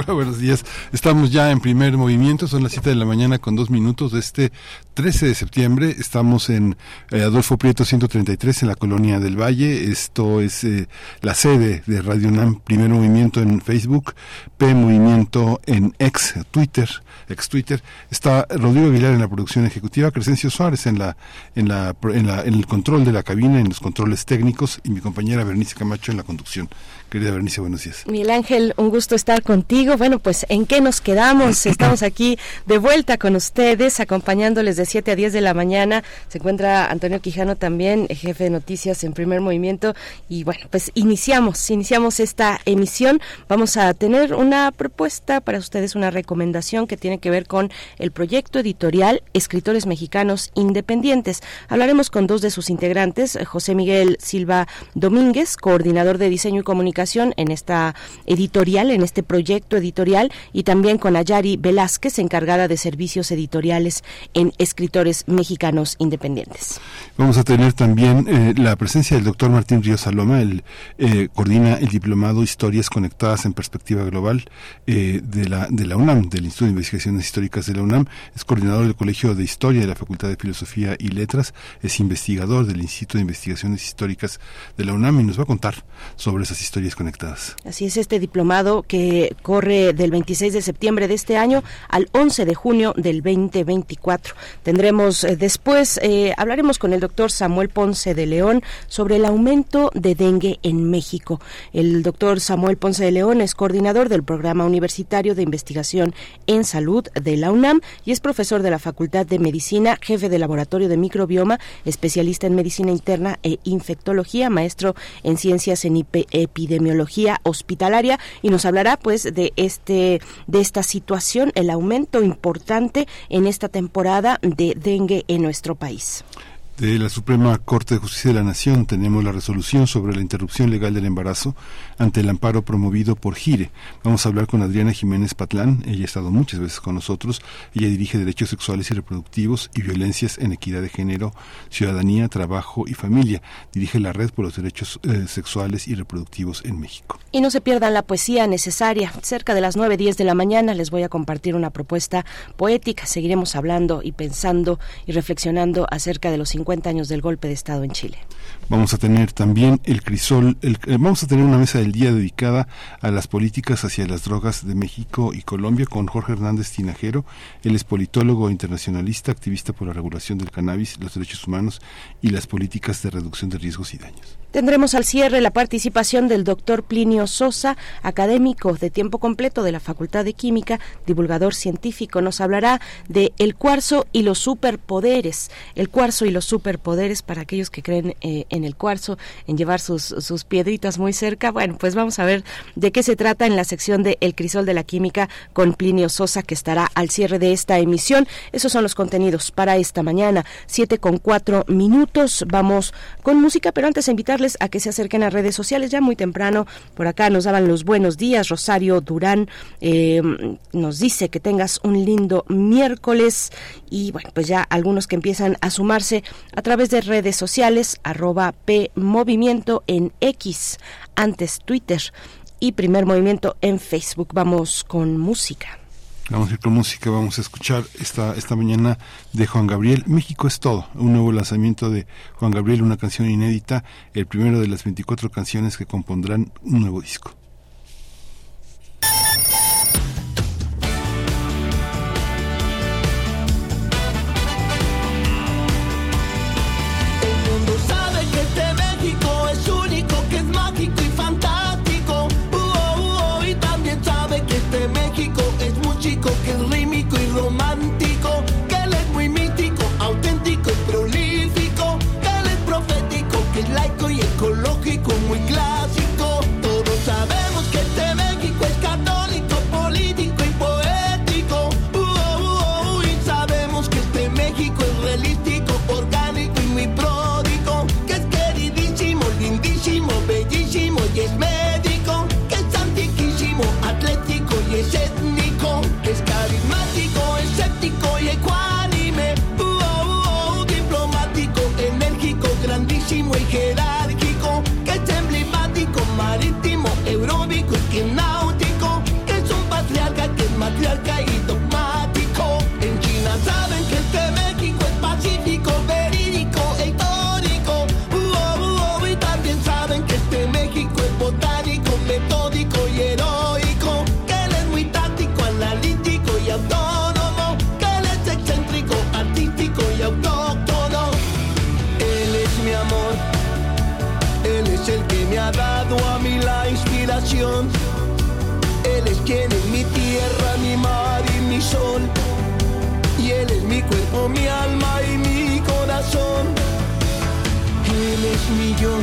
Hola, buenos días. Estamos ya en primer movimiento, son las 7 de la mañana con dos minutos de este 13 de septiembre. Estamos en eh, Adolfo Prieto 133 en la colonia del Valle. Esto es eh, la sede de Radio UNAM, primer movimiento en Facebook, P Movimiento en ex Twitter, ex Twitter. Está Rodrigo Aguilar en la producción ejecutiva, Crescencio Suárez en la, en la, en la, en el control de la cabina, en los controles técnicos y mi compañera Bernice Camacho en la conducción. Querida Bernice, buenos días. Miguel Ángel, un gusto estar contigo. Bueno, pues ¿en qué nos quedamos? Estamos aquí de vuelta con ustedes, acompañándoles de 7 a 10 de la mañana. Se encuentra Antonio Quijano también, jefe de noticias en primer movimiento. Y bueno, pues iniciamos, iniciamos esta emisión. Vamos a tener una propuesta para ustedes, una recomendación que tiene que ver con el proyecto editorial Escritores Mexicanos Independientes. Hablaremos con dos de sus integrantes, José Miguel Silva Domínguez, coordinador de diseño y comunicación en esta editorial, en este proyecto editorial, y también con Ayari Velázquez, encargada de servicios editoriales en escritores mexicanos independientes. Vamos a tener también eh, la presencia del doctor Martín Ríos Saloma, él eh, coordina el diplomado Historias Conectadas en Perspectiva Global eh, de, la, de la UNAM, del Instituto de Investigaciones Históricas de la UNAM, es coordinador del Colegio de Historia de la Facultad de Filosofía y Letras, es investigador del Instituto de Investigaciones Históricas de la UNAM y nos va a contar sobre esas historias Así es, este diplomado que corre del 26 de septiembre de este año al 11 de junio del 2024. Tendremos eh, después, eh, hablaremos con el doctor Samuel Ponce de León sobre el aumento de dengue en México. El doctor Samuel Ponce de León es coordinador del Programa Universitario de Investigación en Salud de la UNAM y es profesor de la Facultad de Medicina, jefe de Laboratorio de Microbioma, especialista en Medicina Interna e Infectología, maestro en Ciencias en Epidemiología epidemiología hospitalaria y nos hablará pues de este de esta situación, el aumento importante en esta temporada de dengue en nuestro país de la Suprema Corte de Justicia de la Nación tenemos la resolución sobre la interrupción legal del embarazo ante el amparo promovido por Gire. Vamos a hablar con Adriana Jiménez Patlán, ella ha estado muchas veces con nosotros, ella dirige Derechos Sexuales y Reproductivos y Violencias en Equidad de Género, Ciudadanía, Trabajo y Familia. Dirige la Red por los Derechos eh, Sexuales y Reproductivos en México. Y no se pierdan la poesía necesaria. Cerca de las 9.10 de la mañana les voy a compartir una propuesta poética. Seguiremos hablando y pensando y reflexionando acerca de los 50 años del golpe de Estado en Chile. Vamos a tener también el crisol, el, eh, vamos a tener una mesa del día dedicada a las políticas hacia las drogas de México y Colombia con Jorge Hernández Tinajero. Él es politólogo internacionalista, activista por la regulación del cannabis, los derechos humanos y las políticas de reducción de riesgos y daños. Tendremos al cierre la participación del doctor Plinio Sosa, académico de tiempo completo de la Facultad de Química, divulgador científico. Nos hablará de el cuarzo y los superpoderes. El cuarzo y los superpoderes para aquellos que creen eh, en el cuarzo, en llevar sus, sus piedritas muy cerca. Bueno, pues vamos a ver de qué se trata en la sección de El Crisol de la Química con Plinio Sosa, que estará al cierre de esta emisión. Esos son los contenidos para esta mañana. Siete con cuatro minutos. Vamos con música, pero antes invitar a que se acerquen a redes sociales ya muy temprano. Por acá nos daban los buenos días. Rosario Durán eh, nos dice que tengas un lindo miércoles y bueno, pues ya algunos que empiezan a sumarse a través de redes sociales, arroba P Movimiento en X, antes Twitter y primer movimiento en Facebook. Vamos con música. Vamos a ir con música, vamos a escuchar esta, esta mañana de Juan Gabriel. México es todo, un nuevo lanzamiento de Juan Gabriel, una canción inédita, el primero de las 24 canciones que compondrán un nuevo disco. Muy clásico. Él es quien es mi tierra, mi mar y mi sol. Y Él es mi cuerpo, mi alma y mi corazón. Él es mi yo.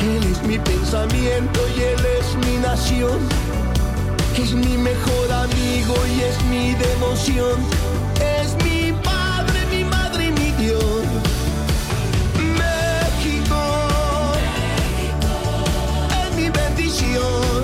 Él es mi pensamiento y Él es mi nación. Es mi mejor amigo y es mi devoción. Bendición.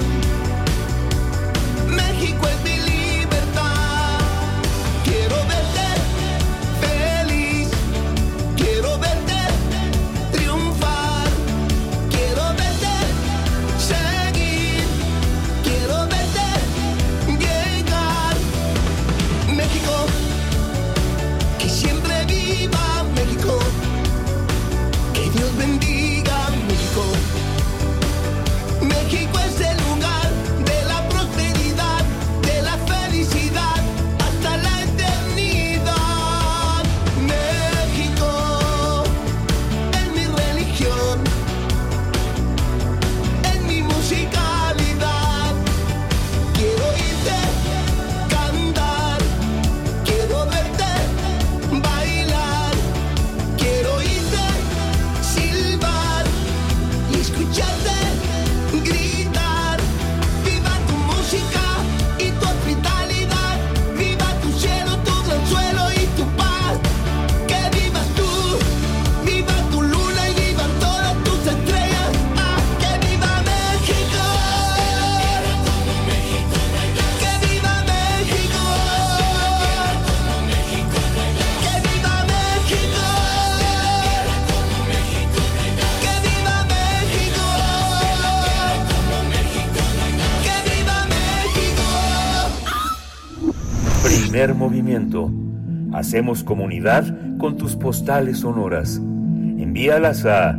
Hacemos comunidad con tus postales sonoras. Envíalas a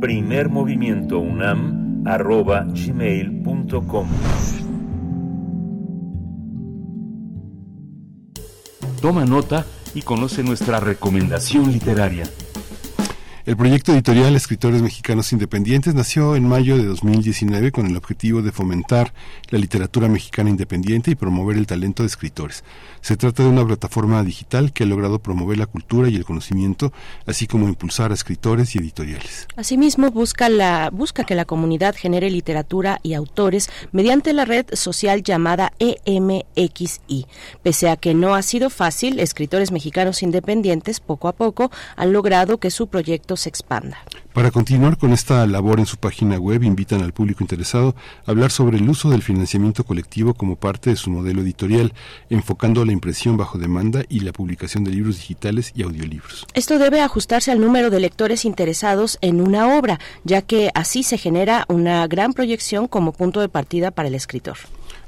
primermovimientounam.gmail.com Toma nota y conoce nuestra recomendación literaria. El proyecto editorial Escritores Mexicanos Independientes nació en mayo de 2019 con el objetivo de fomentar la literatura mexicana independiente y promover el talento de escritores. Se trata de una plataforma digital que ha logrado promover la cultura y el conocimiento, así como impulsar a escritores y editoriales. Asimismo, busca, la, busca que la comunidad genere literatura y autores mediante la red social llamada EMXI. Pese a que no ha sido fácil, escritores mexicanos independientes poco a poco han logrado que su proyecto se expanda. Para continuar con esta labor en su página web, invitan al público interesado a hablar sobre el uso del financiamiento colectivo como parte de su modelo editorial, enfocando la impresión bajo demanda y la publicación de libros digitales y audiolibros. Esto debe ajustarse al número de lectores interesados en una obra, ya que así se genera una gran proyección como punto de partida para el escritor.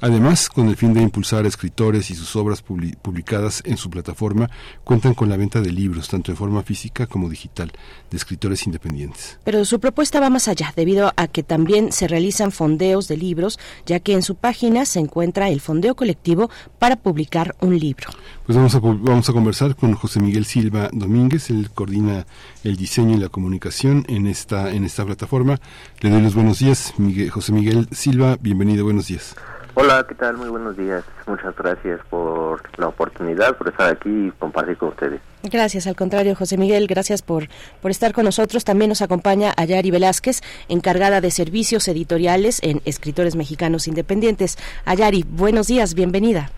Además, con el fin de impulsar a escritores y sus obras publi- publicadas en su plataforma, cuentan con la venta de libros, tanto en forma física como digital, de escritores independientes. Pero su propuesta va más allá, debido a que también se realizan fondeos de libros, ya que en su página se encuentra el fondeo colectivo para publicar un libro. Pues vamos a, vamos a conversar con José Miguel Silva Domínguez, él coordina el diseño y la comunicación en esta, en esta plataforma. Le doy los buenos días, Miguel- José Miguel Silva, bienvenido, buenos días. Hola, ¿qué tal? Muy buenos días. Muchas gracias por la oportunidad, por estar aquí y compartir con ustedes. Gracias, al contrario, José Miguel, gracias por, por estar con nosotros. También nos acompaña Ayari Velázquez, encargada de servicios editoriales en Escritores Mexicanos Independientes. Ayari, buenos días, bienvenida.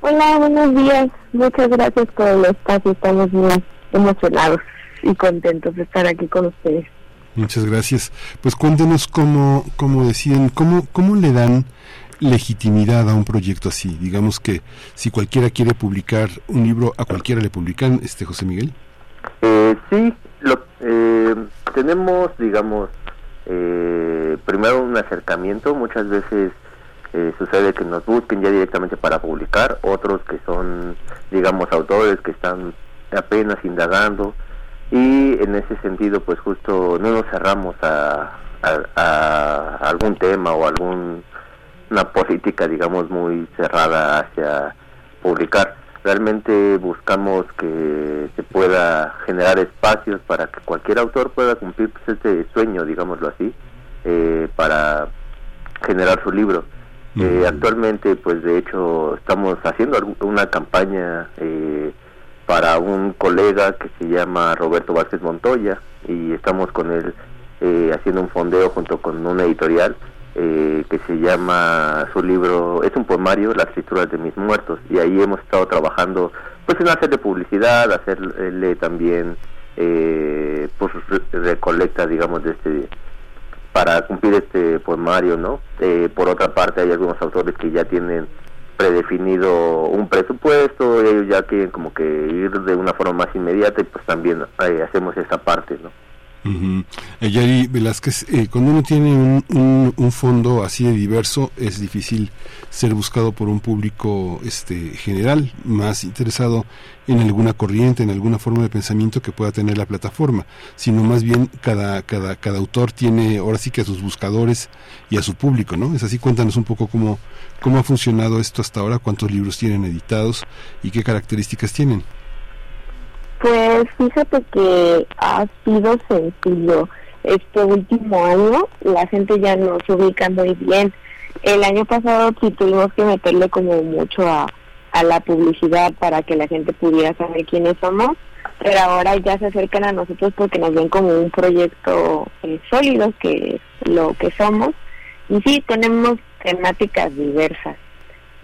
Hola, buenos días. Muchas gracias por el espacio. Estamos muy emocionados y contentos de estar aquí con ustedes. Muchas gracias. Pues cuéntenos cómo, cómo deciden, cómo, cómo le dan legitimidad a un proyecto así. Digamos que si cualquiera quiere publicar un libro, a cualquiera le publican, este José Miguel. Eh, sí, lo, eh, tenemos, digamos, eh, primero un acercamiento. Muchas veces eh, sucede que nos busquen ya directamente para publicar, otros que son, digamos, autores que están apenas indagando y en ese sentido pues justo no nos cerramos a, a- a algún tema o algún una política digamos muy cerrada hacia publicar. Realmente buscamos que se pueda generar espacios para que cualquier autor pueda cumplir pues, ese sueño digámoslo así eh, para generar su libro. Eh, actualmente pues de hecho estamos haciendo una campaña eh, para un colega que se llama Roberto Vázquez Montoya y estamos con él eh, haciendo un fondeo junto con una editorial eh, que se llama su libro es un poemario las escrituras de mis muertos y ahí hemos estado trabajando pues en hacerle publicidad hacerle también eh, pues re- recolecta digamos de este para cumplir este poemario, ¿no? Eh, por otra parte, hay algunos autores que ya tienen predefinido un presupuesto, ellos ya quieren como que ir de una forma más inmediata y pues también eh, hacemos esa parte, ¿no? Ujú. Eh, Yari Velázquez, eh, cuando uno tiene un, un, un fondo así de diverso, es difícil ser buscado por un público este general, más interesado en alguna corriente, en alguna forma de pensamiento que pueda tener la plataforma, sino más bien cada, cada, cada autor tiene ahora sí que a sus buscadores y a su público, ¿no? Es así, cuéntanos un poco cómo, cómo ha funcionado esto hasta ahora, cuántos libros tienen editados y qué características tienen. Pues fíjate que ha sido sencillo. Este último año la gente ya nos ubica muy bien. El año pasado sí tuvimos que meterle como mucho a, a la publicidad para que la gente pudiera saber quiénes somos, pero ahora ya se acercan a nosotros porque nos ven como un proyecto eh, sólido que es lo que somos. Y sí, tenemos temáticas diversas.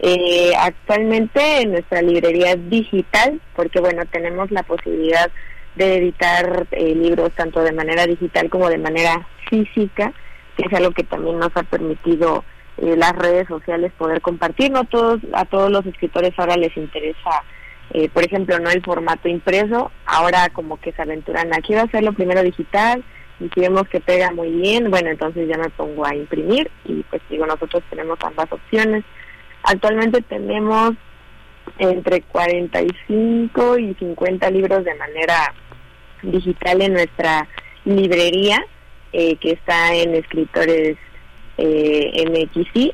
Eh, actualmente en nuestra librería digital, porque bueno, tenemos la posibilidad de editar eh, libros tanto de manera digital como de manera física, que es algo que también nos ha permitido eh, las redes sociales poder compartir. No todos, a todos los escritores ahora les interesa, eh, por ejemplo, no el formato impreso, ahora como que se aventuran, a hacerlo primero digital, y si vemos que pega muy bien, bueno, entonces ya me pongo a imprimir y pues digo, nosotros tenemos ambas opciones. Actualmente tenemos entre 45 y 50 libros de manera digital en nuestra librería, eh, que está en escritores eh, MXI.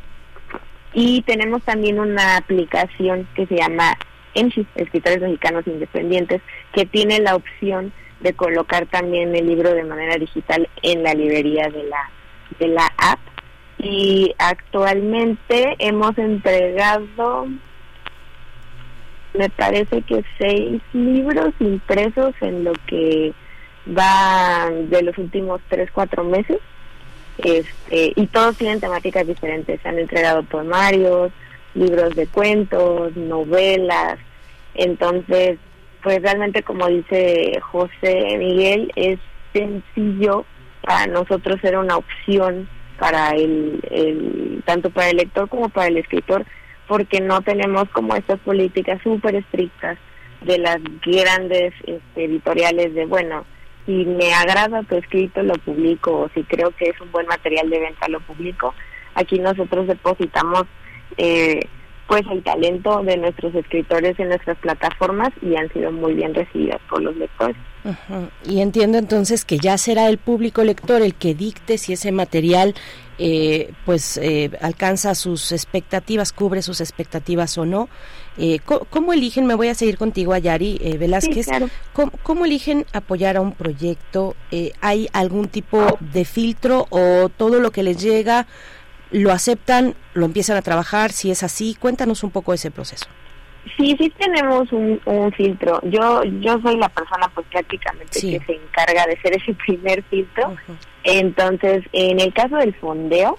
Y tenemos también una aplicación que se llama EMSI, Escritores Mexicanos Independientes, que tiene la opción de colocar también el libro de manera digital en la librería de la, de la app y actualmente hemos entregado me parece que seis libros impresos en lo que va de los últimos tres cuatro meses. Este y todos tienen temáticas diferentes. Se han entregado poemarios libros de cuentos novelas. Entonces pues realmente como dice José Miguel es sencillo para nosotros ser una opción para el, el tanto para el lector como para el escritor porque no tenemos como estas políticas súper estrictas de las grandes este, editoriales de bueno si me agrada tu escrito lo publico o si creo que es un buen material de venta lo publico. Aquí nosotros depositamos eh, pues el talento de nuestros escritores en nuestras plataformas y han sido muy bien recibidas por los lectores. Y entiendo entonces que ya será el público lector el que dicte si ese material eh, pues eh, alcanza sus expectativas, cubre sus expectativas o no. Eh, ¿cómo, cómo eligen? Me voy a seguir contigo, Ayari eh, Velázquez. Sí, claro. ¿Cómo, cómo eligen apoyar a un proyecto? Eh, ¿Hay algún tipo de filtro o todo lo que les llega lo aceptan, lo empiezan a trabajar? Si es así, cuéntanos un poco ese proceso. Sí, sí tenemos un, un filtro. Yo yo soy la persona pues prácticamente Sí. que se encarga de hacer ese primer filtro. Entonces, en el caso del fondeo,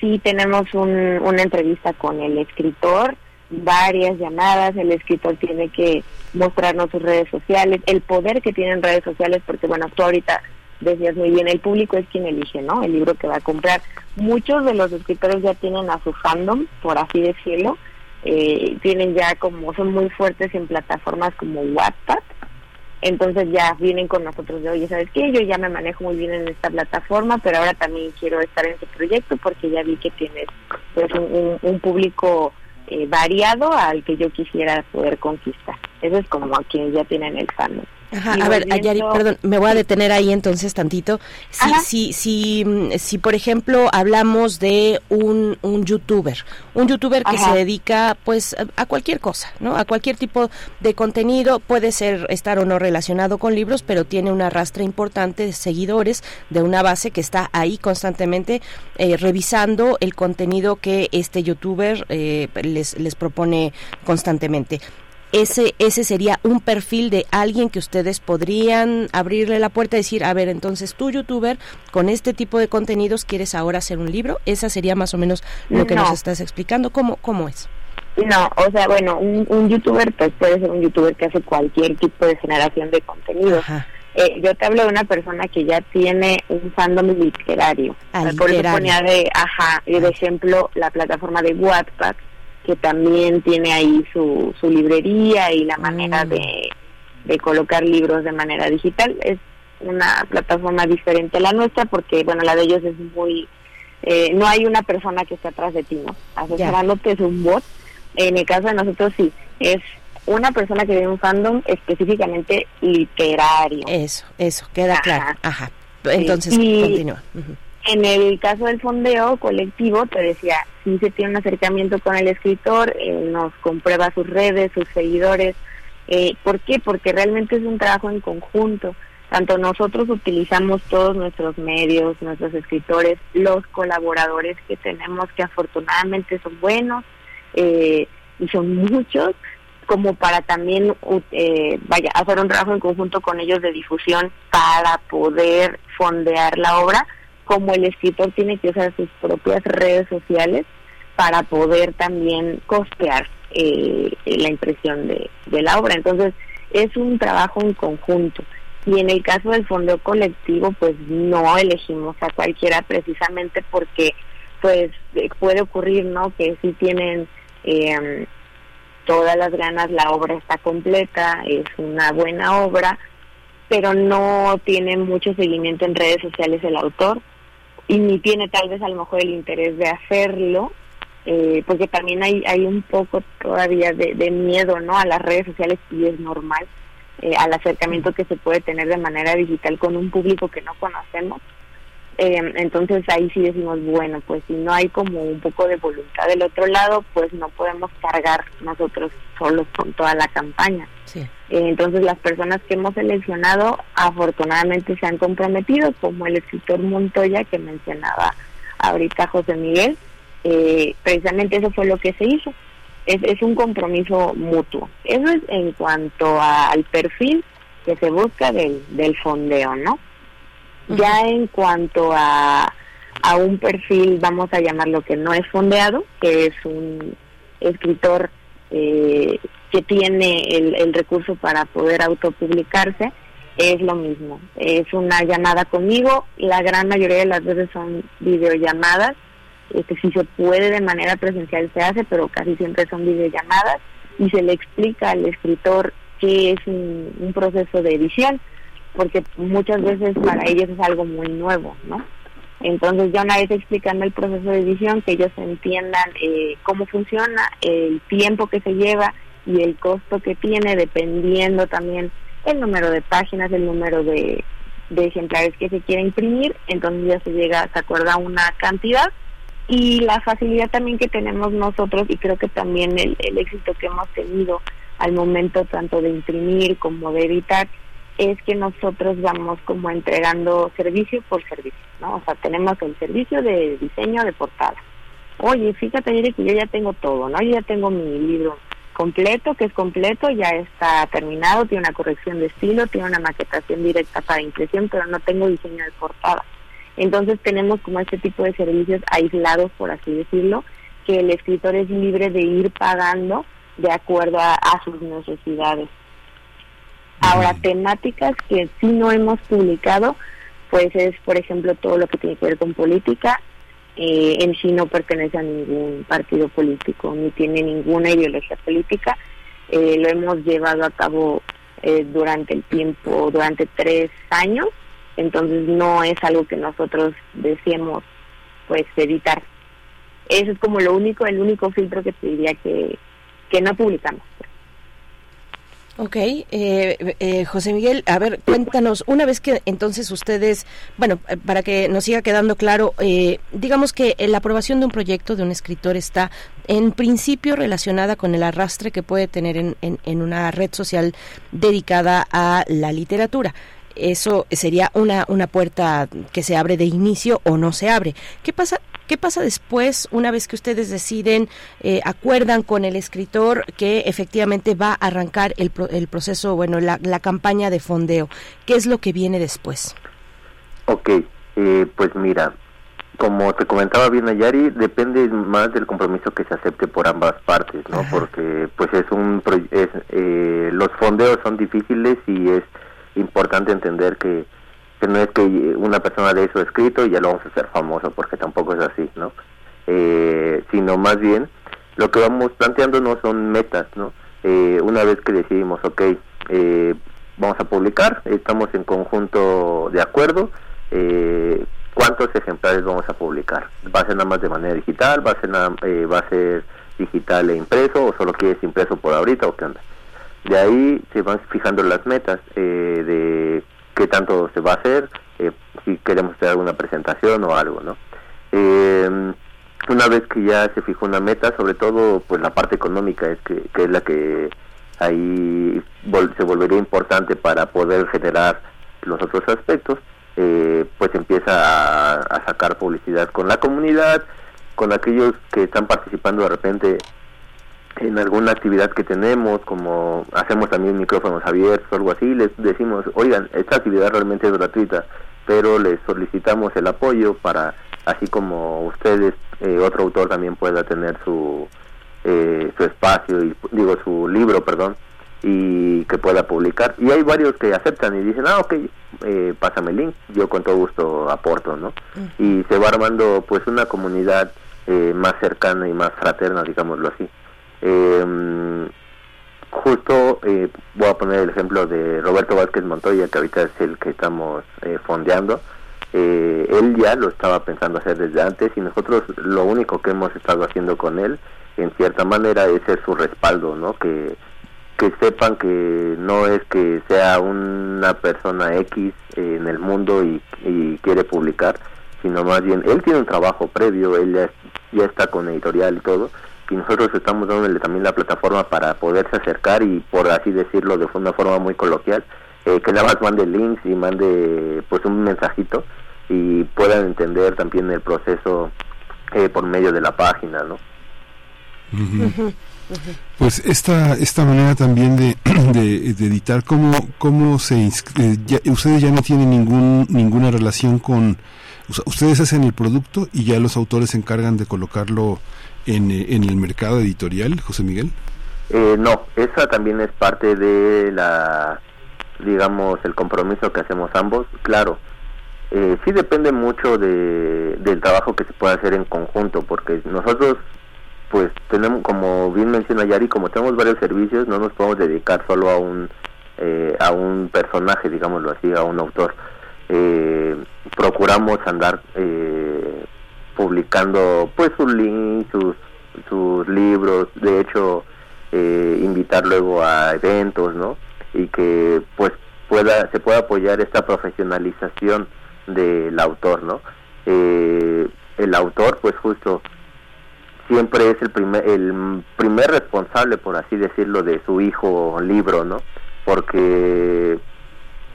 sí tenemos un, una entrevista con el escritor, varias llamadas, el escritor tiene que mostrarnos sus redes sociales, el poder que tienen redes sociales, porque bueno, tú ahorita decías muy bien, el público es quien elige, ¿no? El libro que va a comprar. Muchos de los escritores ya tienen a su fandom, por así decirlo, eh, tienen ya como, son muy fuertes en plataformas como Wattpad, Entonces ya vienen con nosotros de, oye, ¿sabes qué? Yo ya me manejo muy bien en esta plataforma, pero ahora también quiero estar en tu proyecto porque ya vi que tienes pues un, un- un público eh, variado al que yo quisiera poder conquistar. Eso es como a quienes ya tienen el fandom. Ajá, a ver, volviendo- Ayari, perdón, me voy a detener ahí entonces tantito. Si, Ajá. si, si, si, por ejemplo, hablamos de un, un youtuber, un youtuber que se dedica pues a- a cualquier cosa, ¿no? A cualquier tipo de contenido, puede ser estar o no relacionado con libros, pero tiene una rastra importante de seguidores, de una base que está ahí constantemente eh, revisando el contenido que este youtuber eh, les, les propone constantemente ese ese sería un perfil de alguien que ustedes podrían abrirle la puerta y decir, a ver, entonces tú youtuber con este tipo de contenidos quieres ahora hacer un libro, esa sería más o menos lo que No. nos estás explicando, ¿cómo cómo es? No, o sea, bueno, un, un youtuber pues puede ser un youtuber que hace cualquier tipo de generación de contenido. Eh, yo te hablo de una persona que ya tiene un fandom literario. Ah, Por eso literario. ponía de, ajá, y de ejemplo la plataforma de Wattpad, que también tiene ahí su, su librería y la manera Mm. de, de colocar libros de manera digital. Es una plataforma diferente a la nuestra porque, bueno, la de ellos es muy... eh, no hay una persona que esté atrás de ti, ¿no? Asesorándote es un bot. En el caso de nosotros sí, es una persona que tiene un fandom específicamente literario. Eso, eso, queda Ajá. claro. Ajá. Entonces, Y- continúa. Ujú. En el caso del fondeo colectivo, te decía, sí se tiene un acercamiento con el escritor, él nos comprueba sus redes, sus seguidores. Eh, ¿Por qué? Porque realmente es un trabajo en conjunto. Tanto nosotros utilizamos todos nuestros medios, nuestros escritores, los colaboradores que tenemos, que afortunadamente son buenos eh, y son muchos, como para también eh, vaya hacer un trabajo en conjunto con ellos de difusión para poder fondear la obra como el escritor tiene que usar sus propias redes sociales para poder también costear eh, la impresión de, la obra. Entonces, es un trabajo en conjunto. Y en el caso del fondeo colectivo, pues no elegimos a cualquiera precisamente porque pues puede ocurrir, ¿no? Que si tienen eh, todas las ganas, la obra está completa, es una buena obra, pero no tiene mucho seguimiento en redes sociales el autor y ni tiene tal vez a lo mejor el interés de hacerlo, eh, porque también hay, hay un poco todavía de, miedo ¿no? a las redes sociales y es normal, eh, al acercamiento que se puede tener de manera digital con un público que no conocemos. Eh, entonces ahí sí decimos, bueno, pues si no hay como un poco de voluntad del otro lado, pues no podemos cargar nosotros solos con toda la campaña. Entonces las personas que hemos seleccionado afortunadamente se han comprometido, como el escritor Montoya que mencionaba ahorita José Miguel. Eh, precisamente eso fue lo que se hizo. Es, es un compromiso mutuo. Eso es en cuanto a- al perfil que se busca del, del fondeo, ¿no? Ya en cuanto a, a un perfil, vamos a llamarlo que no es fondeado, que es un escritor eh, que tiene el, el recurso para poder autopublicarse, es lo mismo. Es una llamada conmigo, la gran mayoría de las veces son videollamadas, este, si se puede de manera presencial se hace, pero casi siempre son videollamadas y se le explica al escritor qué es un, un proceso de edición, porque muchas veces para ellos es algo muy nuevo, ¿no? Entonces ya una vez explicando el proceso de edición, que ellos entiendan eh, cómo funciona, el tiempo que se lleva y el costo que tiene, dependiendo también el número de páginas, el número de, de ejemplares que se quiere imprimir, entonces ya se llega, se acuerda una cantidad y la facilidad también que tenemos nosotros y creo que también el, el éxito que hemos tenido al momento tanto de imprimir como de editar es que nosotros vamos como entregando servicio por servicio, ¿no? O sea, tenemos el servicio de diseño de portada. Oye, fíjate, Yuri, que yo ya tengo todo, ¿no? Yo ya tengo mi libro completo, que es completo, ya está terminado, tiene una corrección de estilo, tiene una maquetación directa para impresión, pero no tengo diseño de portada. Entonces tenemos como este tipo de servicios aislados, por así decirlo, que el escritor es libre de ir pagando de acuerdo a, a sus necesidades. Ahora, temáticas que sí no hemos publicado, pues es, por ejemplo, todo lo que tiene que ver con política. Eh, en sí no pertenece a ningún partido político, ni tiene ninguna ideología política. Eh, lo hemos llevado a cabo eh, durante el tiempo, durante tres años, entonces no es algo que nosotros deseemos pues editar. Eso es como lo único, el único filtro que te diría que, que no publicamos. Ok, eh, eh, José Miguel, a ver, cuéntanos, una vez que entonces ustedes, bueno, eh, para que nos siga quedando claro, eh, digamos que la aprobación de un proyecto de un escritor está en principio relacionada con el arrastre que puede tener en, en, en una red social dedicada a la literatura eso sería una, una puerta que se abre de inicio o no se abre. ¿Qué pasa ¿Qué pasa después, una vez que ustedes deciden, eh, acuerdan con el escritor que efectivamente va a arrancar el, pro- el proceso, bueno, la, la campaña de fondeo? ¿Qué es lo que viene después? Ok, eh, pues mira, como te comentaba bien Ayari, depende más del compromiso que se acepte por ambas partes, ¿no? Porque pues es un es, eh, los fondeos son difíciles y es importante entender que, que no es que una persona de eso escrito y ya lo vamos a hacer famoso, porque tampoco es así, ¿no? Eh, sino más bien lo que vamos planteando no son metas, ¿no? Eh, una vez que decidimos, ok, eh, vamos a publicar, estamos en conjunto de acuerdo, eh, ¿cuántos ejemplares vamos a publicar? ¿Va a ser nada más de manera digital? ¿Va a ser, nada- eh, va a ser digital e impreso? ¿O solo quieres impreso por ahorita o qué onda? De ahí se van fijando las metas eh, de qué tanto se va a hacer, eh, si queremos hacer alguna presentación o algo, ¿no? Eh, una vez que ya se fijó una meta, sobre todo pues la parte económica es que, que es la que ahí vol- se volvería importante para poder generar los otros aspectos, eh, pues empieza a, a sacar publicidad con la comunidad, con aquellos que están participando de repente en alguna actividad que tenemos, como hacemos también micrófonos abiertos o algo así, les decimos, oigan, esta actividad realmente es gratuita, pero les solicitamos el apoyo para, así como ustedes, eh, otro autor también pueda tener su, eh, su espacio, y digo, su libro, perdón, y que pueda publicar. Y hay varios que aceptan y dicen, ah, ok, eh, pásame el link, yo con todo gusto aporto, ¿no? Y se va armando pues una comunidad eh, más cercana y más fraterna, digámoslo así. Eh, justo eh, voy a poner el ejemplo de Roberto Vázquez Montoya, que ahorita es el que estamos eh, fondeando. Eh, él ya lo estaba pensando hacer desde antes y nosotros lo único que hemos estado haciendo con él, en cierta manera, es ser su respaldo, ¿no? Que, que sepan que no es que sea una persona X eh, en el mundo y, y quiere publicar, sino más bien él tiene un trabajo previo, él ya, ya está con editorial y todo, y nosotros estamos dándole también la plataforma para poderse acercar y por así decirlo de una forma muy coloquial, eh, que nada más mande links y mande pues un mensajito y puedan entender también el proceso eh, por medio de la página, ¿no? Pues esta esta manera también de, de, de editar, ¿cómo, cómo se inscri- eh, ya- ustedes ya no tienen ningún ninguna relación con o sea, ustedes hacen el producto y ya los autores se encargan de colocarlo en, eh, en el mercado editorial, José Miguel. Eh, no, esa también es parte de la, digamos, el compromiso que hacemos ambos. Claro, eh, sí depende mucho de, del trabajo que se puede hacer en conjunto, porque nosotros, pues tenemos, como bien menciona Yari, como tenemos varios servicios, no nos podemos dedicar solo a un, eh, a un personaje, digámoslo así, a un autor. Eh, procuramos andar eh, publicando pues sus links, sus, sus libros, de hecho eh, invitar luego a eventos, ¿no? Y que pues pueda se pueda apoyar esta profesionalización del autor, ¿no? Eh, el autor pues justo siempre es el primer el primer responsable por así decirlo de su hijo libro, ¿no? Porque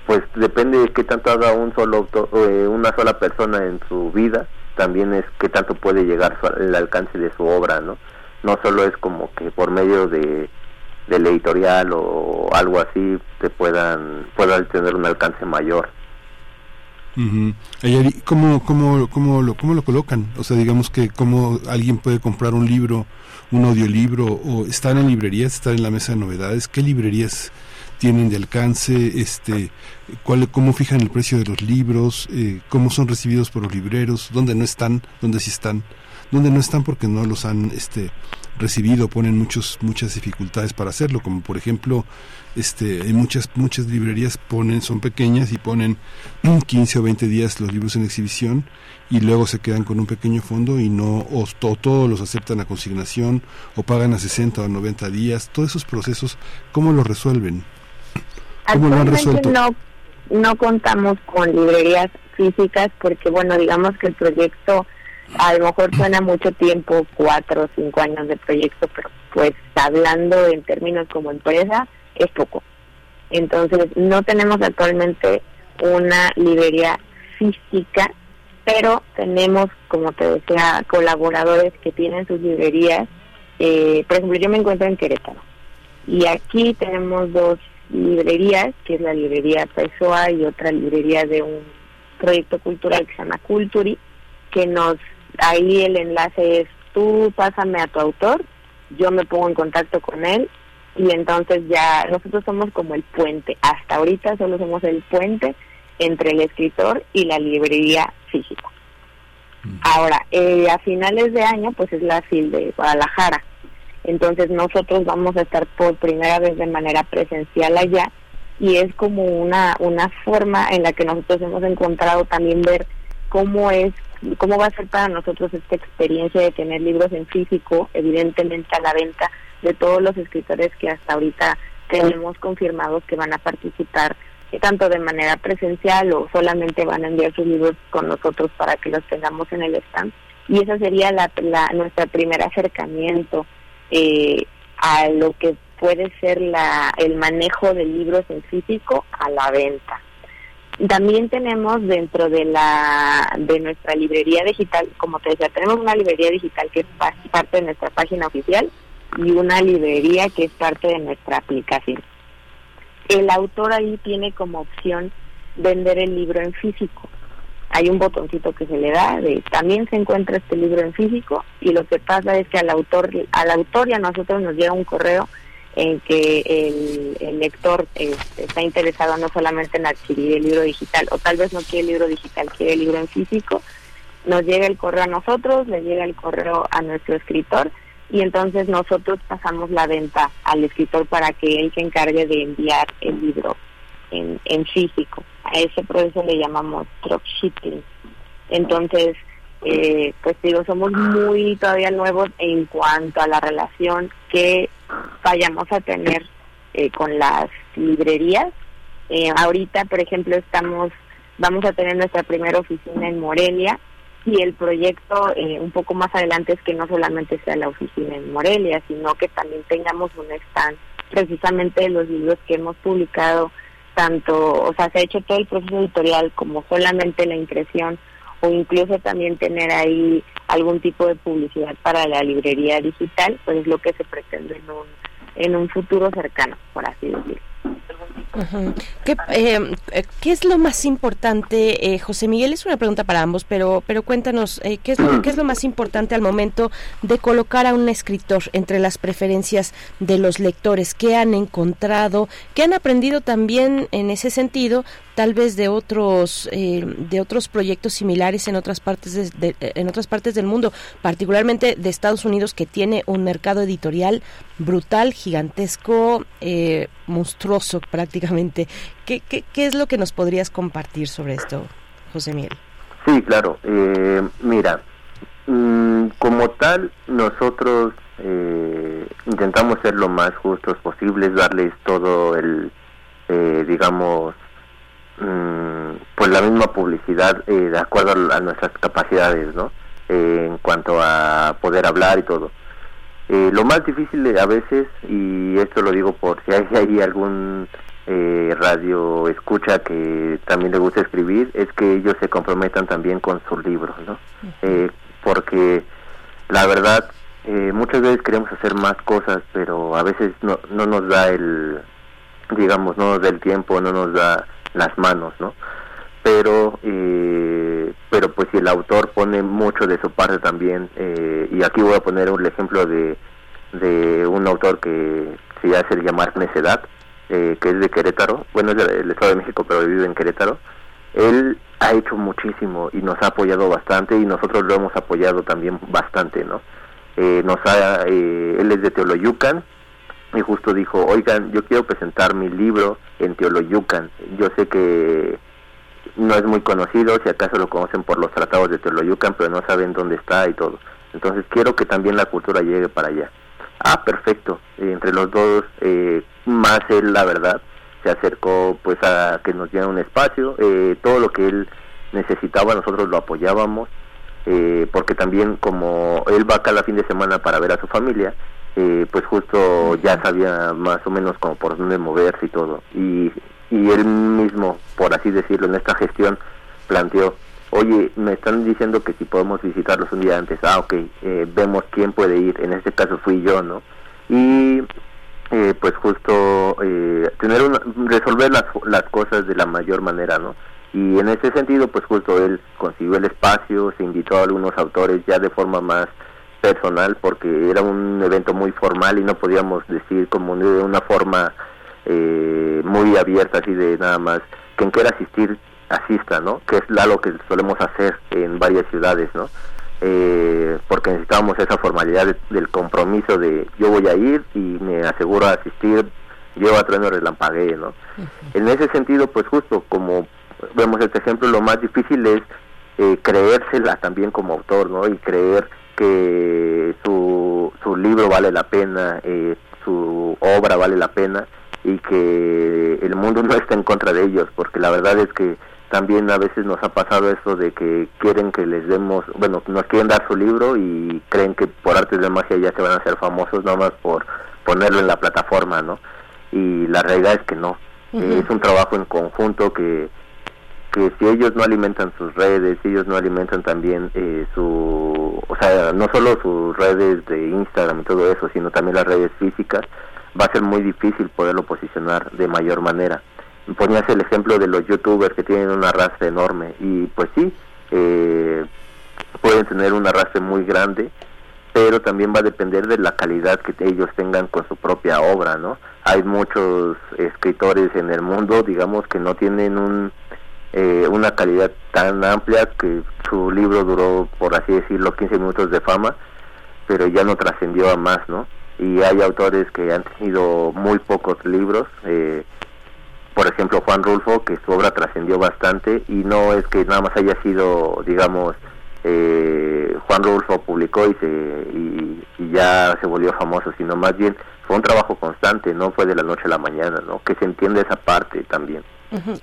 pues depende de qué tanto haga un solo autor, eh, una sola persona en su vida, también es qué tanto puede llegar su- el alcance de su obra, ¿no? No solo es como que por medio de del editorial o algo así te puedan puedan tener un alcance mayor. Ujú. Ayari, ¿cómo, cómo, cómo, lo, ¿Cómo lo colocan? O sea, digamos que cómo alguien puede comprar un libro, un audiolibro, o están en librerías, están en la mesa de novedades. ¿Qué librerías tienen de alcance? Este, cuál, ¿Cómo fijan el precio de los libros? Eh, ¿Cómo son recibidos por los libreros? ¿Dónde no están? ¿Dónde sí están? ¿Dónde no están porque no los han este, recibido ponen muchos muchas dificultades para hacerlo como por ejemplo este en muchas muchas librerías ponen son pequeñas y ponen 15 o 20 días los libros en exhibición y luego se quedan con un pequeño fondo y no o, to- todos los aceptan a consignación o pagan a 60 o 90 días todos esos procesos cómo los resuelven cómo lo han Actualmente resuelto no, no contamos con librerías físicas porque, bueno, digamos que el proyecto a lo mejor suena mucho tiempo, cuatro o cinco años de proyecto, pero pues hablando en términos como empresa, es poco. Entonces, no tenemos actualmente una librería física, pero tenemos, como te decía, colaboradores que tienen sus librerías. Eh, por ejemplo, yo me encuentro en Querétaro. Y aquí tenemos dos librerías, que es la librería Pessoa y otra librería de un proyecto cultural que se llama Culturi, que nos, ahí el enlace es tú pásame a tu autor, yo me pongo en contacto con él y entonces ya nosotros somos como el puente, hasta ahorita solo somos el puente entre el escritor y la librería física. Ahora, eh, a finales de año, pues es la FIL de Guadalajara. Entonces nosotros vamos a estar por primera vez de manera presencial allá y es como una, una forma en la que nosotros hemos encontrado también ver cómo es, cómo va a ser para nosotros esta experiencia de tener libros en físico, evidentemente a la venta de todos los escritores que hasta ahorita tenemos confirmados que van a participar eh, tanto de manera presencial o solamente van a enviar sus libros con nosotros para que los tengamos en el stand. Y esa sería la, la, nuestro primer acercamiento eh, a lo que puede ser la, el manejo de libros en físico a la venta. También tenemos dentro de la de nuestra librería digital, como te decía, tenemos una librería digital que es pa- parte de nuestra página oficial y una librería que es parte de nuestra aplicación. El autor ahí tiene como opción vender el libro en físico. Hay un botoncito que se le da de también se encuentra este libro en físico y lo que pasa es que al autor al y a nosotros nos llega un correo en que el, el lector este, está interesado no solamente en adquirir el libro digital o tal vez no quiere el libro digital, quiere el libro en físico, nos llega el correo a nosotros, le llega el correo a nuestro escritor y entonces nosotros pasamos la venta al escritor para que él se encargue de enviar el libro en, en físico. A ese proceso le llamamos dropshipping. Entonces, eh, pues digo, somos muy todavía nuevos en cuanto a la relación que vayamos a tener eh, con las librerías. Eh, ahorita, por ejemplo, estamos, vamos a tener nuestra primera oficina en Morelia y el proyecto eh, un poco más adelante es que no solamente sea la oficina en Morelia, sino que también tengamos un stand precisamente de los libros que hemos publicado, tanto, o sea, se ha hecho todo el proceso editorial como solamente la impresión o incluso también tener ahí algún tipo de publicidad para la librería digital, pues es lo que se pretende en un, en un futuro cercano, por así decirlo. ¿Qué, eh, eh, ¿Qué es lo más importante, eh, José Miguel? Es una pregunta para ambos, pero, pero cuéntanos, eh, ¿qué, es lo, ¿qué es lo más importante al momento de colocar a un escritor entre las preferencias de los lectores? ¿Qué han encontrado? ¿Qué han aprendido también en ese sentido? Tal vez de otros eh, de otros proyectos similares en otras partes de, en otras partes del mundo, particularmente de Estados Unidos, que tiene un mercado editorial brutal, gigantesco, eh, monstruoso prácticamente. ¿Qué, qué, ¿Qué es lo que nos podrías compartir sobre esto, José Miguel? Sí, claro. Eh, mira, mm, como tal, nosotros eh, intentamos ser lo más justos posibles, darles todo el, eh, digamos, pues la misma publicidad eh, de acuerdo a, nuestras capacidades, ¿no? Eh, en cuanto a poder hablar y todo. Eh, lo más difícil a veces, y esto lo digo por si hay, hay algún eh, radio escucha que también le gusta escribir, es que ellos se comprometan también con sus libros, ¿no? Eh, porque la verdad, eh, muchas veces queremos hacer más cosas, pero a veces no, no nos da el, digamos, no nos da el tiempo, no nos da las manos, ¿no? Pero, eh, pero pues si el autor pone mucho de su parte también, eh, y aquí voy a poner un ejemplo de, de un autor que se hace llamar Necedad, eh, que es de Querétaro, bueno, es del Estado de México, pero vive en Querétaro. Él ha hecho muchísimo y nos ha apoyado bastante y nosotros lo hemos apoyado también bastante, ¿no? eh, nos ha, eh, él es de Teoloyucan y justo dijo, oigan, yo quiero presentar mi libro en Teoloyucan. Yo sé que no es muy conocido, si acaso lo conocen por los tratados de Teoloyucan, pero no saben dónde está y todo. Entonces quiero que también la cultura llegue para allá. Ah, perfecto. entre los dos, eh, más él, la verdad, se acercó pues a que nos diera un espacio. Eh, todo lo que él necesitaba, nosotros lo apoyábamos. Eh, porque también como él va cada fin de semana para ver a su familia, eh, pues justo ya sabía más o menos como por dónde moverse y todo. Y, y él mismo, por así decirlo, en esta gestión planteó, oye, me están diciendo que si podemos visitarlos un día antes, ah, ok, eh, vemos quién puede ir, en este caso fui yo, ¿no? Y eh, pues justo eh, tener una, resolver las, las cosas de la mayor manera, ¿no? Y en ese sentido, pues justo él consiguió el espacio, se invitó a algunos autores ya de forma más personal porque era un evento muy formal y no podíamos decir como de una forma eh, muy abierta así de nada más quien quiera asistir asista no que es algo que solemos hacer en varias ciudades no eh, porque necesitábamos esa formalidad del compromiso de yo voy a ir y me aseguro asistir yo a trueno relampaguee no en ese sentido pues justo como vemos este ejemplo lo más difícil es eh, creérsela también como autor no y creer que su, su libro vale la pena, eh, su obra vale la pena y que el mundo no está en contra de ellos, porque la verdad es que también a veces nos ha pasado eso de que quieren que les demos, bueno, nos quieren dar su libro y creen que por arte de magia ya se van a hacer famosos nada más por ponerlo en la plataforma, ¿no? Y la realidad es que no. Es un trabajo en conjunto que, que si ellos no alimentan sus redes, si ellos no alimentan también eh, su, o sea, no solo sus redes de Instagram y todo eso, sino también las redes físicas, va a ser muy difícil poderlo posicionar de mayor manera. Ponías el ejemplo de los youtubers que tienen un arrastre enorme y pues sí, eh, pueden tener un arrastre muy grande, pero también va a depender de la calidad que ellos tengan con su propia obra, ¿no? Hay muchos escritores en el mundo, digamos, que no tienen un eh, una calidad tan amplia que su libro duró, por así decirlo, 15 minutos de fama, pero ya no trascendió a más, ¿no? Y hay autores que han tenido muy pocos libros, eh, por ejemplo Juan Rulfo, que su obra trascendió bastante y no es que nada más haya sido, digamos, eh, Juan Rulfo publicó y, se, y, y, ya se volvió famoso, sino más bien fue un trabajo constante, no fue de la noche a la mañana, ¿no? Que se entiende esa parte también.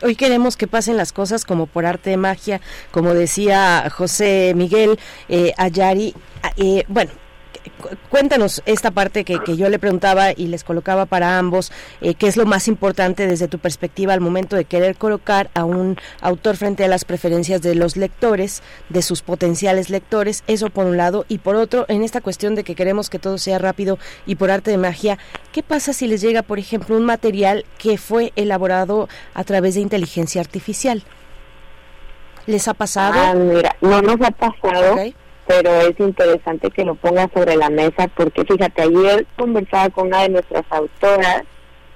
Hoy queremos que pasen las cosas como por arte de magia, como decía José Miguel eh, Ayari. Eh, bueno, cuéntanos esta parte que, yo le preguntaba y les colocaba para ambos, eh, qué es lo más importante desde tu perspectiva al momento de querer colocar a un autor frente a las preferencias de los lectores, de sus potenciales lectores, eso por un lado, y por otro, en esta cuestión de que queremos que todo sea rápido y por arte de magia, ¿qué pasa si les llega, por ejemplo, un material que fue elaborado a través de inteligencia artificial? ¿Les ha pasado? Ah, mira, no nos ha pasado pero es interesante que lo ponga sobre la mesa porque fíjate, ayer conversaba con una de nuestras autoras,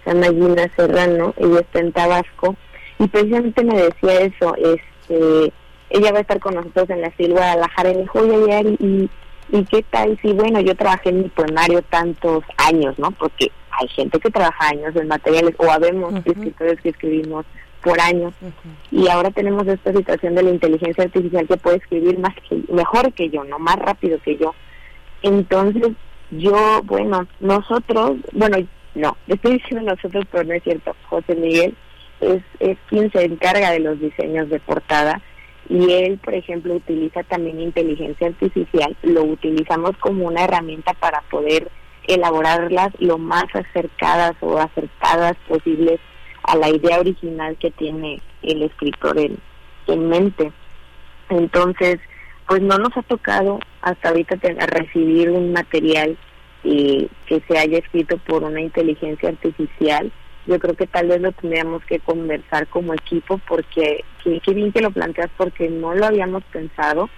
se llama Gina Serrano, ella está en Tabasco, y precisamente me decía eso, este, ella va a estar con nosotros en la Silva Guadalajara y me dijo, oye, ayer, ¿y, ¿y qué tal? Sí, bueno, yo trabajé en mi poemario tantos años, ¿no? Porque hay gente que trabaja años en materiales, o habemos escritores que escribimos por años. Y ahora tenemos esta situación de la inteligencia artificial que puede escribir más que mejor que yo, no más rápido que yo. Entonces, yo, bueno, nosotros, bueno, no, estoy diciendo nosotros, pero no es cierto. José Miguel es, es quien se encarga de los diseños de portada y él, por ejemplo, utiliza también inteligencia artificial. Lo utilizamos como una herramienta para poder elaborarlas lo más acercadas o acertadas posibles a la idea original que tiene el escritor en, en mente. Entonces, pues no nos ha tocado hasta ahorita recibir un material eh, que se haya escrito por una inteligencia artificial. Yo creo que tal vez lo tendríamos que conversar como equipo porque qué bien que lo planteas porque no lo habíamos pensado.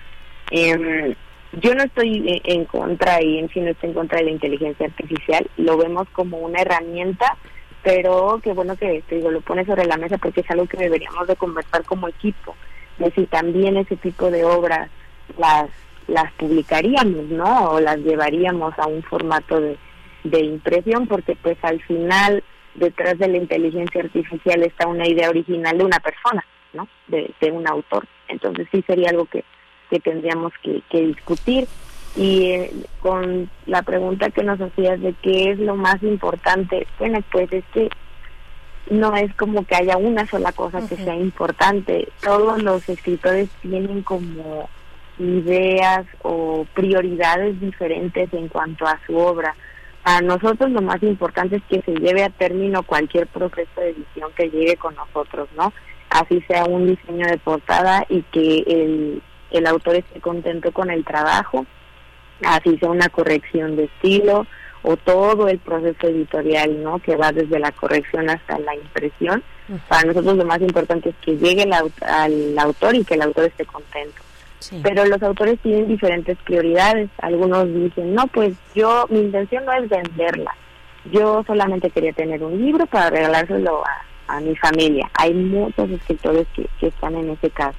Eh, yo no estoy en contra y en sí no estoy en contra de la inteligencia artificial, lo vemos como una herramienta pero qué bueno que te digo, lo pones sobre la mesa porque es algo que deberíamos de conversar como equipo, de si también ese tipo de obras las las publicaríamos, ¿no? O las llevaríamos a un formato de, de impresión, porque pues al final detrás de la inteligencia artificial está una idea original de una persona, ¿no? De, de un autor. Entonces sí sería algo que, que tendríamos que, que discutir. Y eh, con la pregunta que nos hacías de qué es lo más importante, bueno, pues es que no es como que haya una sola cosa que sea importante. Todos los escritores tienen como ideas o prioridades diferentes en cuanto a su obra. A nosotros lo más importante es que se lleve a término cualquier proceso de edición que llegue con nosotros, ¿no? Así sea un diseño de portada y que el, el autor esté contento con el trabajo, así sea una corrección de estilo o todo el proceso editorial, ¿no? Que va desde la corrección hasta la impresión. Para nosotros lo más importante es que llegue el aut- al autor y que el autor esté contento. Sí. Pero los autores tienen diferentes prioridades. Algunos dicen, no, pues yo, mi intención no es venderla. Yo solamente quería tener un libro para regalárselo a, a mi familia. Hay muchos escritores que, que están en ese caso.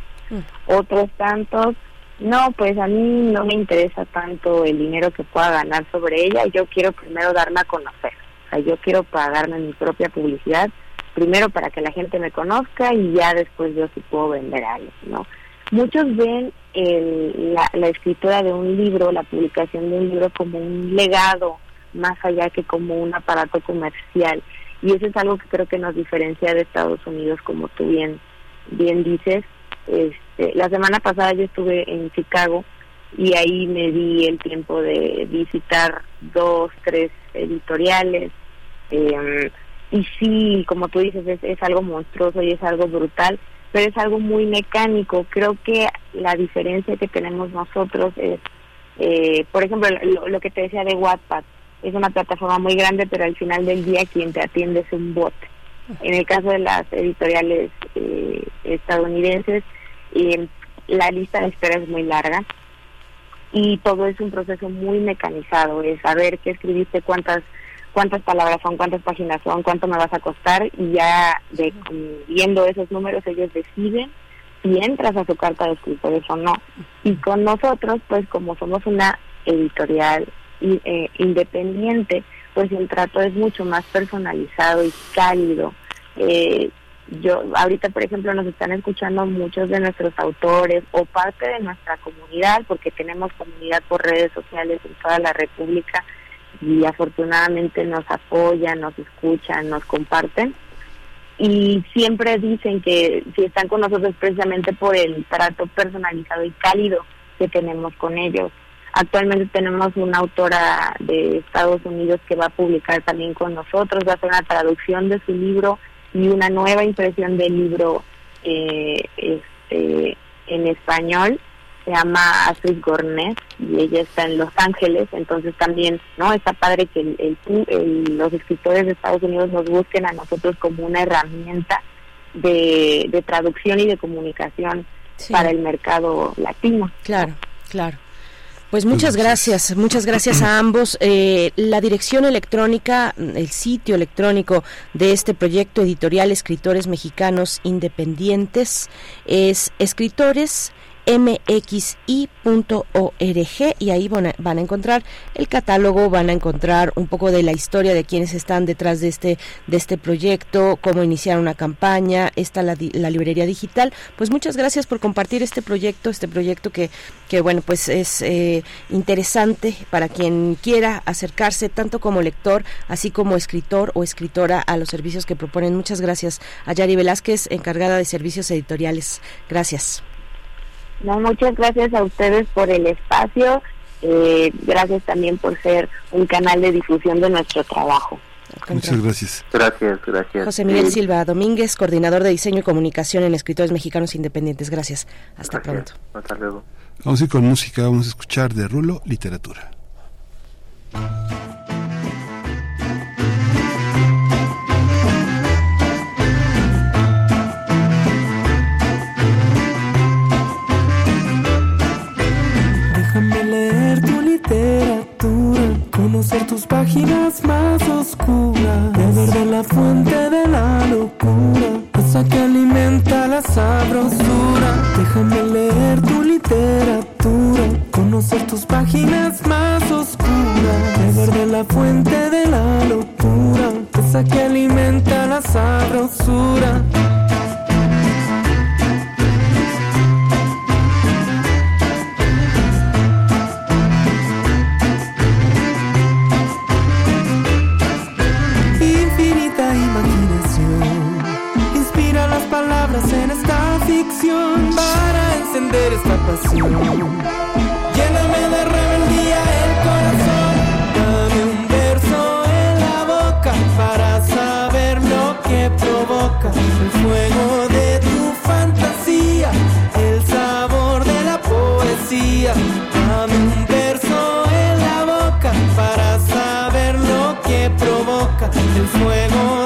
Otros tantos, no, pues a mí no me interesa tanto el dinero que pueda ganar sobre ella. Yo quiero primero darme a conocer. O sea, yo quiero pagarme mi propia publicidad, primero para que la gente me conozca y ya después yo sí puedo vender algo, ¿no? Muchos ven el- la, la escritura de un libro, la publicación de un libro como un legado, más allá que como un aparato comercial. Y eso es algo que creo que nos diferencia de Estados Unidos, como tú bien, bien dices. La semana pasada yo estuve en Chicago y ahí me di el tiempo de visitar dos, tres editoriales. eh, y sí, como tú dices, es, es algo monstruoso y es algo brutal, pero es algo muy mecánico. Creo que la diferencia que tenemos nosotros es, eh, por ejemplo, lo, lo que te decía de Wattpad, es una plataforma muy grande, pero al final del día quien te atiende es un bot. En el caso de las editoriales eh, estadounidenses, eh, la lista de espera es muy larga y todo es un proceso muy mecanizado, es saber qué escribiste, cuántas cuántas palabras son, cuántas páginas son, cuánto me vas a costar y ya de, viendo esos números ellos deciden si entras a su carta de escritores o no. Y con nosotros, pues como somos una editorial eh, independiente, pues el trato es mucho más personalizado y cálido. Eh, yo ahorita, por ejemplo, nos están escuchando muchos de nuestros autores o parte de nuestra comunidad, porque tenemos comunidad por redes sociales en toda la República y afortunadamente nos apoyan, nos escuchan, nos comparten y siempre dicen que si están con nosotros precisamente por el trato personalizado y cálido que tenemos con ellos. Actualmente tenemos una autora de Estados Unidos que va a publicar también con nosotros, va a hacer una traducción de su libro y una nueva impresión del libro eh, este, en español. Se llama Astrid Gornet y ella está en Los Ángeles, entonces también no está padre que el- el pu- el- los escritores de Estados Unidos nos busquen a nosotros como una herramienta de, de traducción y de comunicación Sí. para el mercado latino. Claro, claro. Pues muchas gracias, muchas gracias a ambos. Eh, la dirección electrónica, el sitio electrónico de este proyecto editorial Escritores Mexicanos Independientes es escritores mxi.org y ahí van a, van a encontrar el catálogo, van a encontrar un poco de la historia de quienes están detrás de este de este proyecto, cómo iniciar una campaña, está la, la librería digital. Pues muchas gracias por compartir este proyecto, este proyecto que que bueno pues es eh, interesante para quien quiera acercarse tanto como lector así como escritor o escritora a los servicios que proponen. Muchas gracias a Yari Velázquez, encargada de servicios editoriales. Gracias. No, muchas gracias a ustedes por el espacio. eh, gracias también por ser un canal de difusión de nuestro trabajo. Muchas gracias. Gracias, gracias. José Miguel Sí, Silva Domínguez, coordinador de diseño y comunicación en Escritores Mexicanos Independientes. Gracias. Hasta pronto. Hasta luego. Vamos a ir con música, vamos a escuchar de Rulo literatura. conocer tus páginas más oscuras, beber de la fuente de la locura, esa que alimenta la sabrosura. Déjame leer tu literatura, conocer tus páginas más oscuras, beber de la fuente de la locura, esa que alimenta la sabrosura. Ficción para encender esta pasión. Lléname de rebeldía el corazón, dame un verso en la boca para saber lo que provoca el fuego de tu fantasía, el sabor de la poesía. Dame un verso en la boca para saber lo que provoca el fuego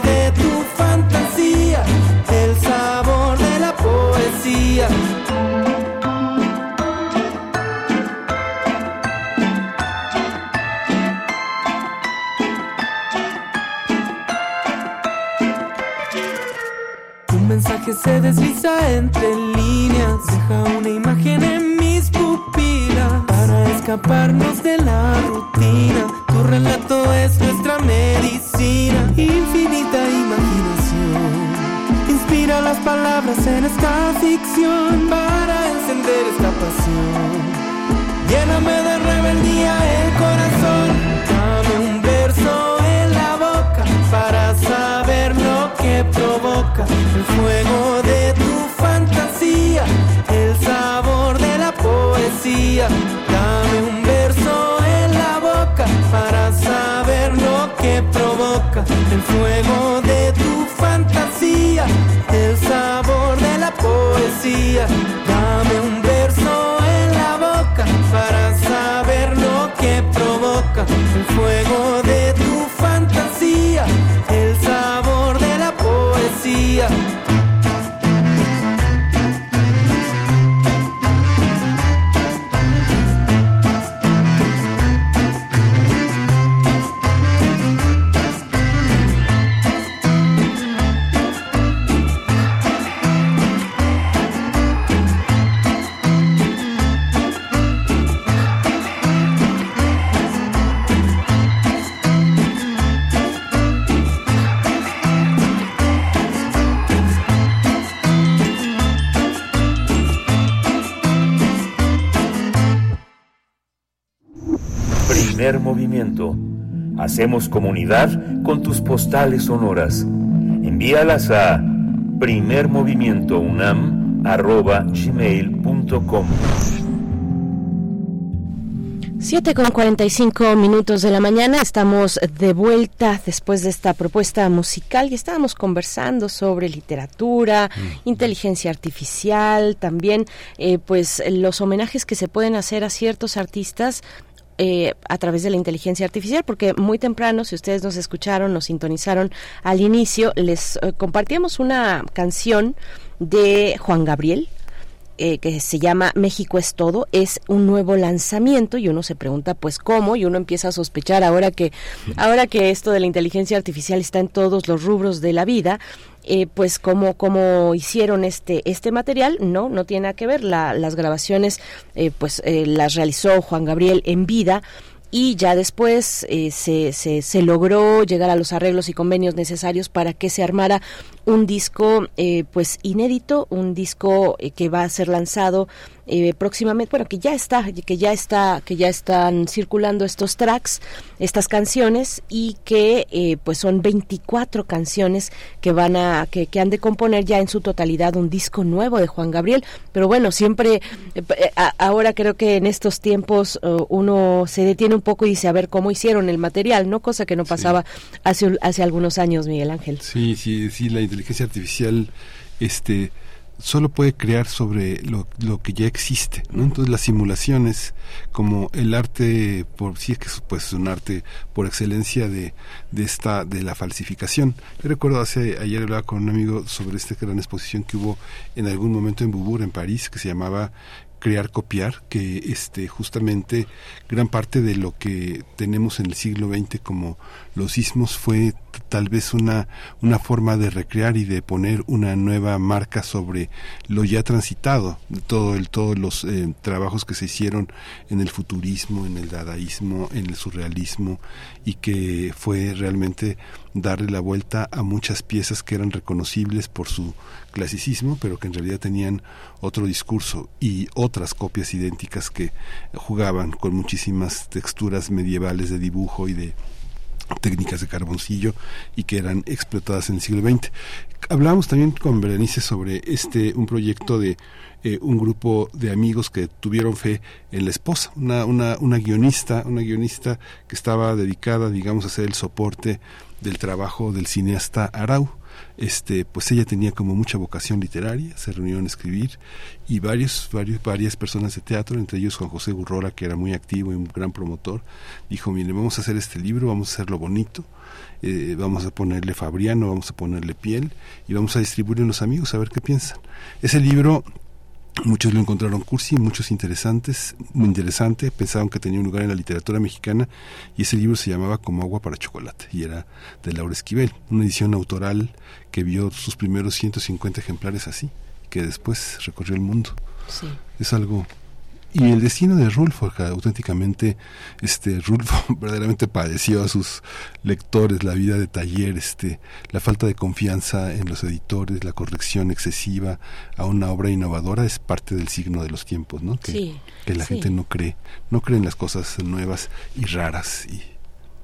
Mensaje se desliza entre líneas, deja una imagen en mis pupilas para escaparnos de la rutina. Tu relato es nuestra medicina, infinita imaginación. Inspira las palabras en esta ficción para encender esta pasión. Lléname de rebeldía el corazón, fuego de tu fantasía, el sabor de la poesía. Dame un verso en la boca para saber lo que provoca el fuego de tu fantasía, el sabor de la poesía. Dame un verso en la boca para saber lo que provoca el fuego de Primer movimiento. Hacemos comunidad con tus postales sonoras. Envíalas a primermovimientounam.gmail.com 7 con 45 minutos de la mañana, estamos de vuelta después de esta propuesta musical y estábamos conversando sobre literatura, inteligencia artificial, también eh, pues los homenajes que se pueden hacer a ciertos artistas eh, a través de la inteligencia artificial, porque muy temprano, si ustedes nos escucharon, nos sintonizaron al inicio, les eh, compartíamos una canción de Juan Gabriel, eh, que se llama México es todo, es un nuevo lanzamiento y uno se pregunta pues cómo y uno empieza a sospechar ahora que ahora que esto de la inteligencia artificial está en todos los rubros de la vida, eh, pues cómo, cómo hicieron este este material, no, no tiene nada que ver. La, las grabaciones eh, pues eh, las realizó Juan Gabriel en vida y ya después se, se, se logró llegar a los arreglos y convenios necesarios para que se armara un disco eh, pues inédito, un disco eh, que va a ser lanzado eh, próximamente, bueno, que ya está, que ya está, que ya están circulando estos tracks, estas canciones y que eh, pues son 24 canciones que van a, que, que han de componer ya en su totalidad un disco nuevo de Juan Gabriel. Pero bueno, siempre, eh, a- ahora creo que en estos tiempos eh, uno se detiene un poco y dice a ver cómo hicieron el material, ¿no? Cosa que no pasaba hace, hace algunos años, Miguel Ángel. Sí, sí, sí, la inteligencia artificial este solo puede crear sobre lo, lo que ya existe, ¿no? Entonces las simulaciones como el arte por sí es que es, pues es un arte por excelencia de, de esta de la falsificación. Yo recuerdo hace ayer hablaba con un amigo sobre esta gran exposición que hubo en algún momento en Beaubourg en París que se llamaba crear copiar que este justamente gran parte de lo que tenemos en el siglo XX como los sismos fue tal vez una una forma de recrear y de poner una nueva marca sobre lo ya transitado todo el todos los eh, trabajos que se hicieron en el futurismo en el dadaísmo en el surrealismo y que fue realmente darle la vuelta a muchas piezas que eran reconocibles por su clasicismo, pero que en realidad tenían otro discurso y otras copias idénticas que jugaban con muchísimas texturas medievales de dibujo y de técnicas de carboncillo y que eran explotadas en el siglo XX. Hablábamos también con Berenice sobre este un proyecto de eh, un grupo de amigos que tuvieron fe en la esposa, una, una, una guionista, una guionista que estaba dedicada, digamos, a ser el soporte del trabajo del cineasta Arau este pues ella tenía como mucha vocación literaria se reunieron a escribir y varios varios varias personas de teatro entre ellos Juan José Gurrola que era muy activo y un gran promotor dijo mire vamos a hacer este libro vamos a hacerlo bonito eh, vamos a ponerle Fabriano vamos a ponerle piel y vamos a distribuirlo en los amigos a ver qué piensan ese libro Muchos lo encontraron cursi, muchos interesantes, muy interesante, pensaban que tenía un lugar en la literatura mexicana y ese libro se llamaba Como agua para chocolate y era de Laura Esquivel, una edición autoral que vio sus primeros 150 ejemplares así, que después recorrió el mundo. Sí. Es algo y el destino de Rulfo, que auténticamente, este, Rulfo verdaderamente padeció a sus lectores la vida de taller, este, la falta de confianza en los editores, la corrección excesiva a una obra innovadora es parte del signo de los tiempos, ¿no? Que, Sí, que la sí. gente no cree, no cree en las cosas nuevas y raras y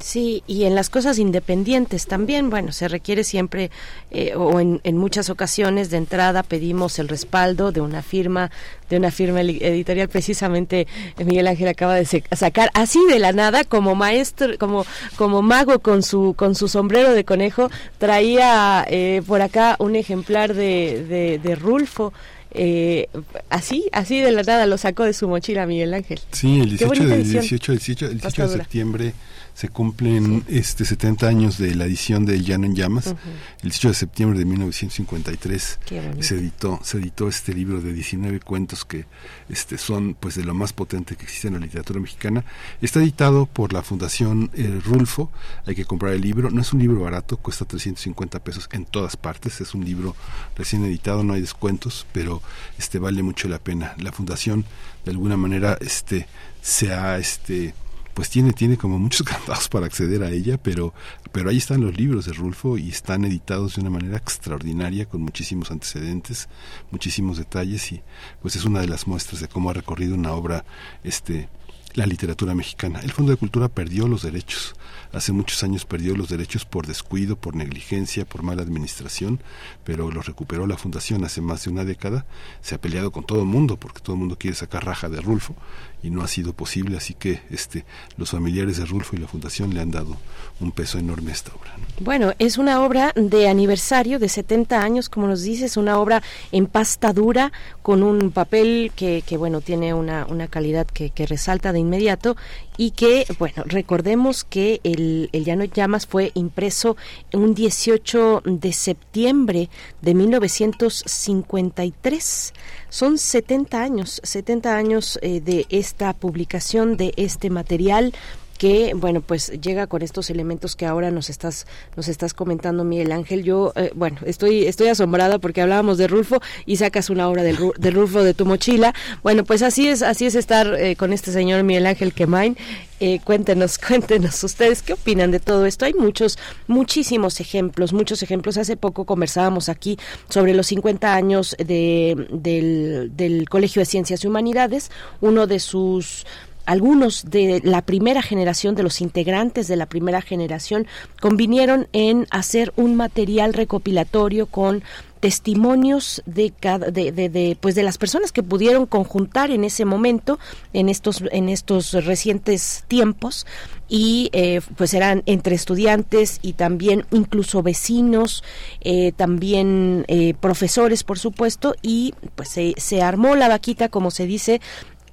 Sí, y en las cosas independientes también, bueno, se requiere siempre, eh, o en, en muchas ocasiones de entrada pedimos el respaldo de una firma, de una firma editorial. Precisamente Miguel Ángel acaba de sacar así de la nada, como maestro, como como mago con su con su sombrero de conejo, traía eh, por acá un ejemplar de, de, de Rulfo. eh, así, así de la nada lo sacó de su mochila Miguel Ángel. Sí, el Qué 18 bonita de, edición. 18, 18, el 18 de septiembre se cumplen este 70 años de la edición de Llano en Llamas. El 18 de septiembre de 1953 Qué bonito. se editó se editó este libro de 19 cuentos que este son pues de lo más potente que existe en la literatura mexicana. Está editado por la Fundación eh, Rulfo. Hay que comprar el libro. No es un libro barato, cuesta 350 pesos en todas partes. Es un libro recién editado, no hay descuentos, pero este vale mucho la pena. La fundación de alguna manera este se ha este pues tiene tiene como muchos candados para acceder a ella, pero pero ahí están los libros de Rulfo y están editados de una manera extraordinaria con muchísimos antecedentes, muchísimos detalles y pues es una de las muestras de cómo ha recorrido una obra este la literatura mexicana. El Fondo de Cultura perdió los derechos. Hace muchos años perdió los derechos por descuido, por negligencia, por mala administración, pero los recuperó la fundación hace más de una década. Se ha peleado con todo el mundo porque todo el mundo quiere sacar raja de Rulfo y no ha sido posible, así que este los familiares de Rulfo y la fundación le han dado un peso enorme a esta obra. ¿no? Bueno, es una obra de aniversario de 70 años, como nos dices, una obra en pasta dura, con un papel que, que bueno, tiene una, una calidad que resalta de inmediato y que, bueno, recordemos que el, el Llano Llamas fue impreso un 18 de septiembre de 1953. Son 70 años, 70 años eh, de esta publicación, de este material que bueno pues llega con estos elementos que ahora nos estás nos estás comentando Miguel Ángel. Yo eh, bueno estoy estoy asombrada porque hablábamos de Rulfo y sacas una obra del, del Rulfo de tu mochila. Bueno pues así es así es estar eh, con este señor Miguel Ángel Quemain. Eh, cuéntenos cuéntenos ustedes qué opinan de todo esto hay muchos muchísimos ejemplos muchos ejemplos. Hace poco conversábamos aquí sobre los 50 años de, del, del Colegio de Ciencias y Humanidades. Uno de sus algunos de la primera generación, de los integrantes de la primera generación, convinieron en hacer un material recopilatorio con testimonios de cada de, de, de, pues de las personas que pudieron conjuntar en ese momento en estos en estos recientes tiempos. Y eh, pues eran entre estudiantes y también incluso vecinos eh, también eh, profesores por supuesto. Y pues se, se armó la vaquita como se dice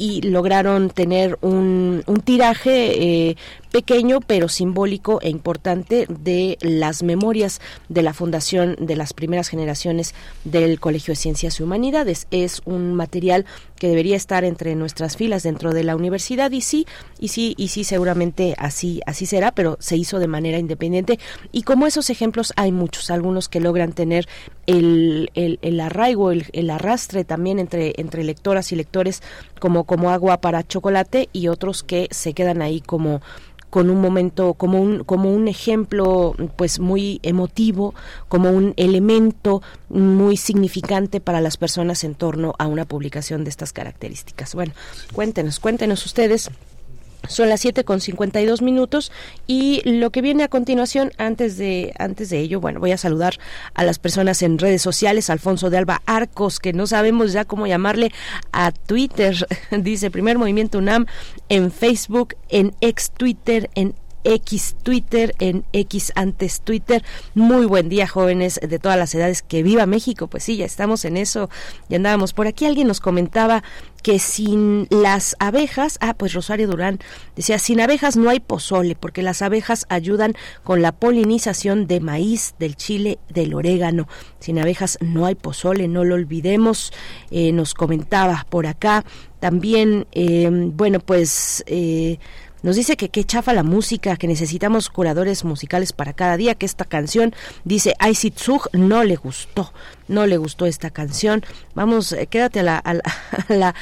y lograron tener un, un tiraje eh, pequeño pero simbólico e importante de las memorias de la fundación de las primeras generaciones del Colegio de Ciencias y Humanidades. Es un material que debería estar entre nuestras filas dentro de la universidad y sí, y sí, y sí seguramente así, así será, pero se hizo de manera independiente y como esos ejemplos hay muchos, algunos que logran tener el, el, el arraigo, el, el arrastre también entre, entre lectoras y lectores como, como agua para chocolate y otros que se quedan ahí como con un momento como un como un ejemplo pues muy emotivo, como un elemento muy significante para las personas en torno a una publicación de estas características. Bueno, cuéntenos, cuéntenos ustedes son las 7 con 52 minutos y lo que viene a continuación, antes de, antes de ello, bueno, voy a saludar a las personas en redes sociales, Alfonso de Alba Arcos, que no sabemos ya cómo llamarle a Twitter, dice Primer Movimiento UNAM, en Facebook, en ex Twitter, en X Twitter, en X antes Twitter. Muy buen día, jóvenes de todas las edades. Que viva México. Pues sí, ya estamos en eso. Ya andábamos. Por aquí alguien nos comentaba que sin las abejas, ah, pues Rosario Durán decía, sin abejas no hay pozole, porque las abejas ayudan con la polinización de maíz, del chile, del orégano. Sin abejas no hay pozole, no lo olvidemos. Eh, nos comentaba por acá también, eh, bueno, pues... Eh, nos dice que qué chafa la música, que necesitamos curadores musicales para cada día, que esta canción, dice Aisitzug, no le gustó, no le gustó esta canción. Vamos, eh, quédate a la, a la, a la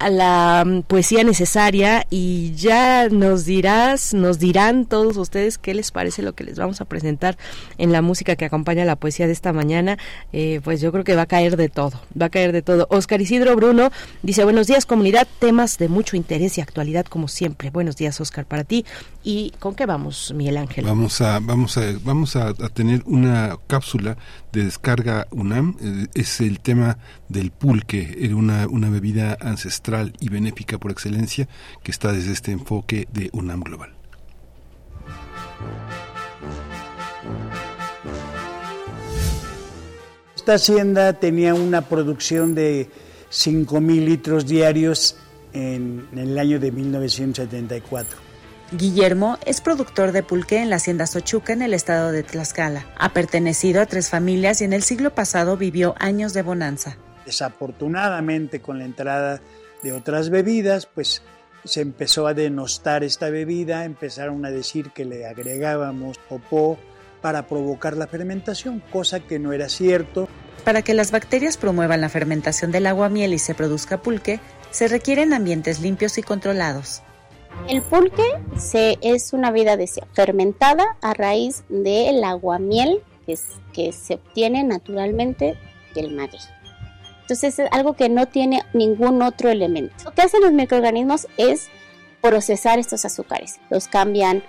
la mm, poesía necesaria y ya nos dirás, nos dirán todos ustedes qué les parece lo que les vamos a presentar en la música que acompaña la poesía de esta mañana. Eh, pues yo creo que va a caer de todo, va a caer de todo. Oscar Isidro Bruno dice buenos días comunidad, temas de mucho interés y actualidad como siempre. Buenos días Oscar para ti y con qué vamos Miguel Ángel. Vamos a vamos a vamos a, a tener una cápsula de descarga UNAM eh, es el tema del pulque, era una, una bebida ancestral y benéfica por excelencia que está desde este enfoque de UNAM Global. Esta hacienda tenía una producción de 5.000 litros diarios en, en el año de 1974. Guillermo es productor de pulque en la hacienda Sochuca en el estado de Tlaxcala. Ha pertenecido a tres familias y en el siglo pasado vivió años de bonanza. Desafortunadamente con la entrada de otras bebidas, pues se empezó a denostar esta bebida, empezaron a decir que le agregábamos popó para provocar la fermentación, cosa que no era cierto. Para que las bacterias promuevan la fermentación del agua miel y se produzca pulque, se requieren ambientes limpios y controlados. El pulque se, es una bebida fermentada a raíz del aguamiel que, que se obtiene naturalmente del maguey. Entonces es algo que no tiene ningún otro elemento. Lo que hacen los microorganismos es procesar estos azúcares. Los cambian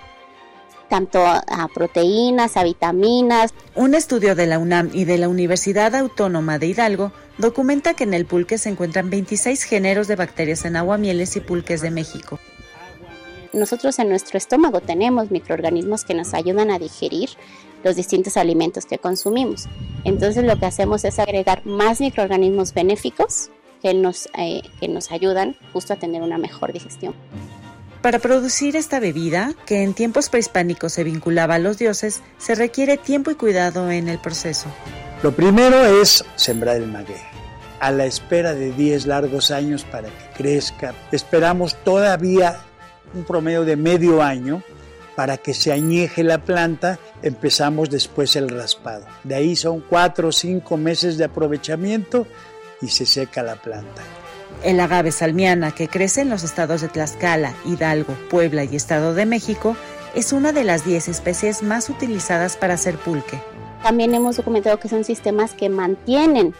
tanto a proteínas, a vitaminas. Un estudio de la UNAM y de la Universidad Autónoma de Hidalgo documenta que en el pulque se encuentran 26 géneros de bacterias en aguamieles y pulques de México. Nosotros en nuestro estómago tenemos microorganismos que nos ayudan a digerir los distintos alimentos que consumimos. Entonces lo que hacemos es agregar más microorganismos benéficos que nos, eh, que nos ayudan justo a tener una mejor digestión. Para producir esta bebida, que en tiempos prehispánicos se vinculaba a los dioses, se requiere tiempo y cuidado en el proceso. Lo primero es sembrar el maguey. A la espera de 10 largos años para que crezca. Esperamos todavía un promedio de medio año para que se añeje la planta, empezamos después el raspado. De ahí son cuatro o cinco meses de aprovechamiento y se seca la planta. El agave salmiana, que crece en los estados de Tlaxcala, Hidalgo, Puebla y Estado de México, es una de las 10 especies más utilizadas para hacer pulque. También hemos documentado que son sistemas que mantienen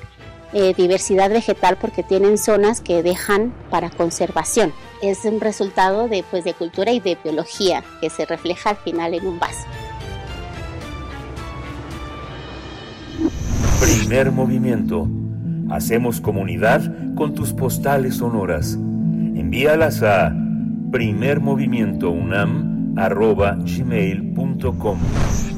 eh, diversidad vegetal porque tienen zonas que dejan para conservación. Es un resultado de, pues, de cultura y de biología que se refleja al final en un vaso. Primer movimiento. Hacemos comunidad con tus postales sonoras. Envíalas a primermovimientounam.gmail.com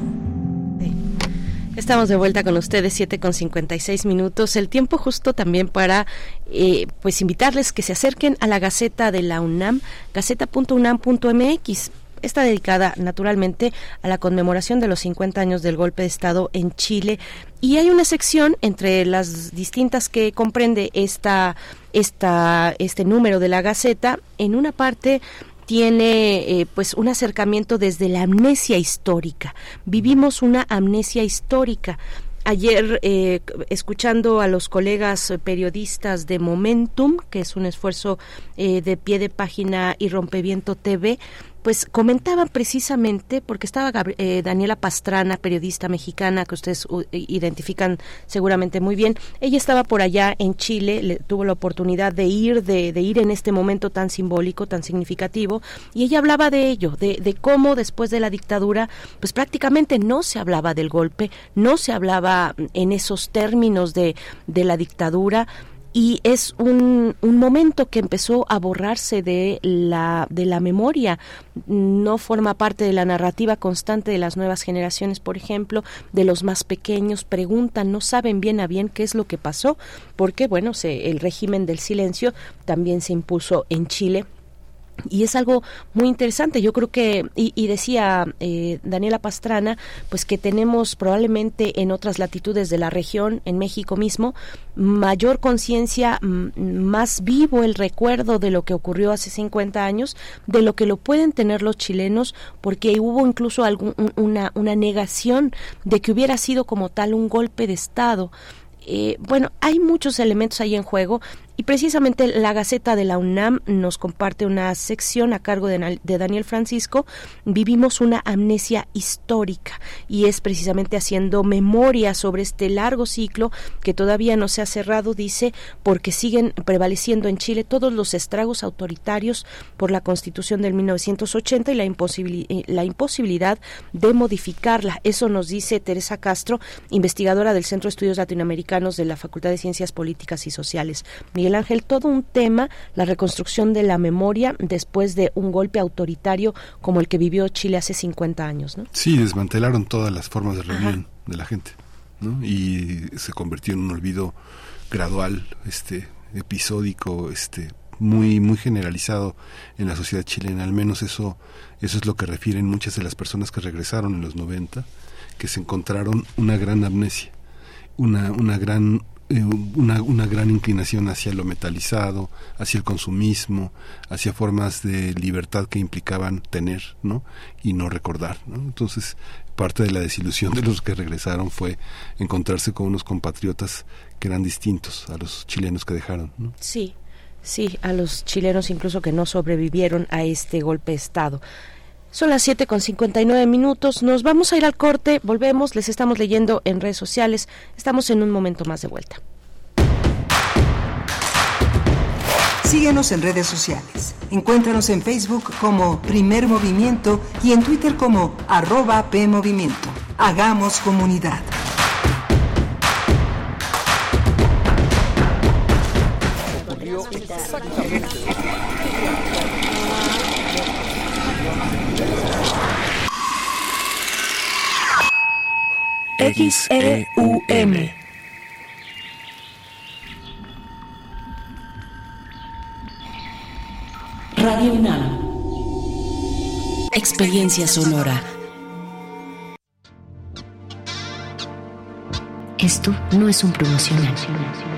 Estamos de vuelta con ustedes, 7 con 56 minutos. El tiempo justo también para eh, pues invitarles que se acerquen a la Gaceta de la UNAM, gaceta.unam.mx. Está dedicada naturalmente a la conmemoración de los 50 años del golpe de Estado en Chile y hay una sección entre las distintas que comprende esta, esta, este número de la Gaceta. En una parte tiene eh, pues un acercamiento desde la amnesia histórica. Vivimos una amnesia histórica. Ayer, eh, escuchando a los colegas periodistas de Momentum, que es un esfuerzo eh, de pie de página y Rompeviento TV, pues comentaban precisamente, porque estaba eh, Daniela Pastrana, periodista mexicana que ustedes identifican seguramente muy bien, ella estaba por allá en Chile, le, tuvo la oportunidad de ir, de, de, ir en este momento tan simbólico, tan significativo, y ella hablaba de ello, de, de cómo después de la dictadura, pues prácticamente no se hablaba del golpe, no se hablaba en esos términos de, de la dictadura, y es un, un, momento que empezó a borrarse de la, de la memoria. No forma parte de la narrativa constante de las nuevas generaciones, por ejemplo, de los más pequeños, preguntan, no saben bien a bien qué es lo que pasó, porque, bueno, se, el régimen del silencio también se impuso en Chile y es algo muy interesante. Yo creo que y, decía eh, Daniela Pastrana pues que tenemos probablemente en otras latitudes de la región en México mismo mayor conciencia más vivo el recuerdo de lo que ocurrió hace 50 años de lo que lo pueden tener los chilenos porque hubo incluso algún, una, una negación de que hubiera sido como tal un golpe de estado. Eh, bueno, hay muchos elementos ahí en juego y precisamente la Gaceta de la UNAM nos comparte una sección a cargo de, Daniel Francisco. Vivimos una amnesia histórica y es precisamente haciendo memoria sobre este largo ciclo que todavía no se ha cerrado, dice, porque siguen prevaleciendo en Chile todos los estragos autoritarios por la Constitución del 1980 y la, eh, la imposibilidad de modificarla. Eso nos dice Teresa Castro, investigadora del Centro de Estudios Latinoamericanos de la Facultad de Ciencias Políticas y Sociales. Ángel, todo un tema, la reconstrucción de la memoria después de un golpe autoritario como el que vivió Chile hace 50 años, ¿no? Sí, desmantelaron todas las formas de reunión de la gente, ¿no? Y se convirtió en un olvido gradual, este, episódico, este, muy muy generalizado en la sociedad chilena al menos eso eso es lo que refieren muchas de las personas que regresaron en los 90 que se encontraron una gran amnesia una una gran una, una, gran inclinación hacia lo metalizado, hacia el consumismo, hacia formas de libertad que implicaban tener, ¿no? Y no recordar, ¿no? Entonces, parte de la desilusión de los que regresaron fue encontrarse con unos compatriotas que eran distintos a los chilenos que dejaron, ¿no? Sí, sí, a los chilenos incluso que no sobrevivieron a este golpe de Estado. Son las 7 con 59 minutos. Nos vamos a ir al corte. Volvemos. Les estamos leyendo en redes sociales. Estamos en un momento más de vuelta. Síguenos en redes sociales. Encuéntranos en Facebook como Primer Movimiento y en Twitter como arroba PMovimiento. Hagamos comunidad. XEUM. Radio UNAM. Experiencia sonora. Esto no es un promocional.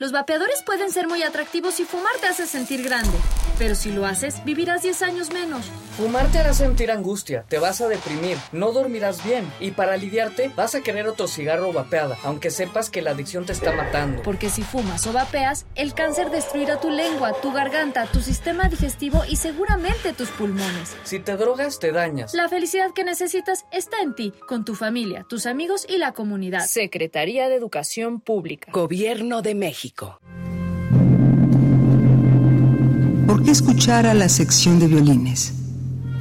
Los vapeadores pueden ser muy atractivos y fumar te hace sentir grande. Pero si lo haces, vivirás 10 años menos. Fumar te hará sentir angustia, te vas a deprimir, no dormirás bien y para aliviarte vas a querer otro cigarro o vapeada, aunque sepas que la adicción te está matando. Porque si fumas o vapeas, el cáncer destruirá tu lengua, tu garganta, tu sistema digestivo y seguramente tus pulmones. Si te drogas, te dañas. La felicidad que necesitas está en ti, con tu familia, tus amigos y la comunidad. Secretaría de Educación Pública. Gobierno de México. ¿Por qué escuchar a la sección de violines?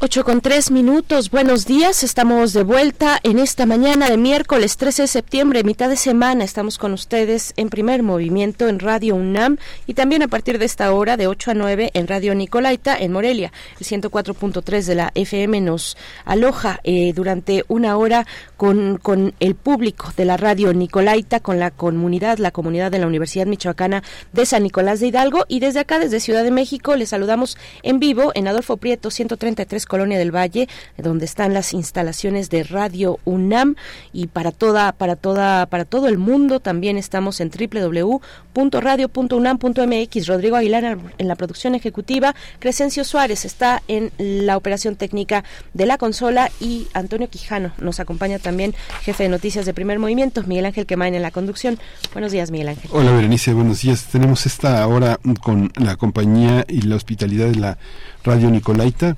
8 con 3 minutos, buenos días, estamos de vuelta en esta mañana de miércoles 13 de septiembre, mitad de semana, estamos con ustedes en primer movimiento en Radio UNAM y también a partir de esta hora de 8 a 9 en Radio Nicolaita en Morelia, el 104.3 de la FM nos aloja eh, durante una hora con, con el público de la Radio Nicolaita, con la comunidad, la comunidad de la Universidad Michoacana de San Nicolás de Hidalgo. Y desde acá, desde Ciudad de México, les saludamos en vivo en Adolfo Prieto 133 Colonia del Valle, donde están las instalaciones de Radio UNAM y para toda para toda para todo el mundo también estamos en www.radio.unam.mx. Rodrigo Aguilar en la producción ejecutiva, Crescencio Suárez está en la operación técnica de la consola y Antonio Quijano nos acompaña también, jefe de noticias de Primer Movimiento, Miguel Ángel Quemain en la conducción. Buenos días, Miguel Ángel. Hola, Berenice, buenos días. Tenemos esta hora con la compañía y la hospitalidad de la Radio Nicolaita.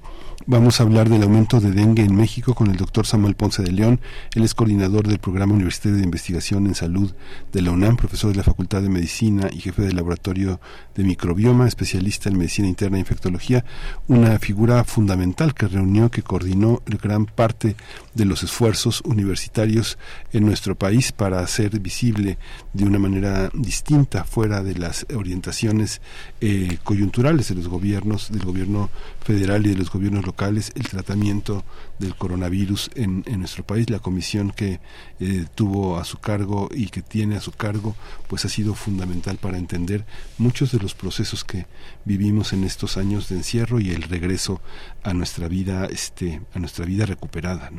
Vamos a hablar del aumento de dengue en México con el doctor Samuel Ponce de León. Él es coordinador del Programa Universitario de Investigación en Salud de la UNAM, profesor de la Facultad de Medicina y jefe del Laboratorio de Microbioma, especialista en Medicina Interna e Infectología, una figura fundamental que reunió, que coordinó gran parte de los esfuerzos universitarios en nuestro país para hacer visible de una manera distinta, fuera de las orientaciones eh, coyunturales de los gobiernos, del gobierno federal y de los gobiernos locales el tratamiento del coronavirus en, en nuestro país. La comisión que eh, tuvo a su cargo y que tiene a su cargo, pues ha sido fundamental para entender muchos de los procesos que vivimos en estos años de encierro y el regreso a nuestra vida, este, a nuestra vida recuperada.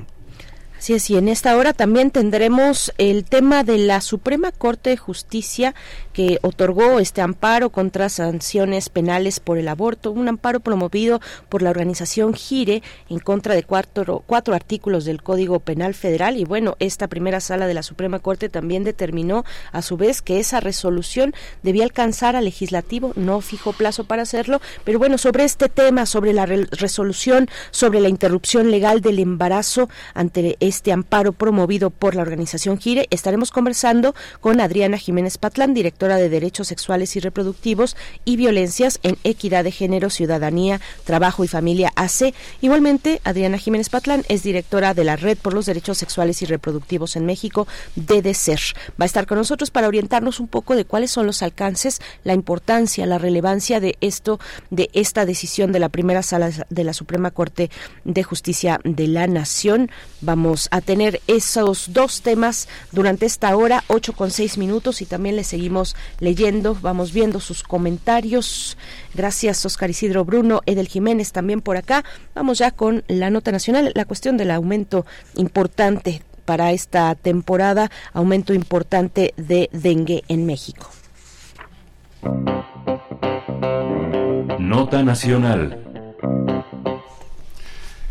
Así es, y en esta hora también tendremos el tema de la Suprema Corte de Justicia que otorgó este amparo contra sanciones penales por el aborto, un amparo promovido por la organización Gire en contra de cuatro, cuatro artículos del Código Penal Federal. Y bueno, esta primera sala de la Suprema Corte también determinó a su vez que esa resolución debía alcanzar al legislativo, no fijó plazo para hacerlo, pero bueno, sobre este tema, sobre la re resolución, sobre la interrupción legal del embarazo ante este amparo promovido por la organización Gire, estaremos conversando con Adriana Jiménez Patlán, directora de Derechos Sexuales y Reproductivos y Violencias en Equidad de Género, Ciudadanía, Trabajo y Familia AC. Igualmente, Adriana Jiménez Patlán es directora de la Red por los Derechos Sexuales y Reproductivos en México, DDCER. Va a estar con nosotros para orientarnos un poco de cuáles son los alcances, la importancia, la relevancia de esto, de esta decisión de la primera sala de la Suprema Corte de Justicia de la Nación. Vamos a tener esos dos temas durante esta hora, 8 con 6 minutos, y también le seguimos leyendo, vamos viendo sus comentarios. Gracias, Oscar Isidro Bruno, Edel Jiménez también por acá. Vamos ya con la nota nacional, la cuestión del aumento importante para esta temporada, aumento importante de dengue en México. Nota nacional.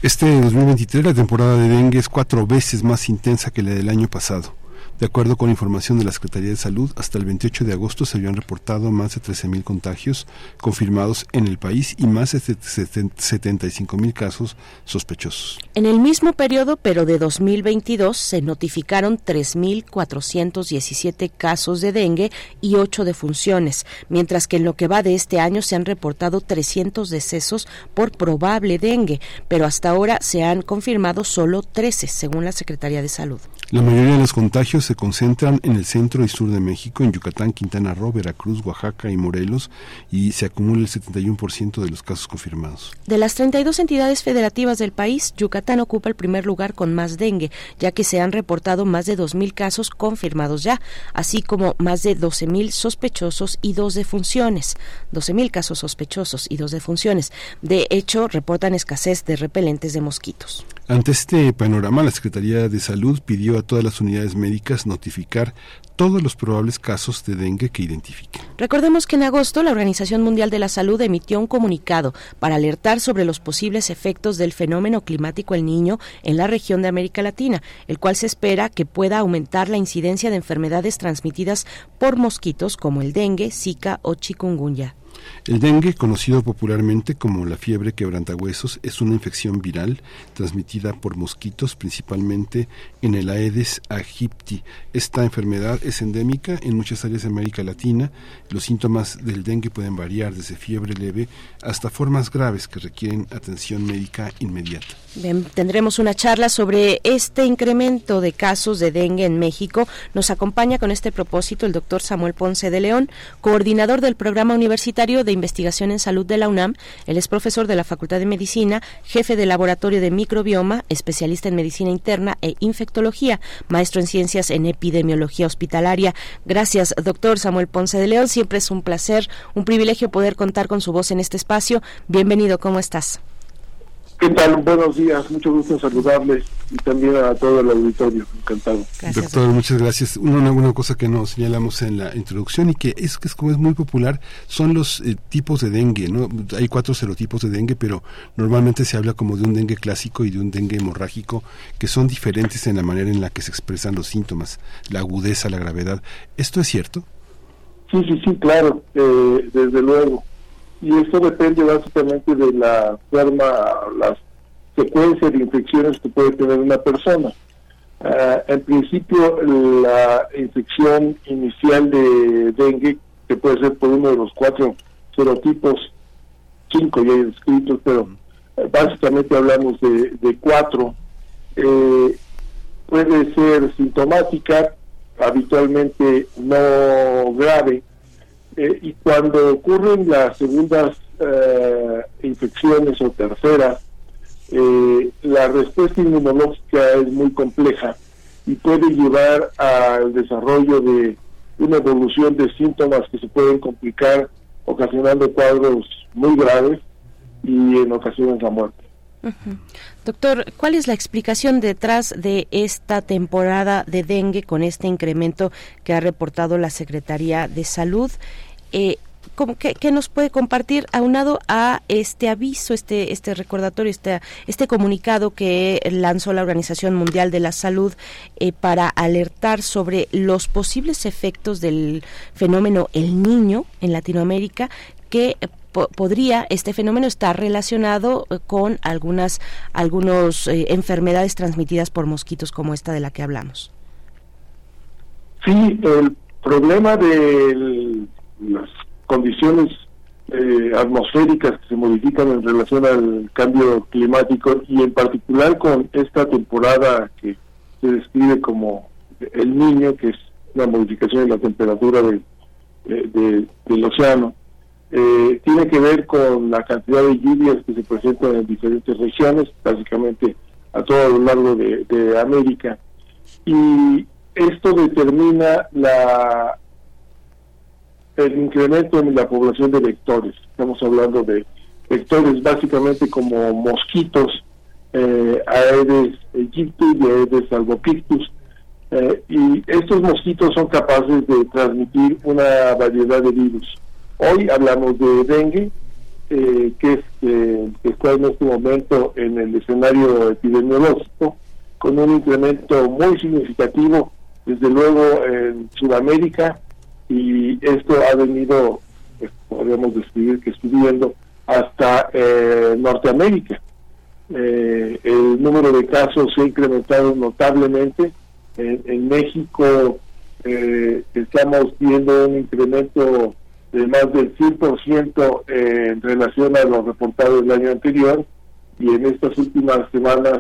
Este 2023 la temporada de dengue es cuatro veces más intensa que la del año pasado. De acuerdo con información de la Secretaría de Salud, hasta el 28 de agosto se habían reportado más de 13.000 contagios confirmados en el país y más de 75.000 casos sospechosos. En el mismo periodo, pero de 2022, se notificaron 3.417 casos de dengue y 8 defunciones, mientras que en lo que va de este año se han reportado 300 decesos por probable dengue, pero hasta ahora se han confirmado solo 13, según la Secretaría de Salud. La mayoría de los contagios se concentran en el centro y sur de México, en Yucatán, Quintana Roo, Veracruz, Oaxaca y Morelos, y se acumula el 71% de los casos confirmados. De las 32 entidades federativas del país, Yucatán ocupa el primer lugar con más dengue, ya que se han reportado más de 2.000 casos confirmados ya, así como más de 12.000 sospechosos y dos defunciones. 12.000 casos sospechosos y dos defunciones. De hecho, reportan escasez de repelentes de mosquitos. Ante este panorama, la Secretaría de Salud pidió a todas las unidades médicas notificar todos los probables casos de dengue que identifiquen. Recordemos que en agosto la Organización Mundial de la Salud emitió un comunicado para alertar sobre los posibles efectos del fenómeno climático El Niño en la región de América Latina, el cual se espera que pueda aumentar la incidencia de enfermedades transmitidas por mosquitos como el dengue, zika o chikungunya. El dengue, conocido popularmente como la fiebre quebrantahuesos, es una infección viral transmitida por mosquitos, principalmente en el Aedes aegypti. Esta enfermedad es endémica en muchas áreas de América Latina. Los síntomas del dengue pueden variar desde fiebre leve hasta formas graves que requieren atención médica inmediata. Tendremos una charla sobre este incremento de casos de dengue en México. Nos acompaña con este propósito el doctor Samuel Ponce de León, coordinador del Programa Universitario de Investigación en Salud de la UNAM. Él es profesor de la Facultad de Medicina, jefe de Laboratorio de Microbioma, especialista en Medicina Interna e Infectología, maestro en Ciencias en Epidemiología Hospitalaria. Gracias, doctor Samuel Ponce de León. Siempre es un placer, un privilegio poder contar con su voz en este espacio. Bienvenido, ¿cómo estás? ¿Qué tal? Buenos días, mucho gusto saludarles y también a todo el auditorio, encantado. Doctor, muchas gracias. Una, una cosa que nos señalamos en la introducción y que es que es como es muy popular son los eh, tipos de dengue, ¿no? Hay cuatro serotipos de dengue, pero normalmente se habla como de un dengue clásico y de un dengue hemorrágico que son diferentes en la manera en la que se expresan los síntomas, la agudeza, la gravedad. ¿Esto es cierto? Sí, sí, sí, claro, eh, desde luego. Y esto depende básicamente de la forma, la secuencia de infecciones que puede tener una persona. Ah, en principio, la infección inicial de dengue, que puede ser por uno de los cuatro serotipos, cinco ya descritos, pero eh, básicamente hablamos de, de cuatro, eh, puede ser sintomática, habitualmente no grave, eh, y cuando ocurren las segundas eh, infecciones o terceras, eh, la respuesta inmunológica es muy compleja y puede llevar al desarrollo de una evolución de síntomas que se pueden complicar, ocasionando cuadros muy graves y en ocasiones la muerte. Doctor, ¿cuál es la explicación detrás de esta temporada de dengue con este incremento que ha reportado la Secretaría de Salud? Eh, ¿cómo- qué, qué nos puede compartir aunado a este aviso, este, este recordatorio, este, este comunicado que lanzó la Organización Mundial de la Salud eh, para alertar sobre los posibles efectos del fenómeno El Niño en Latinoamérica que eh, po- podría este fenómeno estar relacionado eh, con algunas algunos enfermedades transmitidas por mosquitos como esta de la que hablamos. Sí, el problema de las condiciones eh, atmosféricas que se modifican en relación al cambio climático y en particular con esta temporada que se describe como el niño, que es la modificación de la temperatura eh, de- del océano, eh, tiene que ver con la cantidad de lluvias que se presentan en diferentes regiones, básicamente a todo lo largo de América. Y esto determina la el incremento en la población de vectores. Estamos hablando de vectores básicamente como mosquitos, eh, Aedes aegypti y Aedes albopictus. Eh, y estos mosquitos son capaces de transmitir una variedad de virus. Hoy hablamos de dengue, eh, que, es, eh, que está en este momento en el escenario epidemiológico, con un incremento muy significativo desde luego en Sudamérica y esto ha venido, pues, podríamos describir que subiendo hasta eh, Norteamérica. Eh, el número de casos se ha incrementado notablemente. En, en México eh, estamos viendo un incremento de más del 100% eh, en relación a los reportados del año anterior y en estas últimas semanas,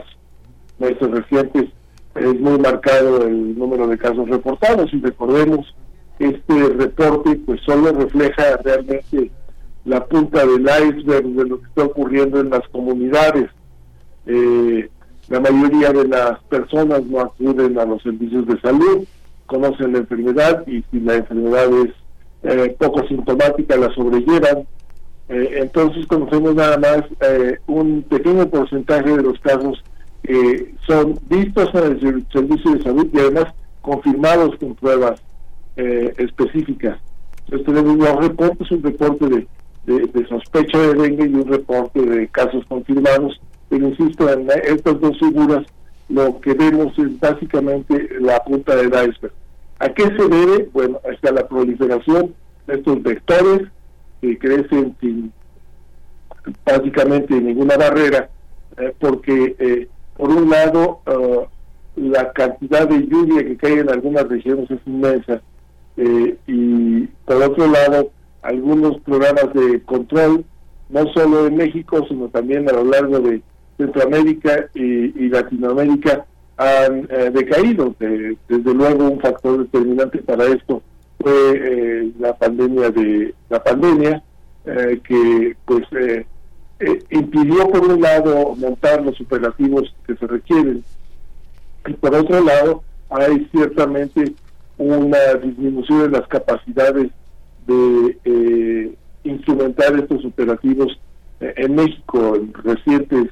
meses recientes, es muy marcado el número de casos reportados y recordemos este reporte pues solo refleja realmente la punta del iceberg de lo que está ocurriendo en las comunidades. Eh, la mayoría de las personas no acuden a los servicios de salud, conocen la enfermedad y si la enfermedad es eh, poco sintomática la sobrellevan. Eh, entonces conocemos nada más un pequeño porcentaje de los casos que son vistos en el servicio de salud y además confirmados con pruebas específicas. Entonces tenemos dos reportes, un reporte de, sospecha de dengue y un reporte de casos confirmados. Pero insisto, en estas dos figuras lo que vemos es básicamente la punta del iceberg. ¿A qué se debe? Bueno, está la proliferación de estos vectores que crecen sin básicamente ninguna barrera, eh, porque eh, por un lado eh, la cantidad de lluvia que cae en algunas regiones es inmensa y por otro lado algunos programas de control, no solo en México, sino también a lo largo de Centroamérica y Latinoamérica, han eh, decaído. desde luego un factor determinante para esto fue eh, la pandemia de la pandemia eh, que pues impidió por un lado montar los operativos que se requieren y por otro lado hay ciertamente una disminución de las capacidades de instrumentar estos operativos en México en recientes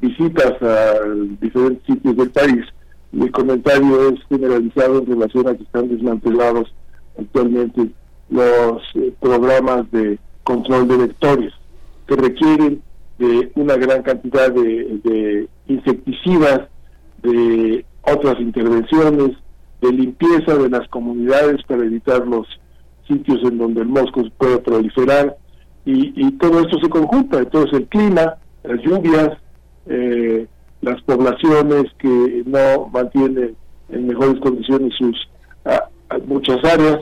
visitas a diferentes sitios del país, mi comentario es generalizado en relación a que están desmantelados actualmente los eh, programas de control de vectores que requieren de una gran cantidad de, insecticidas, de otras intervenciones, de limpieza de las comunidades para evitar los sitios en donde el mosco puede proliferar y, todo esto se conjunta, entonces el clima, las lluvias, eh, las poblaciones que no mantienen en mejores condiciones sus muchas áreas,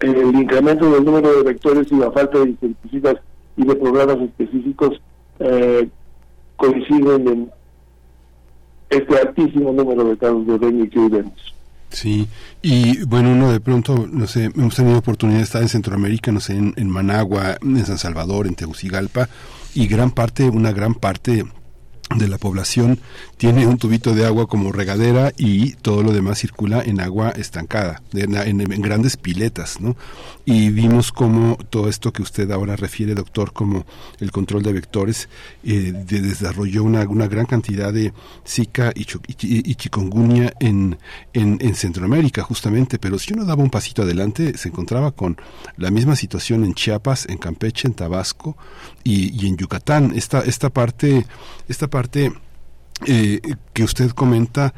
el incremento del número de vectores y la falta de insecticidas y de programas específicos eh, coinciden en este altísimo número de casos de dengue que hoy vemos. Sí, y bueno, uno de pronto, no sé, hemos tenido oportunidad de estar en Centroamérica, no sé, en, en Managua, en San Salvador, en Tegucigalpa, y gran parte, una gran parte de la población tiene un tubito de agua como regadera y todo lo demás circula en agua estancada, en, grandes piletas, ¿no? Y vimos cómo todo esto que usted ahora refiere, doctor, como el control de vectores, eh, desarrolló una, gran cantidad de Zika y, y, chikungunya en, en, Centroamérica, justamente, pero si uno daba un pasito adelante, se encontraba con la misma situación en Chiapas, en Campeche, en Tabasco y, y en Yucatán. Esta, esta parte, esta parte eh, que usted comenta,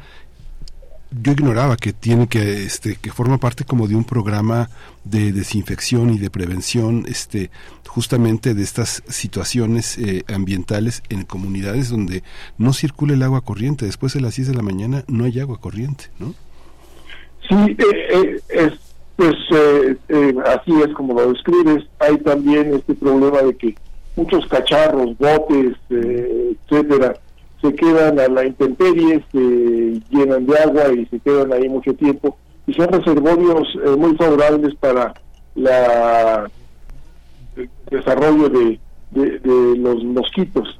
yo ignoraba que tiene que este que forma parte como de un programa de desinfección y de prevención este justamente de estas situaciones eh, ambientales en comunidades donde no circula el agua corriente. Después de las 10 de la mañana no hay agua corriente no sí eh, es pues así es como lo describes. Hay también este problema de que muchos cacharros, botes, eh, etcétera, se quedan a la intemperie, se llenan de agua y se quedan ahí mucho tiempo y son reservorios eh, muy favorables para la el desarrollo de, los mosquitos.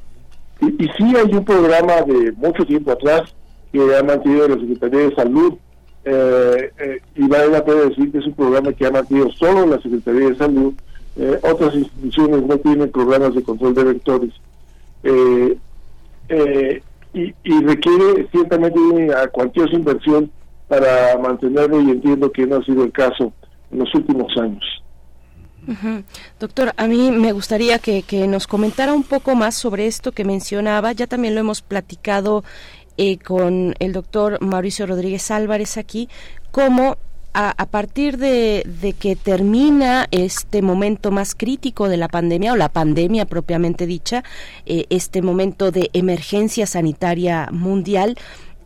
Y, y, sí hay un programa de mucho tiempo atrás que ha mantenido la Secretaría de Salud eh, eh, y vale la pena decir que es un programa que ha mantenido solo la Secretaría de Salud eh, otras instituciones no tienen programas de control de vectores. Eh, eh, y, requiere ciertamente a cualquier inversión para mantenerlo y entiendo que no ha sido el caso en los últimos años. Doctor, a mí me gustaría que, que, nos comentara un poco más sobre esto que mencionaba. Ya también lo hemos platicado eh, con el doctor Mauricio Rodríguez Álvarez aquí, cómo a, partir de, que termina este momento más crítico de la pandemia o la pandemia propiamente dicha, eh, este momento de emergencia sanitaria mundial,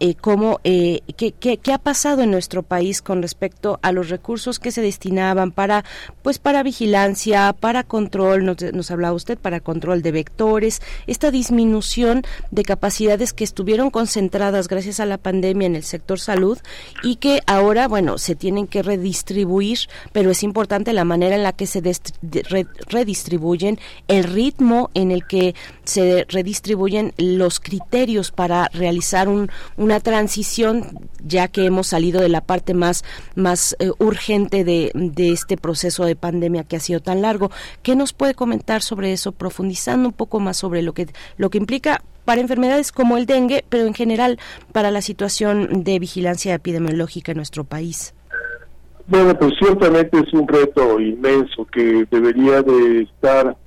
eh, cómo, eh, qué, qué, qué, ha pasado en nuestro país con respecto a los recursos que se destinaban para, pues, para vigilancia, para control, nos, nos hablaba usted, para control de vectores, esta disminución de capacidades que estuvieron concentradas gracias a la pandemia en el sector salud y que ahora, bueno, se tienen que redistribuir, pero es importante la manera en la que se redistribuyen, el ritmo en el que se redistribuyen los criterios para realizar un, una transición ya que hemos salido de la parte más más eh, urgente de, de, este proceso de pandemia que ha sido tan largo. ¿Qué nos puede comentar sobre eso, profundizando un poco más sobre lo que lo que implica para enfermedades como el dengue, pero en general para la situación de vigilancia epidemiológica en nuestro país? Bueno, pues ciertamente es un reto inmenso que debería de estar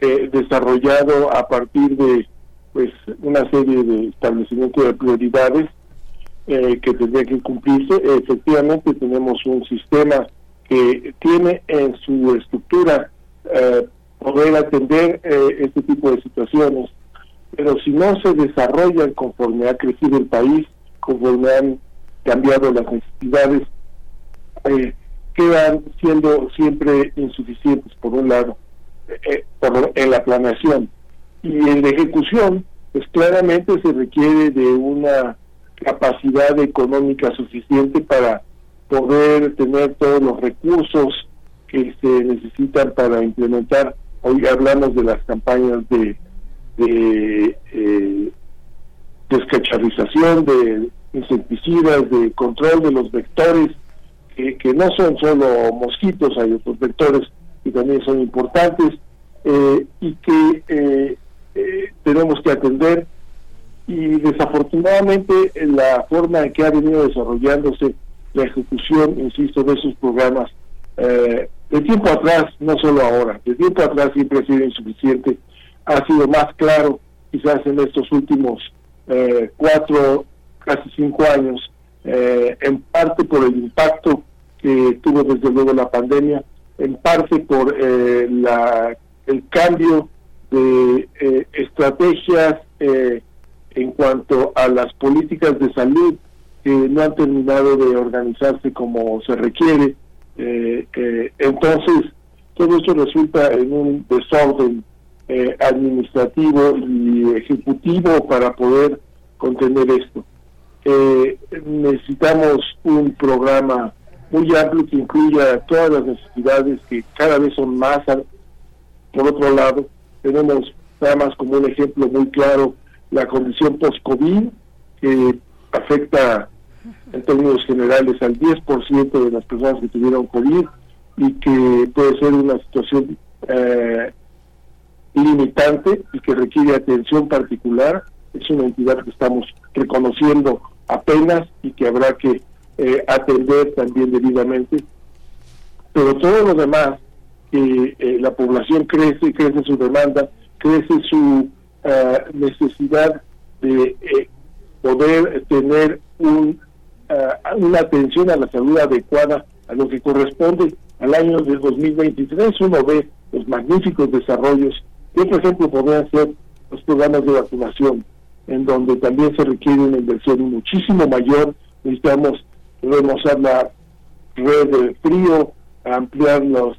eh, desarrollado a partir de pues una serie de establecimientos de prioridades eh, que tendría que cumplirse. Efectivamente tenemos un sistema que tiene en su estructura eh, poder atender eh, este tipo de situaciones, pero si no se desarrollan conforme ha crecido el país, conforme han cambiado las necesidades, quedan siendo siempre insuficientes por un lado por, en la planeación y en la ejecución, pues claramente se requiere de una capacidad económica suficiente para poder tener todos los recursos que se necesitan para implementar. Hoy hablamos de las campañas de, de eh, descacharización, de insecticidas, de control de los vectores, que, no son solo mosquitos, hay otros vectores que también son importantes eh, y que eh, eh, tenemos que atender. Y desafortunadamente la forma en que ha venido desarrollándose la ejecución, insisto, de esos programas, eh, de tiempo atrás, no solo ahora, de tiempo atrás siempre ha sido insuficiente, ha sido más claro quizás en estos últimos eh, cuatro, casi cinco años, eh, en parte por el impacto que tuvo desde luego la pandemia, en parte por eh, la, el cambio de eh, estrategias eh, en cuanto a las políticas de salud que no han terminado de organizarse como se requiere. Eh, eh, entonces, todo esto resulta en un desorden eh, administrativo y ejecutivo para poder contener esto. necesitamos un programa muy amplio que incluya todas las necesidades que cada vez son más. Por otro lado, tenemos nada más como un ejemplo muy claro la condición post-COVID, que afecta en términos generales al 10% de las personas que tuvieron COVID y que puede ser una situación eh, limitante y que requiere atención particular. Es una entidad que estamos reconociendo apenas y que habrá que eh, atender también debidamente. Pero todo lo demás, que eh, la población crece, crece su demanda, crece su eh, necesidad de eh, poder tener un, eh, una atención a la salud adecuada a lo que corresponde al año de 2023. Uno ve los magníficos desarrollos que, por ejemplo, podrían ser los programas de vacunación, en donde también se requiere una inversión muchísimo mayor. Necesitamos remozar la red de frío, ampliar las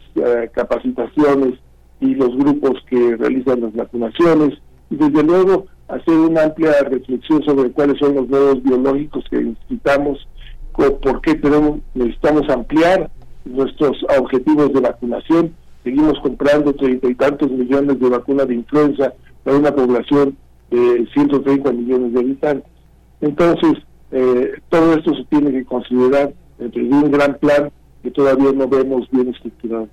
capacitaciones y los grupos que realizan las vacunaciones, y desde luego hacer una amplia reflexión sobre cuáles son los nuevos biológicos que necesitamos, por qué tenemos, necesitamos ampliar nuestros objetivos de vacunación. Seguimos comprando treinta y tantos millones de vacunas de influenza para una población de 130 millones de habitantes. Entonces, eh, todo esto se tiene que considerar dentro de un gran plan que todavía no vemos bien estructurado.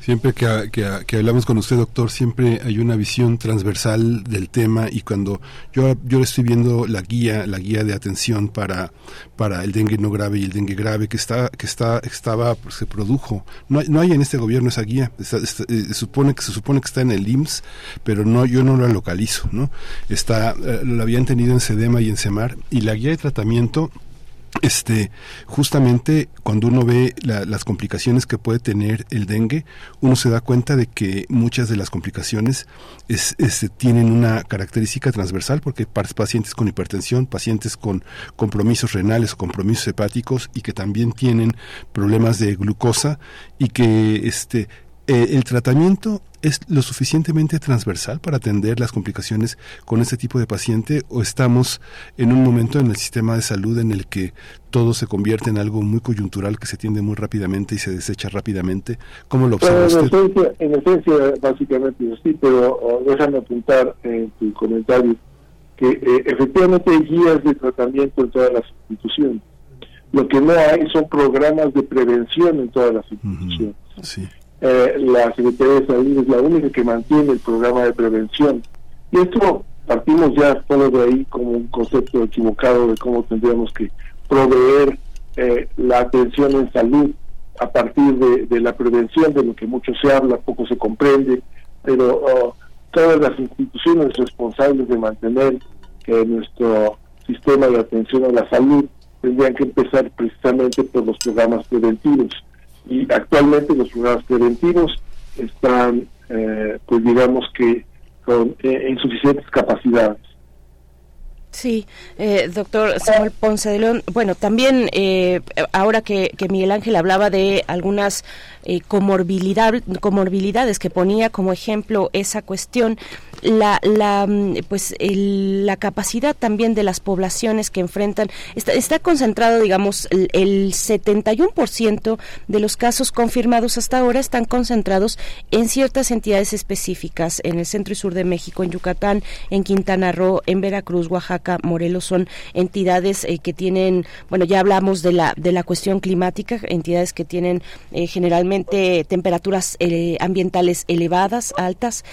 Siempre que, que- que hablamos con usted, doctor, siempre hay una visión transversal del tema y cuando yo, yo estoy viendo la guía, la guía de atención para, para el dengue no grave y el dengue grave que está, que está, estaba, pues, se produjo. No no hay en este gobierno esa guía. Está- eh, supone que se supone que está en el IMSS, pero no, yo no la localizo, ¿no? Está, eh, habían tenido en SEDEMA y en SEMAR y la guía de tratamiento este justamente cuando uno ve la- las complicaciones que puede tener el dengue uno se da cuenta de que muchas de las complicaciones es, este, tienen una característica transversal porque pacientes con hipertensión pacientes con compromisos renales compromisos hepáticos y que también tienen problemas de glucosa y que este eh, el tratamiento es lo suficientemente transversal para atender las complicaciones con este tipo de paciente o estamos en un momento en el sistema de salud en el que todo se convierte en algo muy coyuntural que se tiende muy rápidamente y se desecha rápidamente? ¿Cómo lo observa Bueno, en, usted? esencia, en esencia, básicamente sí, pero oh, déjame apuntar en tu comentario que eh, efectivamente hay guías de tratamiento en todas las instituciones. Lo que no hay son programas de prevención en todas las instituciones. Sí. Eh, la Secretaría de Salud es la única que mantiene el programa de prevención. Y esto partimos ya solo de ahí como un concepto equivocado de cómo tendríamos que proveer eh, la atención en salud a partir de, la prevención, de lo que mucho se habla, poco se comprende, pero oh, todas las instituciones responsables de mantener que nuestro sistema de atención a la salud tendrían que empezar precisamente por los programas preventivos. Y actualmente los programas preventivos están, eh, pues digamos que, con eh, insuficientes capacidades. Sí, eh, doctor Samuel Ponce de León. Bueno, también eh, ahora que, que Miguel Ángel hablaba de algunas eh, comorbilidad- comorbilidades que ponía como ejemplo esa cuestión, la, la mm, pues el- la capacidad también de las poblaciones que enfrentan está, está concentrado, digamos, el, el 71% de los casos confirmados hasta ahora están concentrados en ciertas entidades específicas en el centro y sur de México, en Yucatán, en Quintana Roo, en Veracruz, Oaxaca, Morelos son entidades eh, que tienen, bueno, ya hablamos de la de la cuestión climática, entidades que tienen eh, generalmente temperaturas eh, ambientales elevadas, altas.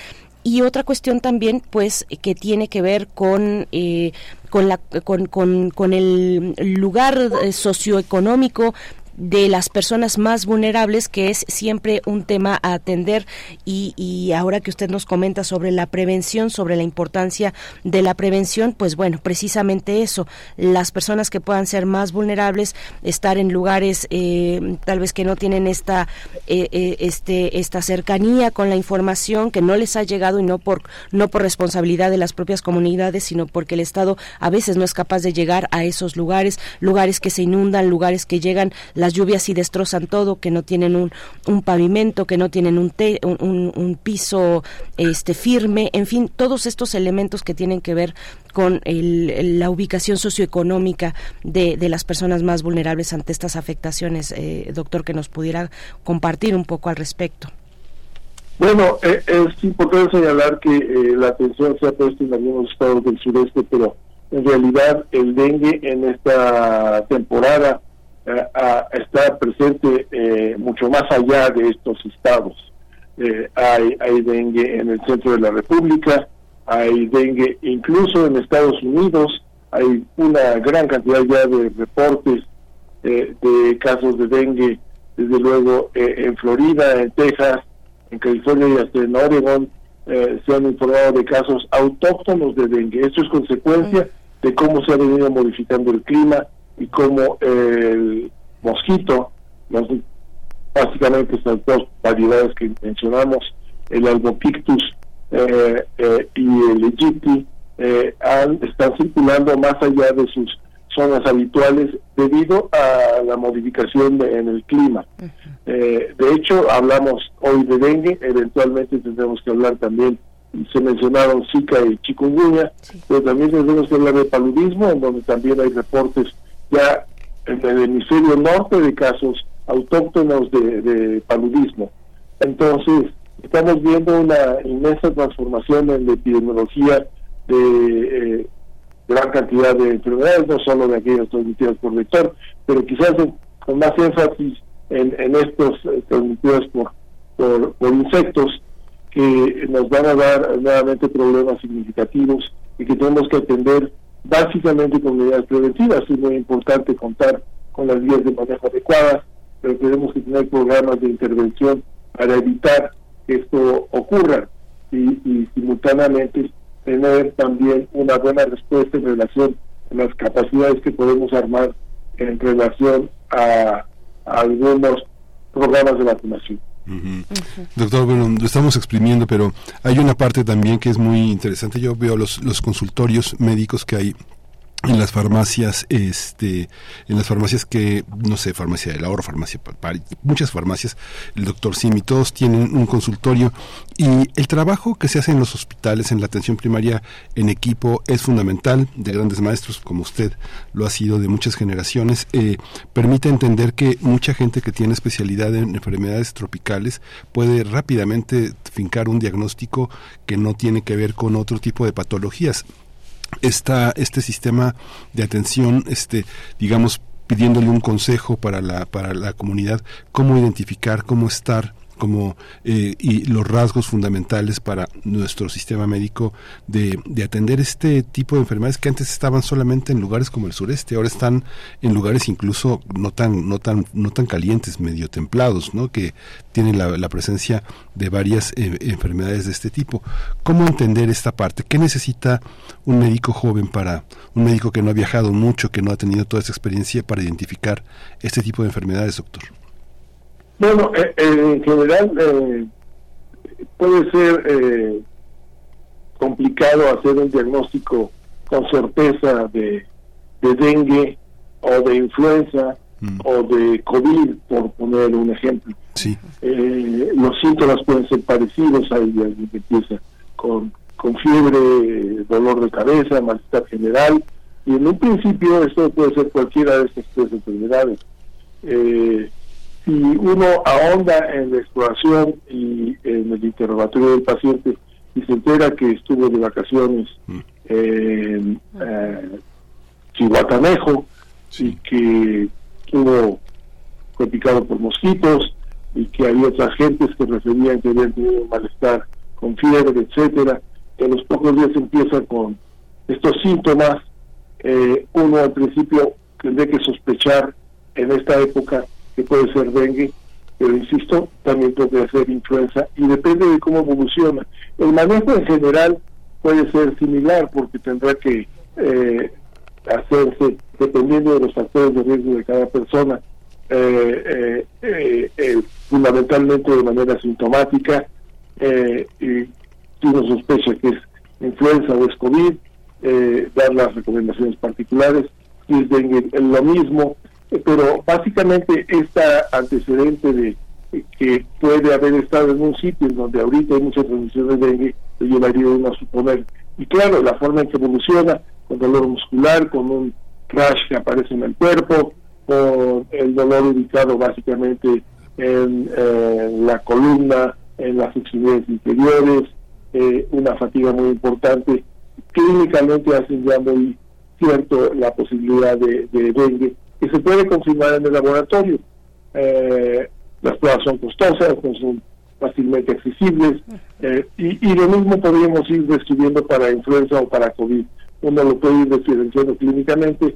Y otra cuestión también pues que tiene que ver con eh, con la con, con, con el lugar socioeconómico de las personas más vulnerables, que es siempre un tema a atender. Y, y ahora que usted nos comenta sobre la prevención, sobre la importancia de la prevención, pues bueno, precisamente eso, las personas que puedan ser más vulnerables, estar en lugares eh, tal vez que no tienen esta, eh, eh, este, esta cercanía con la información, que no les ha llegado y no por, no por responsabilidad de las propias comunidades, sino porque el Estado a veces no es capaz de llegar a esos lugares, lugares que se inundan, lugares que llegan las lluvias y destrozan todo, que no tienen un, pavimento, que no tienen un, te- un, un- piso este firme, en fin, todos estos elementos que tienen que ver con el- la ubicación socioeconómica de, de las personas más vulnerables ante estas afectaciones, eh, doctor, que nos pudiera compartir un poco al respecto. Bueno, eh, es importante señalar que eh, la atención se ha puesto en algunos estados del sureste, pero en realidad el dengue en esta temporada eh, ah, está presente eh, mucho más allá de estos estados. Eh, hay, hay dengue en el centro de la República, hay dengue incluso en Estados Unidos, hay una gran cantidad ya de reportes eh, de casos de dengue, desde luego eh, en Florida, en Texas, en California y hasta en Oregon eh, se han informado de casos autóctonos de dengue. Esto es consecuencia de cómo se ha venido modificando el clima y cómo el mosquito, los, básicamente estas dos variedades que mencionamos, el Albopictus eh, eh, y el Egypti, eh, han- están circulando más allá de sus zonas habituales debido a la modificación de- en el clima. Eh, de hecho, hablamos hoy de dengue, eventualmente tendremos que hablar también, se mencionaron Zika y chikungunya, pero también tendremos que hablar de paludismo, en donde también hay reportes ya en el hemisferio norte de casos autóctonos de, paludismo. Entonces, estamos viendo una inmensa transformación en la epidemiología de eh, gran cantidad de enfermedades, no solo de aquellas transmitidas por vector, pero quizás con más énfasis en, estos eh, transmitidos por insectos que nos van a dar nuevamente problemas significativos y que tenemos que atender básicamente con medidas preventivas. Es muy importante contar con las vías de manejo adecuadas, pero tenemos que tener programas de intervención para evitar que esto ocurra y, simultáneamente tener también una buena respuesta en relación a las capacidades que podemos armar en relación a algunos programas de vacunación. Doctor, bueno, lo estamos exprimiendo, pero hay una parte también que es muy interesante. Yo veo los, los consultorios médicos que hay en las farmacias, este, en las farmacias que, no sé, farmacia del ahorro, farmacia, muchas farmacias, el doctor Simi, todos tienen un consultorio y el trabajo que se hace en los hospitales, en la atención primaria, en equipo, es fundamental, de grandes maestros como usted lo ha sido de muchas generaciones, eh, permite entender que mucha gente que tiene especialidad en enfermedades tropicales puede rápidamente fincar un diagnóstico que no tiene que ver con otro tipo de patologías esta, este sistema de atención, este, digamos, pidiéndole un consejo para la, para la comunidad, cómo identificar, cómo estar como eh, y los rasgos fundamentales para nuestro sistema médico de, de, atender este tipo de enfermedades que antes estaban solamente en lugares como el sureste ahora están en lugares incluso no tan no tan no tan calientes medio templados no que tienen la, la presencia de varias eh, enfermedades de este tipo. Cómo entender esta parte qué necesita un médico joven para un médico que no ha viajado mucho que no ha tenido toda esa experiencia para identificar este tipo de enfermedades doctor bueno, eh, eh, en general eh, puede ser eh, complicado hacer un diagnóstico con certeza de, de dengue o de influenza o de COVID, por poner un ejemplo. Sí. los síntomas pueden ser parecidos, hay alguien que empieza con, con fiebre, dolor de cabeza, malestar general, y en un principio esto puede ser cualquiera de estas tres enfermedades. Eh, si uno ahonda en la exploración y en el interrogatorio del paciente y se entera que estuvo de vacaciones en eh, Chihuatanejo y que estuvo fue picado por mosquitos y que había otras gentes que referían que habían tenido malestar con fiebre, etcétera, que a los pocos días empieza con estos síntomas, eh, uno al principio tendría que sospechar en esta época que puede ser dengue, pero insisto, también puede ser influenza y depende de cómo evoluciona. El manejo en general puede ser similar porque tendrá que eh, hacerse dependiendo de los factores de riesgo de cada persona, eh, eh, fundamentalmente de manera sintomática, y si uno sospecha que es influenza o es COVID, dar las recomendaciones particulares, si es dengue, lo mismo, pero básicamente esta antecedente de que puede haber estado en un sitio en donde ahorita hay muchas transmisiones de dengue, le llevaría uno a suponer. Y claro, la forma en que evoluciona, con dolor muscular, con un crash que aparece en el cuerpo, con el dolor ubicado básicamente en eh, la columna, en las extremidades inferiores, eh, una fatiga muy importante, clínicamente hacen ya muy cierto la posibilidad de, de dengue que se puede confirmar en el laboratorio. Eh, las pruebas son costosas, no son fácilmente accesibles eh, y, y, lo mismo podríamos ir describiendo para influenza o para COVID. Uno lo puede ir diferenciando clínicamente,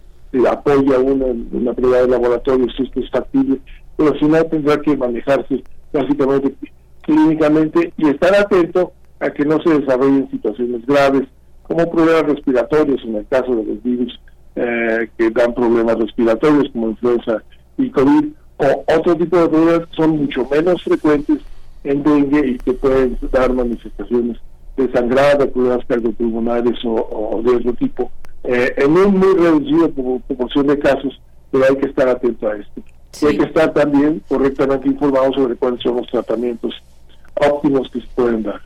apoya uno en una prueba de laboratorio si esto es factible, pero si no tendrá que manejarse básicamente clínicamente y estar atento a que no se desarrollen situaciones graves como problemas respiratorios en el caso de los virus eh, que dan problemas respiratorios como influenza y COVID, o otro tipo de problemas que son mucho menos frecuentes en dengue y que pueden dar manifestaciones de sangrado, problemas cardiopulmonares o, o de otro tipo, eh, en un muy reducido proporción de casos, pero hay que estar atento a esto. Y hay que estar también correctamente informado sobre cuáles son los tratamientos óptimos que se pueden dar.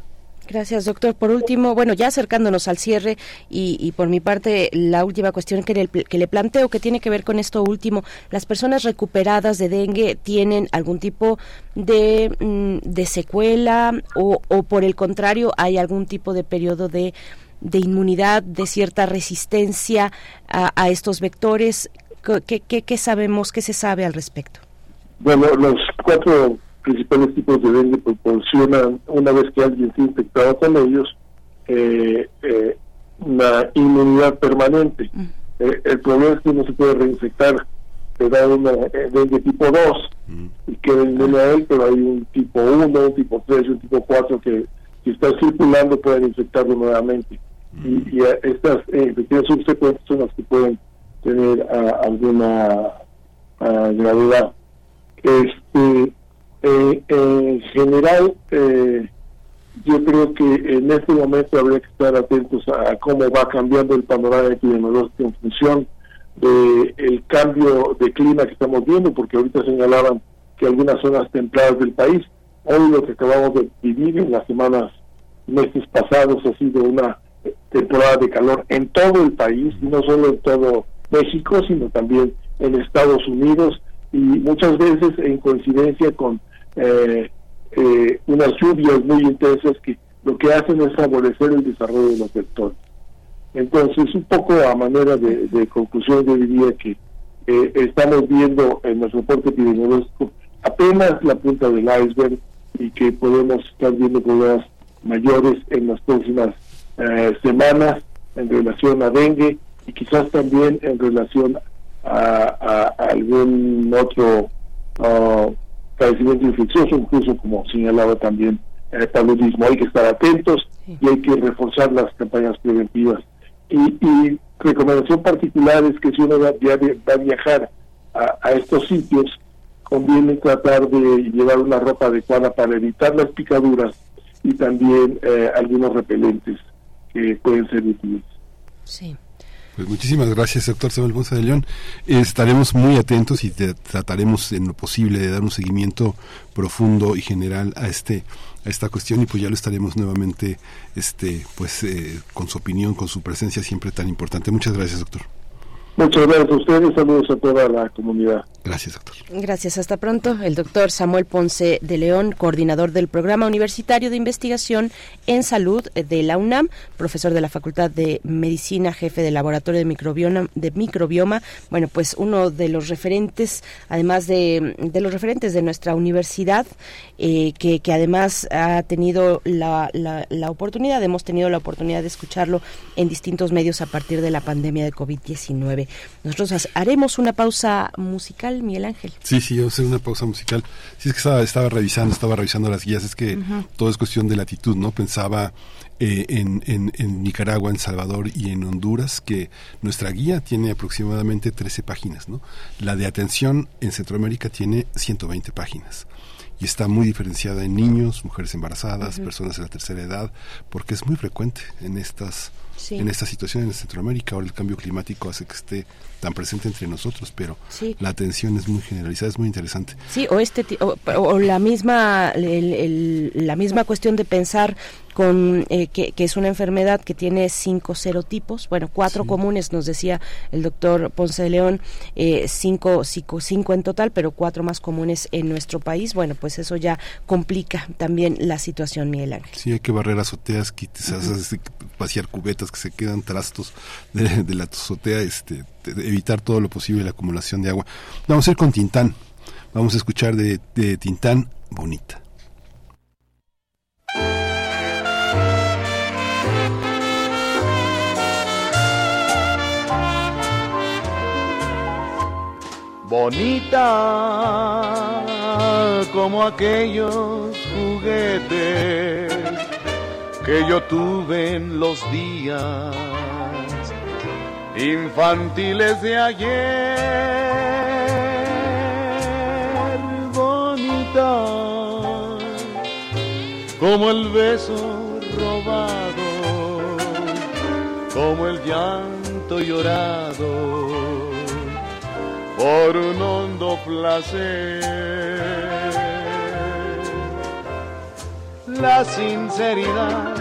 Gracias, doctor. Por último, bueno, ya acercándonos al cierre y, por mi parte, la última cuestión que le, que le planteo, que tiene que ver con esto último, ¿las personas recuperadas de dengue tienen algún tipo de, mm, de secuela o, o, por el contrario, hay algún tipo de periodo de, de inmunidad, de cierta resistencia a, a estos vectores? ¿Qué, qué, ¿Qué sabemos, qué se sabe al respecto? bueno, los cuatro principales tipos de dengue proporcionan, una vez que alguien se ha infectado con ellos, eh, eh, una inmunidad permanente. Eh, el problema es que no se puede reinfectar, te da una eh, dengue tipo 2 y queda inmune a él, pero hay un tipo 1, un tipo 3 y un tipo 4 que si está circulando pueden infectarlo nuevamente. Y, y, eh, estas eh, infecciones subsecuentes son las que pueden tener ah, alguna ah, gravedad. Este, eh, en general, eh, yo creo que en este momento habría que estar atentos a cómo va cambiando el panorama epidemiológico en función del el cambio de clima que estamos viendo, porque ahorita señalaban que algunas zonas templadas del país, hoy lo que acabamos de vivir en las semanas, meses pasados, ha sido una temporada de calor en todo el país, no solo en todo México, sino también en Estados Unidos y muchas veces en coincidencia con eh, eh, unas lluvias muy intensas que lo que hacen es favorecer el desarrollo de los vectores. Entonces, un poco a manera de, conclusión, yo diría que eh, estamos viendo en nuestro reporte epidemiológico apenas la punta del iceberg y que podemos estar viendo problemas mayores en las próximas eh, semanas en relación a dengue y quizás también en relación a, a- algún otro ah, padecimiento infeccioso, incluso como señalaba también el paludismo. Hay que estar atentos y hay que reforzar las campañas preventivas. Y, y recomendación particular es que si uno va, va a viajar a, a estos sitios, conviene tratar de llevar una ropa adecuada para evitar las picaduras y también eh, algunos repelentes que pueden ser útiles. Sí. Pues muchísimas gracias, doctor Samuel Ponce de León. Estaremos muy atentos y trataremos en lo posible de dar un seguimiento profundo y general a este a esta cuestión y pues ya lo estaremos nuevamente este pues eh, con su opinión, con su presencia siempre tan importante. Muchas gracias, doctor. Muchas gracias a ustedes, saludos a toda la comunidad. Gracias, doctor. Gracias, hasta pronto. El doctor Samuel Ponce de León, coordinador del Programa Universitario de Investigación en Salud de la UNAM, profesor de la Facultad de Medicina, jefe del Laboratorio de Microbioma, de microbioma. Bueno, pues uno de los referentes, además de, de los referentes de nuestra universidad, eh, que, que además ha tenido la, la, la oportunidad, hemos tenido la oportunidad de escucharlo en distintos medios a partir de la pandemia de COVID-19. Nosotros haremos una pausa musical, Miguel Ángel. Sí, sí, a hacer una pausa musical. Sí, es que estaba, estaba revisando, estaba revisando las guías, es que todo es cuestión de latitud, ¿no? Pensaba eh, en, en, en Nicaragua, en Salvador y en Honduras que nuestra guía tiene aproximadamente 13 páginas, ¿no? La de atención en Centroamérica tiene 120 páginas. Y está muy diferenciada en niños, mujeres embarazadas, personas de la tercera edad, porque es muy frecuente en estas En esta situación en Centroamérica. Ahora el cambio climático hace que esté tan presente entre nosotros, pero Sí. la atención es muy generalizada, es muy interesante. Sí, o este o, o la misma el- el- la misma cuestión de pensar con eh, que, que es una enfermedad que tiene cinco serotipos, bueno, cuatro comunes nos decía el doctor Ponce de León, eh, cinco, cinco cinco en total, pero cuatro más comunes en nuestro país. Bueno, pues eso ya complica también la situación, Miguel Ángel. Sí, hay que barrer azoteas, quites, haces- vaciar cubetas que se quedan trastos de, de la azotea, este, evitar todo lo posible la acumulación de agua. Vamos a ir con Tintán. Vamos a escuchar de, de Tintán Bonita. bonita como aquellos juguetes que yo tuve en los días infantiles de ayer, bonita como el beso robado, como el llanto llorado por un hondo placer. La sinceridad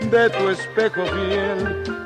de tu espejo fiel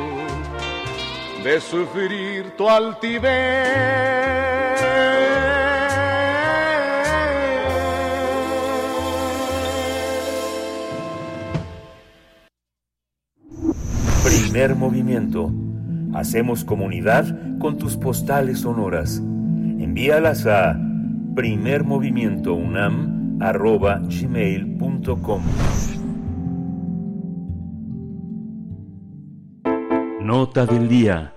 de sufrir tu altivez. Primer movimiento. Hacemos comunidad con tus postales sonoras. Envíalas a primermovimientounam.gmail.com Nota del día.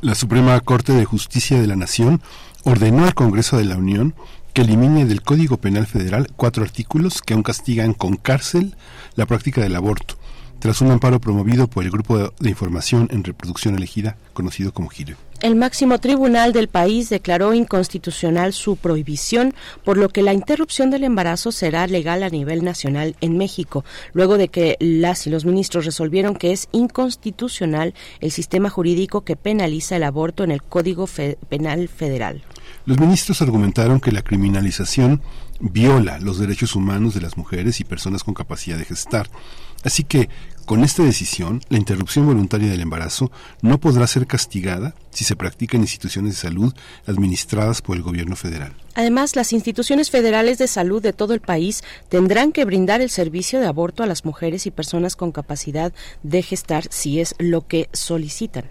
La Suprema Corte de Justicia de la Nación ordenó al Congreso de la Unión que elimine del Código Penal Federal cuatro artículos que aún castigan con cárcel la práctica del aborto, tras un amparo promovido por el Grupo de Información en Reproducción Elegida, conocido como GIRE. El máximo tribunal del país declaró inconstitucional su prohibición, por lo que la interrupción del embarazo será legal a nivel nacional en México, luego de que las y los ministros resolvieron que es inconstitucional el sistema jurídico que penaliza el aborto en el Código Fe Penal Federal. Los ministros argumentaron que la criminalización viola los derechos humanos de las mujeres y personas con capacidad de gestar. Así que, con esta decisión, la interrupción voluntaria del embarazo no podrá ser castigada si se practica en instituciones de salud administradas por el gobierno federal. Además, las instituciones federales de salud de todo el país tendrán que brindar el servicio de aborto a las mujeres y personas con capacidad de gestar si es lo que solicitan.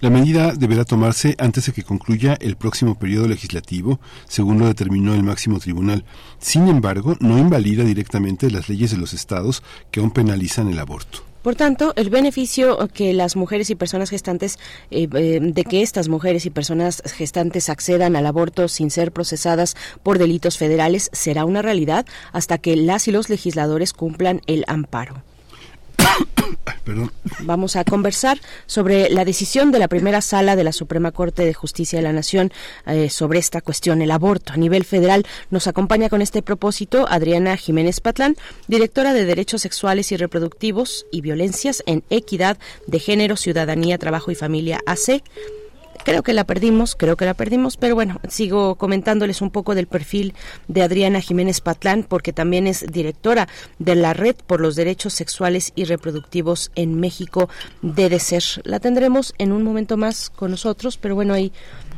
La medida deberá tomarse antes de que concluya el próximo periodo legislativo, según lo determinó el máximo tribunal. Sin embargo, no invalida directamente las leyes de los estados que aún penalizan el aborto. Por tanto, el beneficio que las mujeres y personas gestantes, eh, eh, de que estas mujeres y personas gestantes accedan al aborto sin ser procesadas por delitos federales será una realidad hasta que las y los legisladores cumplan el amparo. Vamos a conversar sobre la decisión de la primera sala de la Suprema Corte de Justicia de la Nación eh, sobre esta cuestión, el aborto a nivel federal. Nos acompaña con este propósito Adriana Jiménez Patlán, directora de Derechos Sexuales y Reproductivos y Violencias en Equidad de Género, Ciudadanía, Trabajo y Familia AC. Creo que la perdimos, creo que la perdimos, pero bueno, sigo comentándoles un poco del perfil de Adriana Jiménez Patlán, porque también es directora de la Red por los Derechos Sexuales y Reproductivos en México, DDCER. La tendremos en un momento más con nosotros, pero bueno, hay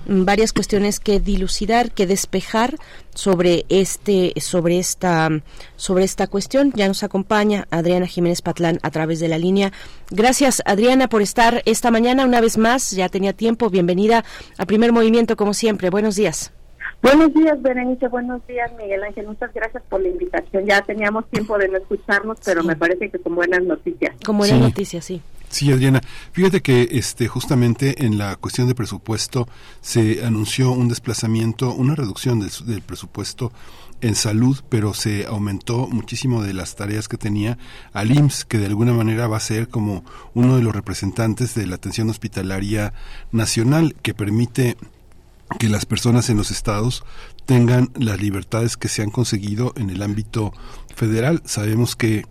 varias cuestiones que dilucidar, que despejar sobre este sobre esta sobre esta cuestión. Ya nos acompaña Adriana Jiménez Patlán a través de la línea. Gracias Adriana por estar esta mañana una vez más. Ya tenía tiempo. Bienvenida a Primer Movimiento como siempre. Buenos días. Buenos días, Berenice. Buenos días, Miguel Ángel. Muchas gracias por la invitación. Ya teníamos tiempo de no escucharnos, pero me parece que con buenas noticias. Con buenas sí. noticias, sí. Sí, Adriana. Fíjate que este justamente en la cuestión de presupuesto se anunció un desplazamiento, una reducción del, del, presupuesto en salud, pero se aumentó muchísimo de las tareas que tenía al IMSS, que de alguna manera va a ser como uno de los representantes de la atención hospitalaria nacional, que permite que las personas en los estados tengan las libertades que se han conseguido en el ámbito federal. Sabemos que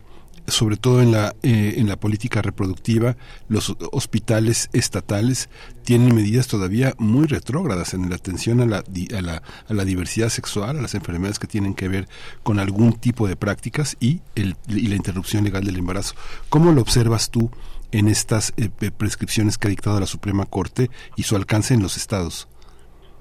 sobre todo en la eh, en la política reproductiva los hospitales estatales tienen medidas todavía muy retrógradas en la atención a la, a la, a la diversidad sexual a las enfermedades que tienen que ver con algún tipo de prácticas y el y la interrupción legal del embarazo cómo lo observas tú en estas eh, prescripciones que ha dictado la Suprema Corte y su alcance en los estados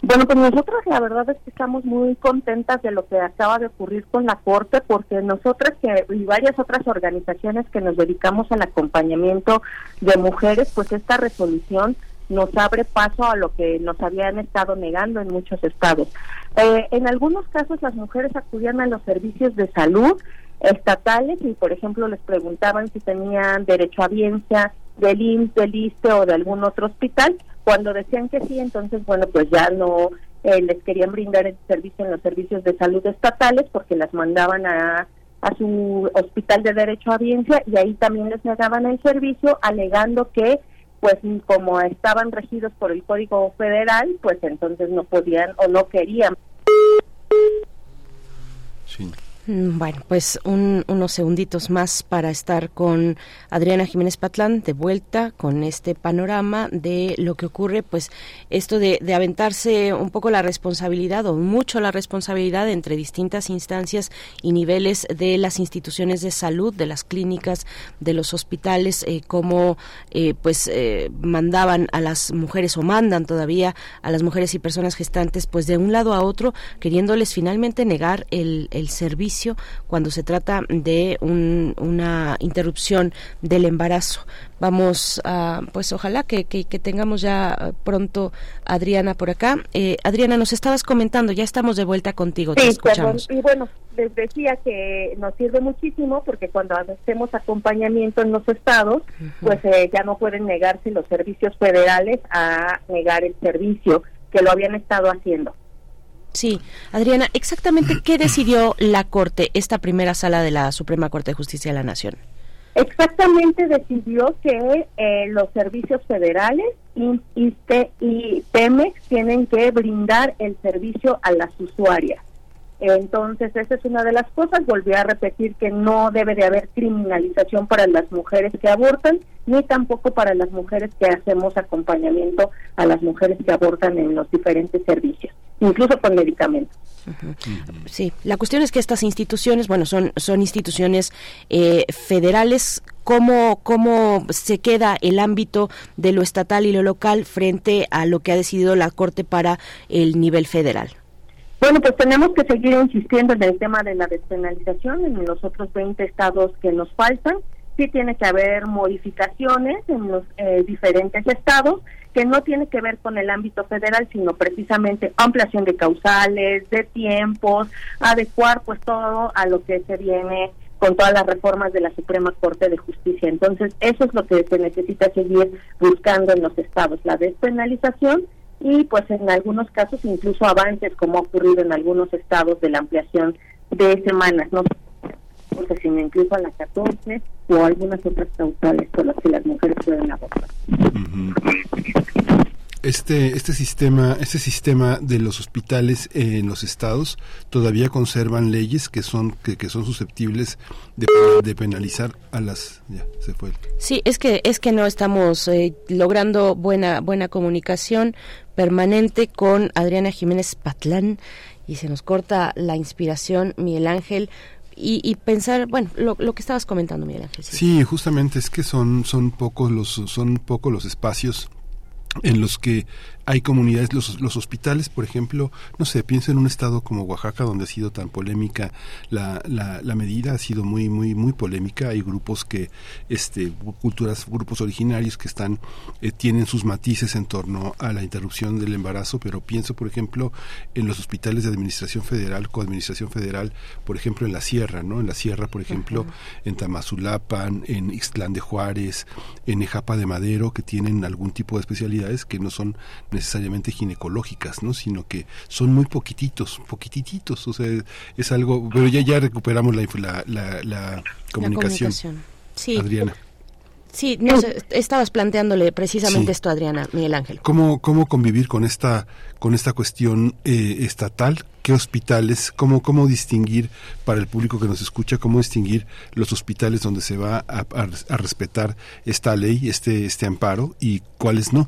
bueno, pues nosotros la verdad es que estamos muy contentas de lo que acaba de ocurrir con la Corte, porque nosotras que, y varias otras organizaciones que nos dedicamos al acompañamiento de mujeres, pues esta resolución nos abre paso a lo que nos habían estado negando en muchos estados. Eh, en algunos casos las mujeres acudían a los servicios de salud estatales y, por ejemplo, les preguntaban si tenían derecho a audiencia del IMSS, del ISTE o de algún otro hospital. Cuando decían que sí, entonces, bueno, pues ya no eh, les querían brindar el servicio en los servicios de salud estatales porque las mandaban a, a su hospital de derecho a audiencia y ahí también les negaban el servicio alegando que pues como estaban regidos por el Código Federal, pues entonces no podían o no querían. Sí. Mm, Bueno, pues un- unos segunditos más para estar con Adriana Jiménez Patlán de vuelta con este panorama de lo que ocurre, pues esto de, aventarse un poco la responsabilidad o mucho la responsabilidad entre distintas instancias y niveles de las instituciones de salud, de las clínicas, de los hospitales, eh, cómo eh, pues eh, mandaban a las mujeres o mandan todavía a las mujeres y personas gestantes pues de un lado a otro queriéndoles finalmente negar el, el servicio cuando se trata de un- una interrupción del embarazo. Vamos a, pues ojalá que, que- que tengamos ya eh, pronto a Adriana por acá. Eh, Adriana, nos estabas comentando, ya estamos de vuelta contigo, te Sí, perdón. Y bueno, les decía que nos sirve muchísimo porque cuando hacemos acompañamiento en los estados, pues eh, ya no pueden negarse los servicios federales a negar el servicio que lo habían estado haciendo. Sí, Adriana, exactamente qué decidió la Corte, esta primera sala de la Suprema Corte de Justicia de la Nación. Exactamente decidió que eh, los servicios federales, IMSS, ISSSTE y Pemex tienen que brindar el servicio a las usuarias. Entonces, esa es una de las cosas. Volví a repetir que no debe de haber criminalización para las mujeres que abortan, ni tampoco para las mujeres que hacemos acompañamiento a las mujeres que abortan en los diferentes servicios, incluso con medicamentos. Sí, la cuestión es que estas instituciones, bueno, son, son instituciones eh, federales. ¿Cómo, ¿Cómo se queda el ámbito de lo estatal y lo local frente a lo que ha decidido la Corte para el nivel federal? Bueno, pues tenemos que seguir insistiendo en el tema de la despenalización en los otros 20 estados que nos faltan. Sí tiene que haber modificaciones en los eh, diferentes estados que no tiene que ver con el ámbito federal, sino precisamente ampliación de causales, de tiempos, adecuar pues todo a lo que se viene con todas las reformas de la Suprema Corte de Justicia. Entonces, eso es lo que se necesita seguir buscando en los estados, la despenalización y pues en algunos casos incluso avances como ha ocurrido en algunos estados de la ampliación de semanas, no sino incluso a las 14 o algunas otras causales por las que las mujeres pueden abortar. Este, este sistema, este sistema de los hospitales en los estados todavía conservan leyes que son, que, que son susceptibles de, de penalizar a las, ya, se fue. Sí, es que es que no estamos eh, logrando buena buena comunicación permanente con Adriana Jiménez Patlán y se nos corta la inspiración, Miguel Ángel. Y, pensar, bueno, lo, que estabas comentando, Miguel Ángel. Sí, justamente es que son, son pocos los, son pocos los espacios en los que hay comunidades, los, los hospitales, por ejemplo, no sé, pienso en un estado como Oaxaca, donde ha sido tan polémica la, la, la medida, ha sido muy, muy, muy polémica. Hay grupos que, este, culturas, grupos originarios que están, eh, tienen sus matices en torno a la interrupción del embarazo, pero pienso, por ejemplo, en los hospitales de administración federal, coadministración federal, por ejemplo, en la sierra, ¿no? En la sierra, por ejemplo, en Tamazulapan, en Ixtlán de Juárez, en Ejapa de Madero, que tienen algún tipo de especialidades que no son necesariamente ginecológicas, ¿no? Sino que son muy poquititos, poquititos, o sea, es algo, pero ya ya recuperamos la la, la, la comunicación. comunicación. Sí. Adriana. Sí, no sé, estabas planteándole precisamente Sí. esto a Adriana, Miguel Ángel. ¿Cómo, cómo convivir con esta, con esta cuestión eh, estatal? ¿Qué hospitales? Cómo, ¿Cómo distinguir para el público que nos escucha, cómo distinguir los hospitales donde se va a, a- a respetar esta ley, este, este amparo y cuáles no?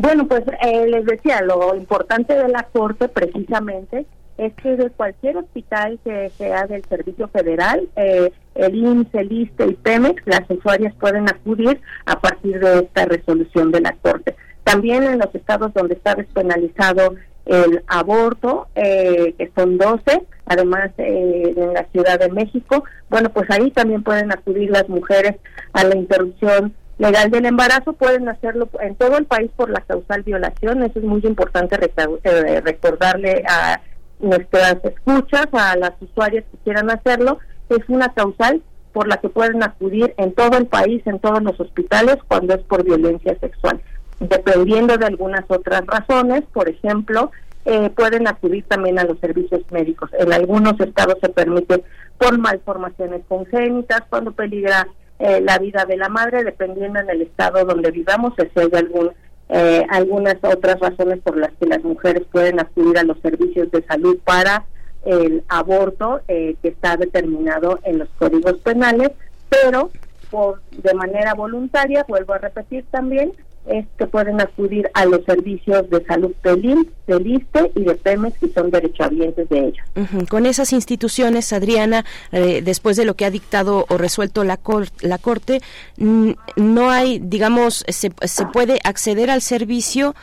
Bueno, pues eh, les decía, lo importante de la Corte precisamente es que de cualquier hospital que sea del Servicio Federal, eh, el IMSS, el ISSSTE y Pemex, las usuarias pueden acudir a partir de esta resolución de la Corte. También en los estados donde está despenalizado el aborto, eh, que son 12, además eh, en la Ciudad de México, bueno, pues ahí también pueden acudir las mujeres a la interrupción legal del embarazo, pueden hacerlo en todo el país por la causal violación. Eso es muy importante eh, recordarle a nuestras escuchas, a las usuarias que quieran hacerlo. Es una causal por la que pueden acudir en todo el país, en todos los hospitales, cuando es por violencia sexual. Dependiendo de algunas otras razones, por ejemplo, eh, pueden acudir también a los servicios médicos. En algunos estados se permite por malformaciones congénitas, cuando peligra eh, la vida de la madre, dependiendo en el estado donde vivamos, si hay algún, eh, algunas otras razones por las que las mujeres pueden acudir a los servicios de salud para el aborto eh, que está determinado en los códigos penales, pero por de manera voluntaria, vuelvo a repetir también, es que pueden acudir a los servicios de salud del IMSS, del ISTE y de PEMES, que son derechohabientes de ellos. Con esas instituciones, Adriana, eh, después de lo que ha dictado o resuelto la, la Corte, no hay, digamos, se, se puede acceder al servicio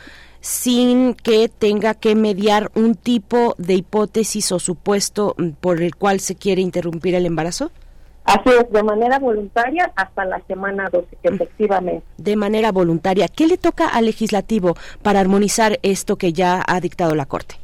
sin que tenga que mediar un tipo de hipótesis o supuesto mm, por el cual se quiere interrumpir el embarazo? Así es, de manera voluntaria hasta la semana 12, efectivamente. De manera voluntaria. ¿Qué le toca al legislativo para armonizar esto que ya ha dictado la Corte?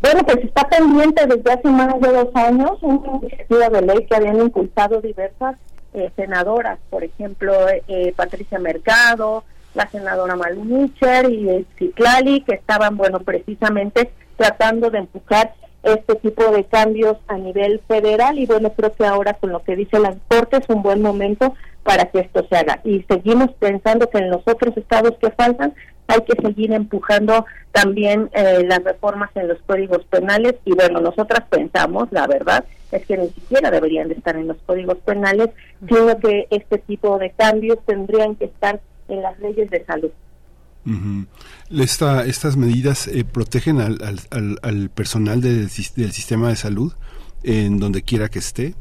Bueno, pues está pendiente desde hace más de dos años una iniciativa de ley que habían impulsado diversas eh, senadoras, por ejemplo, eh, Patricia Mercado, la senadora Malu Mitchell y Ciclali, que estaban, bueno, precisamente tratando de empujar este tipo de cambios a nivel federal y bueno, creo que ahora con lo que dice la Corte es un buen momento para que esto se haga. Y seguimos pensando que en los otros estados que faltan hay que seguir empujando también eh, las reformas en los códigos penales y bueno, nosotras pensamos, la verdad, es que ni siquiera deberían de estar en los códigos penales, sino que este tipo de cambios tendrían que estar en las leyes de salud. Ujú. Esta- estas medidas eh, protegen al, al- al- al personal del sistema de salud en donde quiera que esté.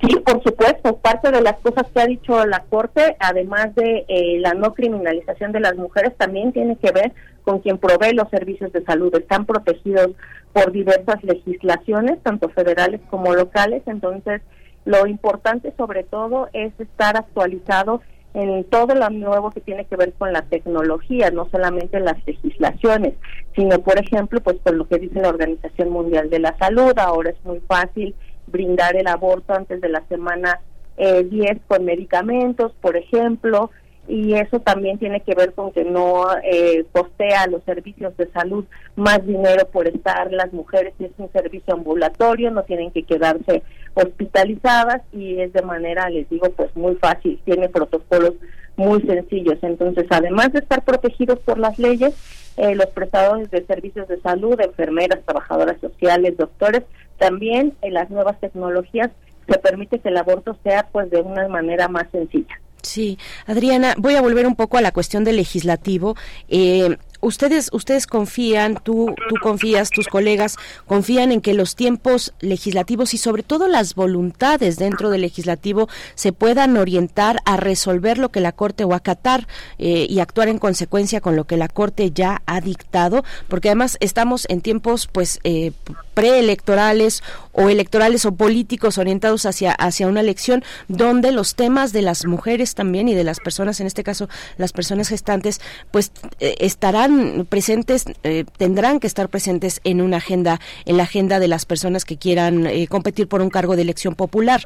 Sí, por supuesto, parte de las cosas que ha dicho la Corte, además de eh, la no criminalización de las mujeres, también tiene que ver con quien provee los servicios de salud. Están protegidos por diversas legislaciones, tanto federales como locales, entonces lo importante sobre todo es estar actualizado en todo lo nuevo que tiene que ver con la tecnología, no solamente las legislaciones, sino por ejemplo, pues con lo que dice la Organización Mundial de la Salud, ahora es muy fácil brindar el aborto antes de la semana eh, 10 con medicamentos, por ejemplo, y eso también tiene que ver con que no eh, costea a los servicios de salud más dinero por estar las mujeres, es un servicio ambulatorio, no tienen que quedarse hospitalizadas y es de manera, les digo, pues muy fácil, tiene protocolos muy sencillos. Entonces, además de estar protegidos por las leyes, eh, los prestadores de servicios de salud, enfermeras, trabajadoras sociales, doctores, también en las nuevas tecnologías se permite que el aborto sea pues de una manera más sencilla. Sí, Adriana, voy a volver un poco a la cuestión del legislativo. Eh, ustedes, ustedes confían, tú, tú confías, tus colegas confían en que los tiempos legislativos y sobre todo las voluntades dentro del legislativo se puedan orientar a resolver lo que la Corte o acatar eh, y actuar en consecuencia con lo que la Corte ya ha dictado, porque además estamos en tiempos, pues, eh, preelectorales o electorales o políticos orientados hacia hacia una elección donde los temas de las mujeres también y de las personas en este caso las personas gestantes pues eh, estarán presentes eh, tendrán que estar presentes en una agenda en la agenda de las personas que quieran eh, competir por un cargo de elección popular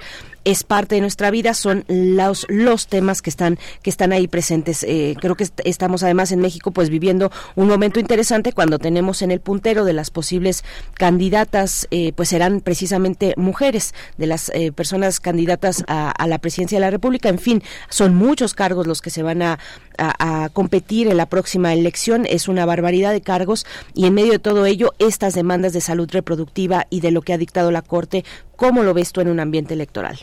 es parte de nuestra vida son los los temas que están que están ahí presentes. Eh, creo que est- estamos además en México pues viviendo un momento interesante cuando tenemos en el puntero de las posibles candidatas eh, pues serán precisamente mujeres de las eh, personas candidatas a, la presidencia de la República. En fin son muchos cargos los que se van a, a- a competir en la próxima elección. Es una barbaridad de cargos y en medio de todo ello estas demandas de salud reproductiva y de lo que ha dictado la Corte ¿cómo lo ves tú en un ambiente electoral?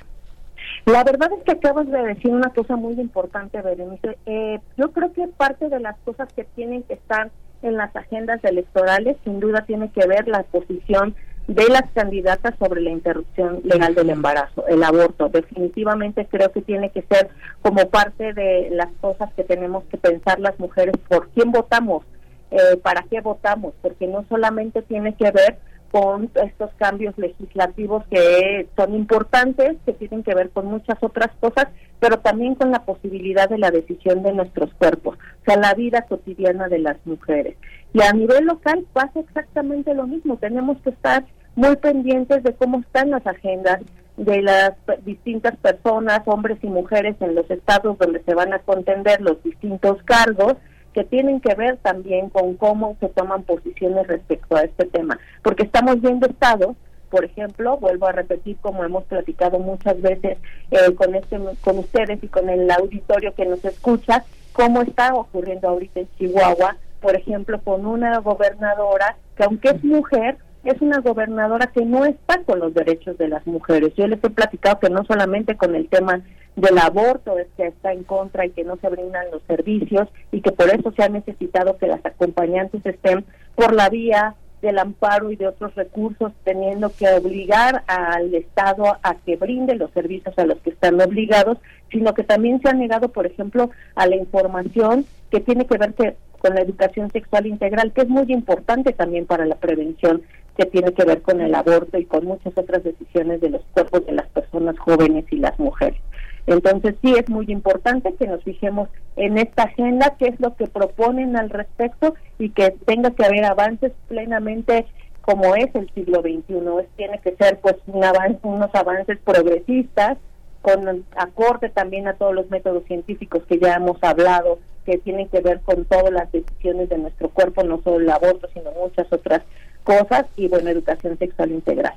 La verdad es que acabas de decir una cosa muy importante, Berenice. Eh, yo creo que parte de las cosas que tienen que estar en las agendas electorales, sin duda, tiene que ver la posición de las candidatas sobre la interrupción legal del embarazo, el aborto. Definitivamente creo que tiene que ser como parte de las cosas que tenemos que pensar las mujeres por quién votamos, eh, para qué votamos, porque no solamente tiene que ver con estos cambios legislativos que son importantes, que tienen que ver con muchas otras cosas, pero también con la posibilidad de la decisión de nuestros cuerpos, o sea, la vida cotidiana de las mujeres. Y a nivel local pasa exactamente lo mismo, tenemos que estar muy pendientes de cómo están las agendas de las distintas personas, hombres y mujeres en los estados donde se van a contender los distintos cargos, que tienen que ver también con cómo se toman posiciones respecto a este tema, porque estamos viendo estados, por ejemplo, vuelvo a repetir como hemos platicado muchas veces eh, con este con ustedes y con el auditorio que nos escucha, cómo está ocurriendo ahorita en Chihuahua, por ejemplo, con una gobernadora que aunque es mujer, es una gobernadora que no está con los derechos de las mujeres. Yo les he platicado que no solamente con el tema del aborto es que está en contra y que no se brindan los servicios y que por eso se ha necesitado que las acompañantes estén por la vía del amparo y de otros recursos, teniendo que obligar al Estado a que brinde los servicios a los que están obligados, sino que también se ha negado, por ejemplo, a la información que tiene que ver con la educación sexual integral, que es muy importante también para la prevención que tiene que ver con el aborto y con muchas otras decisiones de los cuerpos de las personas jóvenes y las mujeres. Entonces sí es muy importante que nos fijemos en esta agenda, qué es lo que proponen al respecto y que tenga que haber avances plenamente como es el siglo XXI. tiene que ser pues un avance, unos avances progresistas con acorde también a todos los métodos científicos que ya hemos hablado, que tienen que ver con todas las decisiones de nuestro cuerpo, no solo el aborto, sino muchas otras cosas y bueno, educación sexual integral.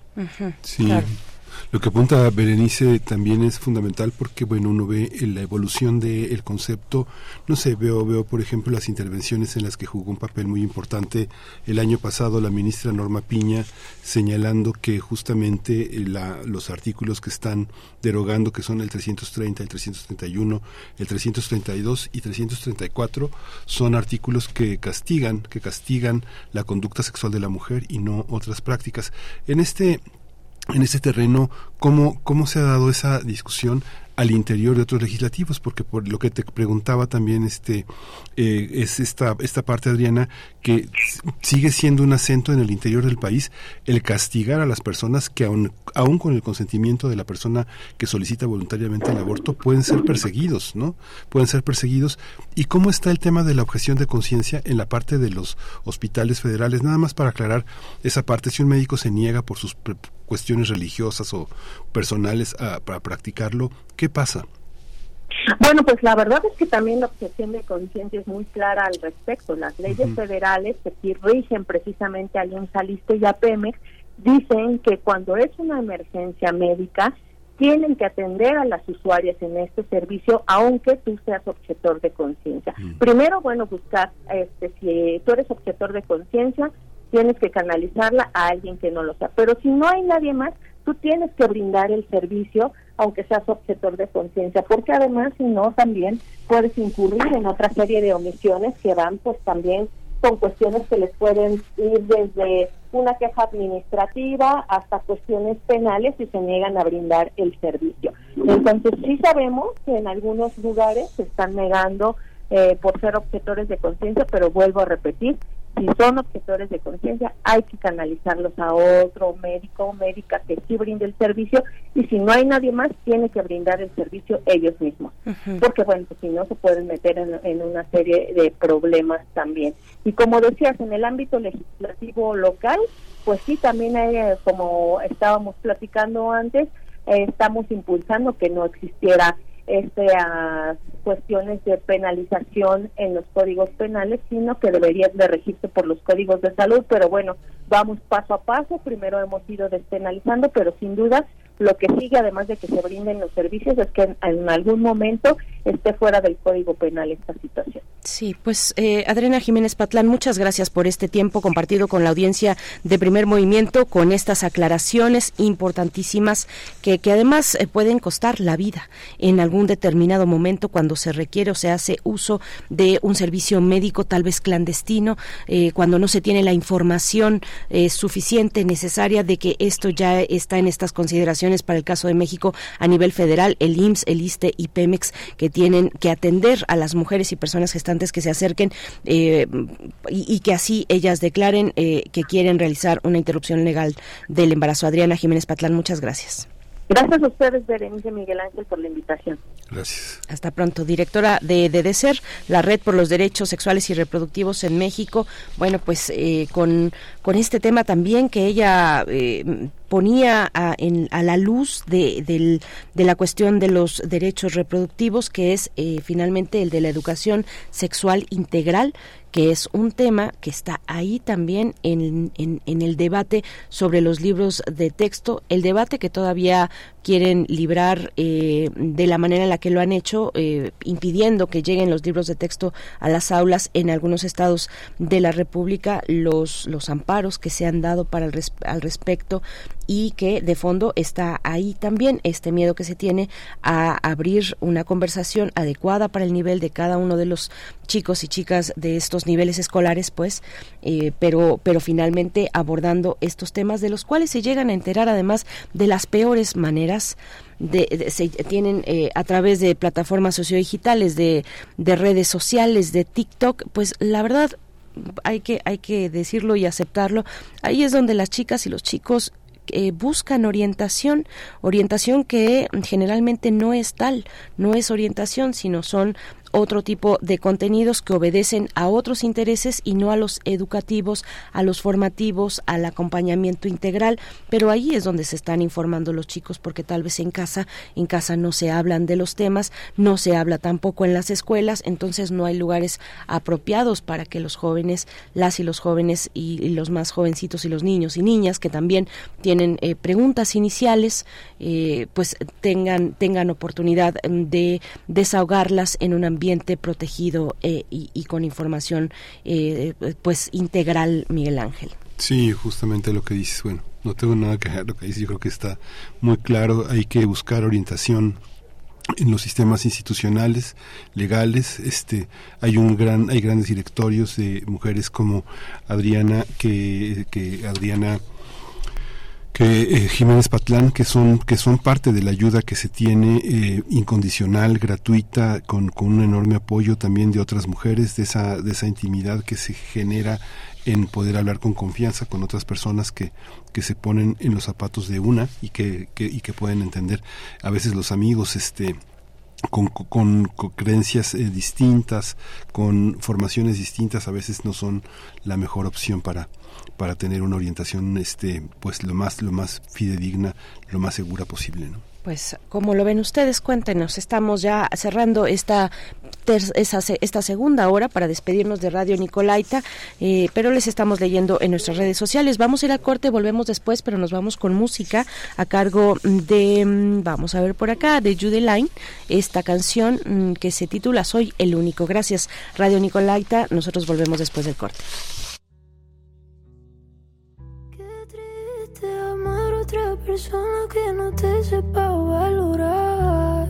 Sí. Lo que apunta Berenice también es fundamental porque, bueno, uno ve la evolución del concepto. No sé, veo, veo, por ejemplo, las intervenciones en las que jugó un papel muy importante el año pasado la ministra Norma Piña, señalando que justamente eh, la, los artículos que están derogando, que son el 330, el 331, el 332 y 334, son artículos que castigan, que castigan la conducta sexual de la mujer y no otras prácticas. En este en ese terreno, ¿cómo, cómo se ha dado esa discusión al interior de otros legislativos, porque por lo que te preguntaba también este eh, es esta esta parte Adriana que sigue siendo un acento en el interior del país el castigar a las personas que aun, aun con el consentimiento de la persona que solicita voluntariamente el aborto pueden ser perseguidos, ¿no? Pueden ser perseguidos. ¿Y cómo está el tema de la objeción de conciencia en la parte de los hospitales federales? Nada más para aclarar esa parte, si un médico se niega por sus cuestiones religiosas o personales a, para practicarlo, ¿qué pasa? Bueno, pues la verdad es que también la objeción de conciencia es muy clara al respecto. Las leyes federales que rigen precisamente a Alianza y a Pemex dicen que cuando es una emergencia médica tienen que atender a las usuarias en este servicio aunque tú seas objetor de conciencia. Primero, bueno, buscar, este, si tú eres objetor de conciencia, tienes que canalizarla a alguien que no lo sea. Pero si no hay nadie más, tú tienes que brindar el servicio, aunque seas objetor de conciencia, porque además, si no, también puedes incurrir en otra serie de omisiones que van, pues también con cuestiones que les pueden ir desde una queja administrativa hasta cuestiones penales si se niegan a brindar el servicio. Entonces, sí sabemos que en algunos lugares se están negando eh, por ser objetores de conciencia, pero vuelvo a repetir, si son objetores de conciencia, hay que canalizarlos a otro médico o médica que sí brinde el servicio y si no hay nadie más, tiene que brindar el servicio ellos mismos. Porque, bueno, pues, si no, se pueden meter en, una serie de problemas también. Y como decías, en el ámbito legislativo local, pues sí, también hay, eh, como estábamos platicando antes, eh, estamos impulsando que no existiera estas cuestiones de penalización en los códigos penales, sino que deberían de regirse por los códigos de salud, pero bueno, vamos paso a paso, primero hemos ido despenalizando, pero sin duda lo que sigue, además de que se brinden los servicios, es que en, algún momento esté fuera del Código Penal esta situación. Sí, pues eh, Adriana Jiménez Patlán, muchas gracias por este tiempo compartido con la audiencia de Primer Movimiento, con estas aclaraciones importantísimas que, que además eh, pueden costar la vida en algún determinado momento cuando se requiere o se hace uso de un servicio médico tal vez clandestino, eh, cuando no se tiene la información eh, suficiente, necesaria de que esto ya está en estas consideraciones para el caso de México a nivel federal, el IMSS, el ISTE y Pemex, que tienen que atender a las mujeres y personas importantes que se acerquen eh, y, y que así ellas declaren eh, que quieren realizar una interrupción legal del embarazo. Adriana Jiménez Patlán, muchas gracias. Gracias a ustedes, Berenice Miguel Ángel, por la invitación. Gracias. Hasta pronto. Directora de DEDESER, la Red por los Derechos Sexuales y Reproductivos en México. Bueno, pues eh, con, con este tema también que ella eh, ponía a, en, a la luz de, del, de la cuestión de los derechos reproductivos, que es eh, finalmente el de la educación sexual integral que es un tema que está ahí también en, en, el debate sobre los libros de texto, el debate que todavía quieren librar eh, de la manera en la que lo han hecho, eh, impidiendo que lleguen los libros de texto a las aulas en algunos estados de la República, los, los amparos que se han dado para el al respecto y que de fondo está ahí también este miedo que se tiene a abrir una conversación adecuada para el nivel de cada uno de los chicos y chicas de estos niveles escolares, pues, eh, pero, pero finalmente abordando estos temas de los cuales se llegan a enterar además de las peores maneras de, de, se tienen eh, a través de plataformas sociodigitales, de, de redes sociales, de TikTok, pues la verdad hay que hay que decirlo y aceptarlo. Ahí es donde las chicas y los chicos buscan orientación, orientación que generalmente no es tal, no es orientación, sino son otro tipo de contenidos que obedecen a otros intereses y no a los educativos, a los formativos, al acompañamiento integral, pero ahí es donde se están informando los chicos porque tal vez en casa, en casa no se hablan de los temas, no se habla tampoco en las escuelas, entonces no hay lugares apropiados para que los jóvenes, las y los jóvenes y, los más jovencitos y los niños y niñas que también tienen eh, preguntas iniciales, eh, pues tengan tengan oportunidad de desahogarlas en un ambiente protegido eh, y, con información eh, pues integral, Miguel Ángel. Sí, justamente lo que dices, bueno, no tengo nada que lo que dices, yo creo que está muy claro, hay que buscar orientación en los sistemas institucionales legales. Este hay un gran hay grandes directorios de mujeres como Adriana que Adriana eh, Jiménez Patlán que son que son parte de la ayuda que se tiene eh, incondicional gratuita con, con un enorme apoyo también de otras mujeres de esa de esa intimidad que se genera en poder hablar con confianza con otras personas que, que se ponen en los zapatos de una y que, que, y que pueden entender. A veces los amigos este con, con, con, creencias eh, distintas, con formaciones distintas, a veces no son la mejor opción para, para tener una orientación este pues lo más lo más fidedigna, lo más segura posible, ¿no? Pues, como lo ven ustedes? Cuéntenos. Estamos ya cerrando esta esa, esta segunda hora para despedirnos de Radio Nicolaita, eh, pero les estamos leyendo en nuestras redes sociales. Vamos a ir al corte, volvemos después, pero nos vamos con música a cargo de, vamos a ver por acá, de Judy Line, esta canción mm, que se titula Soy el único. Gracias, Radio Nicolaita. Nosotros volvemos después del corte. Persona que no te sepa valorar.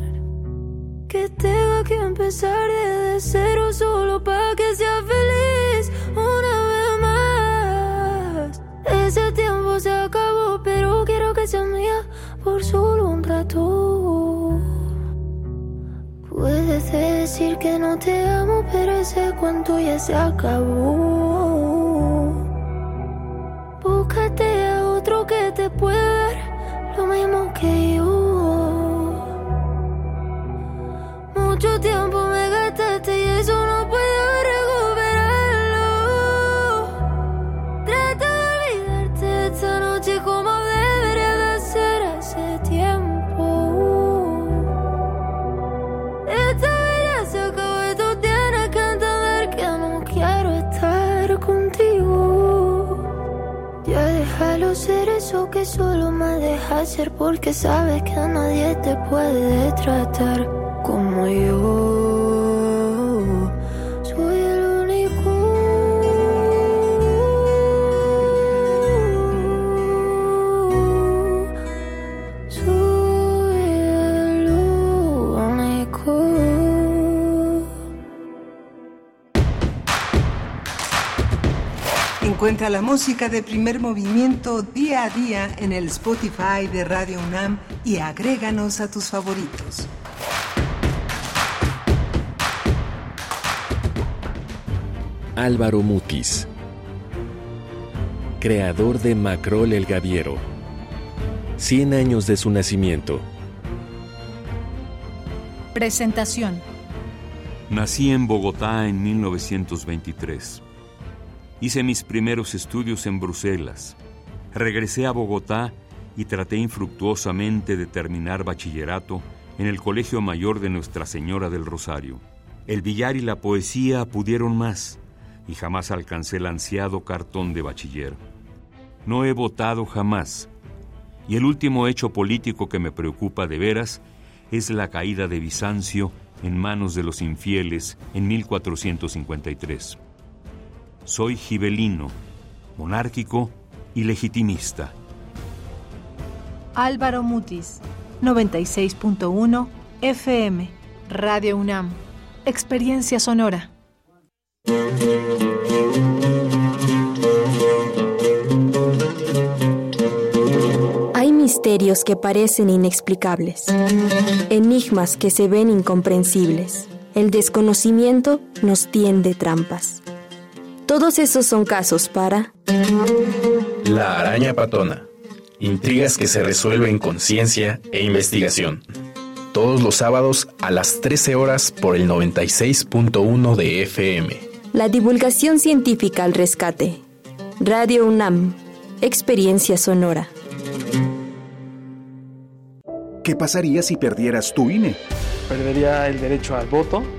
Que tenga que empezar desde cero solo para que sea feliz una vez más. Ese tiempo se acabó, pero quiero que sea mía por solo un rato. Puedes decir que no te amo, pero ese cuento ya se acabó. Búscate a otro que te pueda mismo que yo. Mucho tiempo déjalo ser eso que solo me deja ser porque sabes que nadie te puede tratar como yo. Encuentra la música de primer movimiento día a día en el Spotify de Radio UNAM y agréganos a tus favoritos. Álvaro Mutis, creador de Macrol el Gaviero. 100 años de su nacimiento. Presentación. Nací en Bogotá en 1923. Hice mis primeros estudios en Bruselas. Regresé a Bogotá y traté infructuosamente de terminar bachillerato en el Colegio Mayor de Nuestra Señora del Rosario. El billar y la poesía pudieron más y jamás alcancé el ansiado cartón de bachiller. No he votado jamás y el último hecho político que me preocupa de veras es la caída de Bizancio en manos de los infieles en 1453. Soy gibelino, monárquico y legitimista. Álvaro Mutis, 96.1 FM, Radio UNAM. Experiencia sonora. Hay misterios que parecen inexplicables, enigmas que se ven incomprensibles. El desconocimiento nos tiende trampas. Todos esos son casos para... La araña patona. Intrigas que se resuelven con ciencia e investigación. Todos los sábados a las 13 horas por el 96.1 de FM. La divulgación científica al rescate. Radio UNAM. Experiencia sonora. ¿Qué pasaría si perdieras tu INE? Perdería el derecho al voto.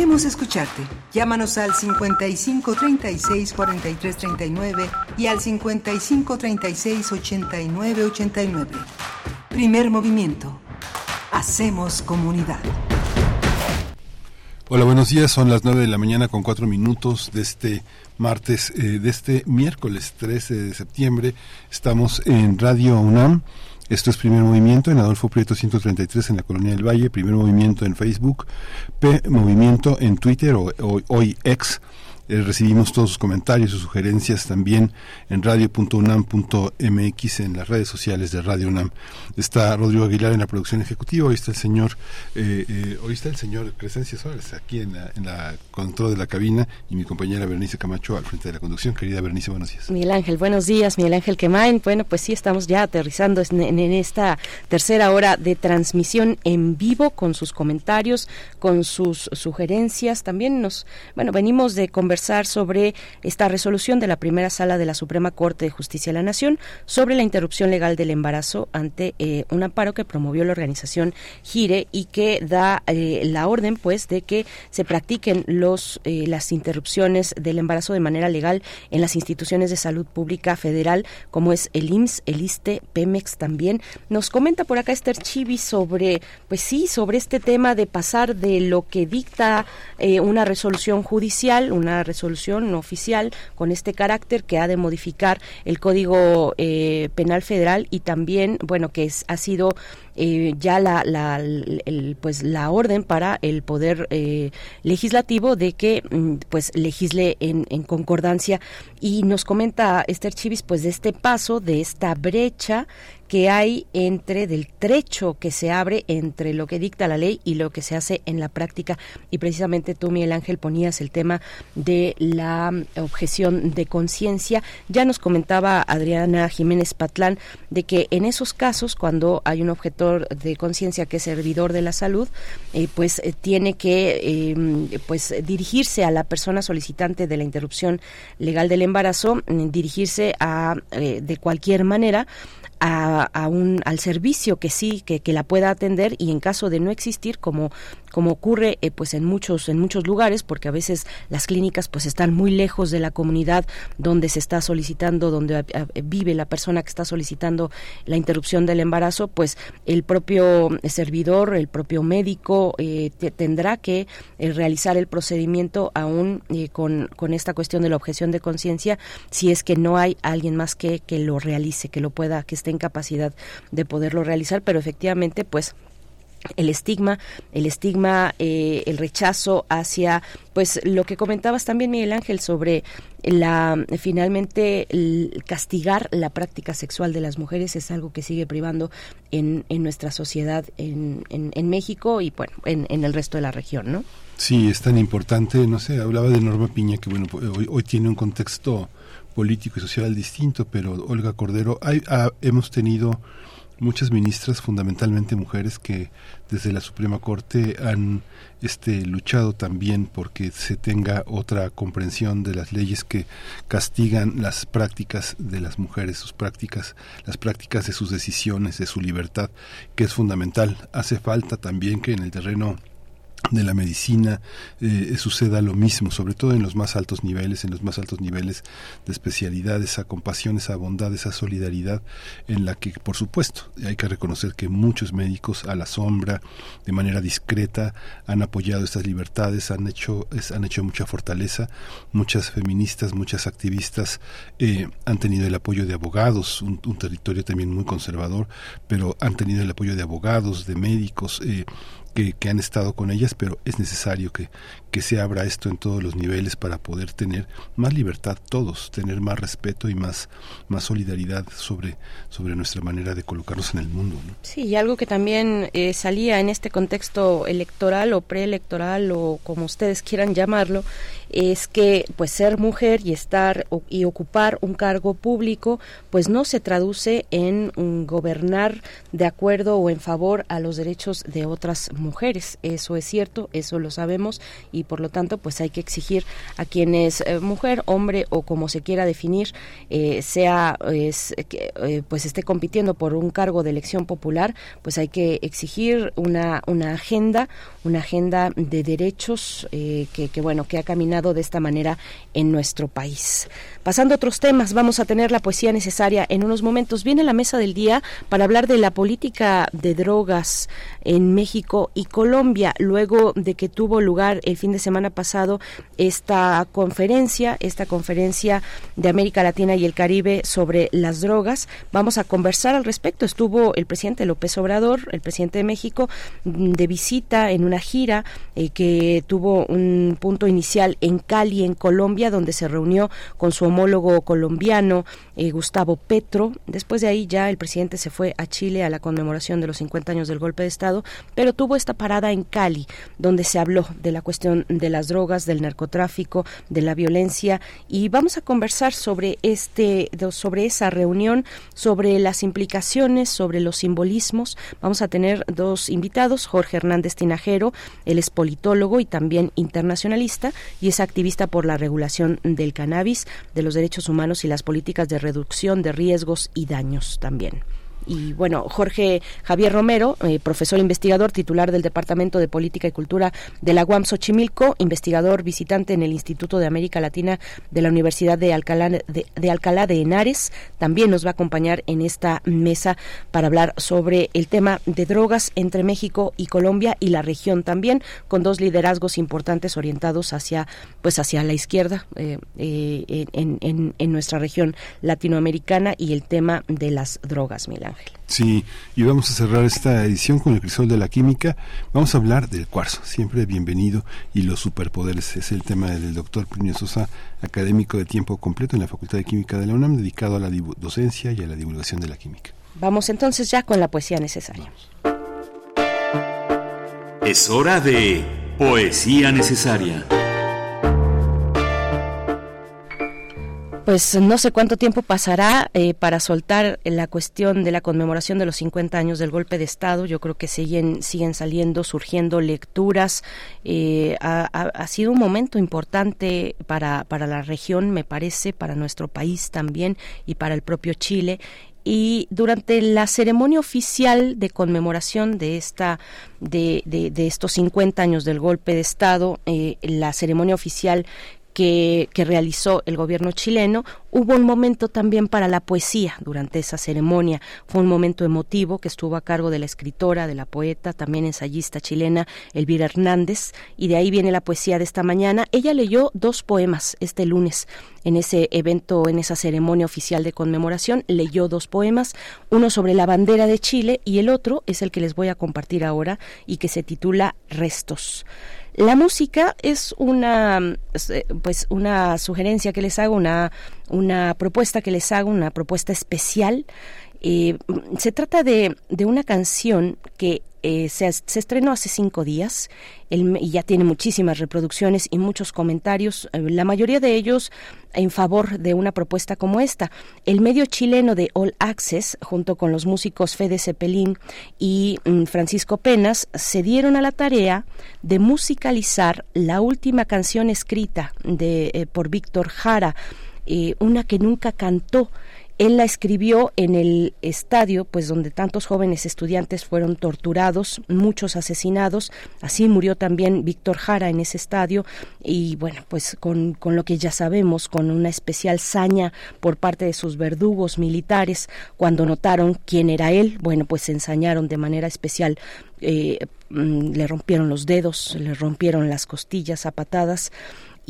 Queremos escucharte. Llámanos al 55 36 43 39 y al 55 36 89 89. Primer movimiento. Hacemos comunidad. Hola, buenos días. Son las 9 de la mañana con 4 minutos de este martes, eh, de este miércoles 13 de septiembre. Estamos en Radio UNAM. Esto es Primer Movimiento en Adolfo Prieto 133 en la Colonia del Valle, Primer Movimiento en Facebook, P Movimiento en Twitter o, hoy ex. Eh, recibimos todos sus comentarios, sus sugerencias también en radio.unam.mx en las redes sociales de Radio UNAM. Está Rodrigo Aguilar en la producción ejecutiva, hoy está el señor, eh, eh, hoy está el señor Crescencia Suárez aquí en la, en la control de la cabina y mi compañera Bernice Camacho al frente de la conducción. Querida Bernice, buenos días. Miguel Ángel, buenos días, Miguel Ángel Quemain. Bueno, pues sí, estamos ya aterrizando en, en, esta tercera hora de transmisión en vivo con sus comentarios, con sus sugerencias. También nos, bueno, venimos de conversar sobre esta resolución de la primera sala de la Suprema Corte de Justicia de la Nación sobre la interrupción legal del embarazo ante eh, un amparo que promovió la organización Gire y que da eh, la orden pues de que se practiquen los eh, las interrupciones del embarazo de manera legal en las instituciones de salud pública federal como es el IMSS, el ISTE, Pemex también. Nos comenta por acá Esther Chivi sobre pues sí, sobre este tema de pasar de lo que dicta una resolución judicial, una resolución oficial con este carácter que ha de modificar el Código eh, Penal Federal y también, bueno, que es, ha sido eh, ya la, la, pues la orden para el poder eh, legislativo de que mm, pues legisle en, concordancia. Y nos comenta Esther Chivis pues de este paso de esta brecha que hay entre del trecho que se abre entre lo que dicta la ley y lo que se hace en la práctica. Y precisamente tú Miguel Ángel ponías el tema de la objeción de conciencia. Ya nos comentaba Adriana Jiménez Patlán de que en esos casos cuando hay un de conciencia que es servidor de la salud eh, pues eh, tiene que em, pues dirigirse a la persona solicitante de la interrupción legal del embarazo mm, dirigirse a eh, de cualquier manera a, un, al servicio que sí, que, que la pueda atender y en caso de no existir, como como ocurre eh, pues en muchos en muchos lugares porque a veces las clínicas pues están muy lejos de la comunidad donde se está solicitando donde eh, vive la persona que está solicitando la interrupción del embarazo pues el propio servidor el propio médico eh, tendrá que realizar el procedimiento aún con, con esta cuestión de la objeción de conciencia si es que no hay alguien más que que lo realice que lo pueda que esté en capacidad de poderlo realizar pero efectivamente pues el estigma, el estigma, eh, el rechazo hacia, pues lo que comentabas también Miguel Ángel sobre la finalmente el castigar la práctica sexual de las mujeres es algo que sigue privando en, en nuestra sociedad en, en, México y bueno en, en el resto de la región, ¿no? Sí, es tan importante, no sé, hablaba de Norma Piña que bueno hoy, hoy tiene un contexto político y social distinto, pero Olga Cordero, hay, hemos tenido muchas ministras, fundamentalmente mujeres, que desde la Suprema Corte han este, luchado también porque se tenga otra comprensión de las leyes que castigan las prácticas de las mujeres, sus prácticas, las prácticas de sus decisiones, de su libertad, que es fundamental. Hace falta también que en el terreno de la medicina eh, suceda lo mismo, sobre todo en los más altos niveles, en los más altos niveles de especialidad, esa compasión, esa bondad, esa solidaridad en la que, por supuesto, hay que reconocer que muchos médicos a la sombra, de manera discreta, han apoyado estas libertades, han hecho, han hecho mucha fortaleza, muchas feministas, muchas activistas eh, han tenido el apoyo de abogados, un, territorio también muy conservador, pero han tenido el apoyo de abogados, de médicos, eh, que, que, han estado con ellas, pero es necesario que, que se abra esto en todos los niveles para poder tener más libertad todos, tener más respeto y más, más solidaridad sobre, sobre nuestra manera de colocarnos en el mundo. Sí, y algo que también eh, salía en este contexto electoral o preelectoral o como ustedes quieran llamarlo, es que pues ser mujer y estar y ocupar un cargo público pues no se traduce en gobernar de acuerdo o en favor a los derechos de otras mujeres. Eso es cierto, eso lo sabemos y por lo tanto pues hay que exigir a quien es eh, mujer, hombre o como se quiera definir, eh, sea eh, pues esté compitiendo por un cargo de elección popular, pues hay que exigir una, una agenda, una agenda de derechos que, que bueno, que ha caminado de esta manera en nuestro país. Pasando a otros temas, vamos a tener la poesía necesaria en unos momentos. Viene la mesa del día para hablar de la política de drogas en México y Colombia, luego de que tuvo lugar el fin de semana pasado esta conferencia, esta conferencia de América Latina y el Caribe sobre las drogas. Vamos a conversar al respecto. Estuvo el presidente López Obrador, el presidente de México, de visita en una gira eh, que tuvo un punto inicial en Cali, en Colombia, donde se reunió con su homólogo colombiano, eh, Gustavo Petro. Después de ahí ya el presidente se fue a Chile a la conmemoración de los 50 años del golpe de Estado, pero tuvo esta parada en Cali, donde se habló de la cuestión de las drogas, del narcotráfico, de la violencia y vamos a conversar sobre este sobre esa reunión, sobre las implicaciones, sobre los simbolismos. Vamos a tener dos invitados, Jorge Hernández Tinajero, él es politólogo y también internacionalista y es activista por la regulación del cannabis, de los derechos humanos y las políticas de reducción de riesgos y daños también. Y bueno, Jorge Javier Romero, eh, profesor investigador titular del Departamento de Política y Cultura de la UAM Xochimilco, investigador visitante en el Instituto de América Latina de la Universidad de Alcalá de, Alcalá de Henares, también nos va a acompañar en esta mesa para hablar sobre el tema de drogas entre México y Colombia y la región también, con dos liderazgos importantes orientados hacia, pues hacia la izquierda eh, eh, en, nuestra región latinoamericana y el tema de las drogas, Milán. Ángel. Sí, y vamos a cerrar esta edición con el crisol de la química. Vamos a hablar del cuarzo, siempre bienvenido, y los superpoderes. Es el tema del doctor Plinio Sosa, académico de tiempo completo en la Facultad de Química de la UNAM, dedicado a la docencia y a la divulgación de la química. Vamos entonces ya con la poesía necesaria. Es hora de poesía necesaria. Pues no sé cuánto tiempo pasará eh, para soltar la cuestión de la conmemoración de los 50 años del golpe de Estado. Yo creo que siguen, siguen saliendo, surgiendo lecturas. Eh, ha, sido un momento importante para, para la región, me parece, para nuestro país también y para el propio Chile y durante la ceremonia oficial de conmemoración de esta de, de, de estos 50 años del golpe de estado eh, la ceremonia oficial que, realizó el gobierno chileno. Hubo un momento también para la poesía durante esa ceremonia. Fue un momento emotivo que estuvo a cargo de la escritora, de la poeta, también ensayista chilena Elvira Hernández. Y de ahí viene la poesía de esta mañana. Ella leyó dos poemas este lunes en ese evento, en esa ceremonia oficial de conmemoración. Leyó dos poemas, uno sobre la bandera de Chile y el otro es el que les voy a compartir ahora y que se titula Restos. La música es una pues una sugerencia que les hago, una, una propuesta que les hago, una propuesta especial. Eh, se trata de, de, una canción que eh, se, se, estrenó hace cinco días el, y ya tiene muchísimas reproducciones y muchos comentarios, eh, la mayoría de ellos en favor de una propuesta como esta. El medio chileno de All Access, junto con los músicos Fede Cepelín y mm, Francisco Penas, se dieron a la tarea de musicalizar la última canción escrita de, eh, por Víctor Jara, una que nunca cantó él la escribió en el estadio, pues donde tantos jóvenes estudiantes fueron torturados, muchos asesinados. Así murió también Víctor Jara en ese estadio. Y bueno, pues con, con lo que ya sabemos, con una especial saña por parte de sus verdugos militares, cuando notaron quién era él, bueno, pues se ensañaron de manera especial eh, le rompieron los dedos, le rompieron las costillas a patadas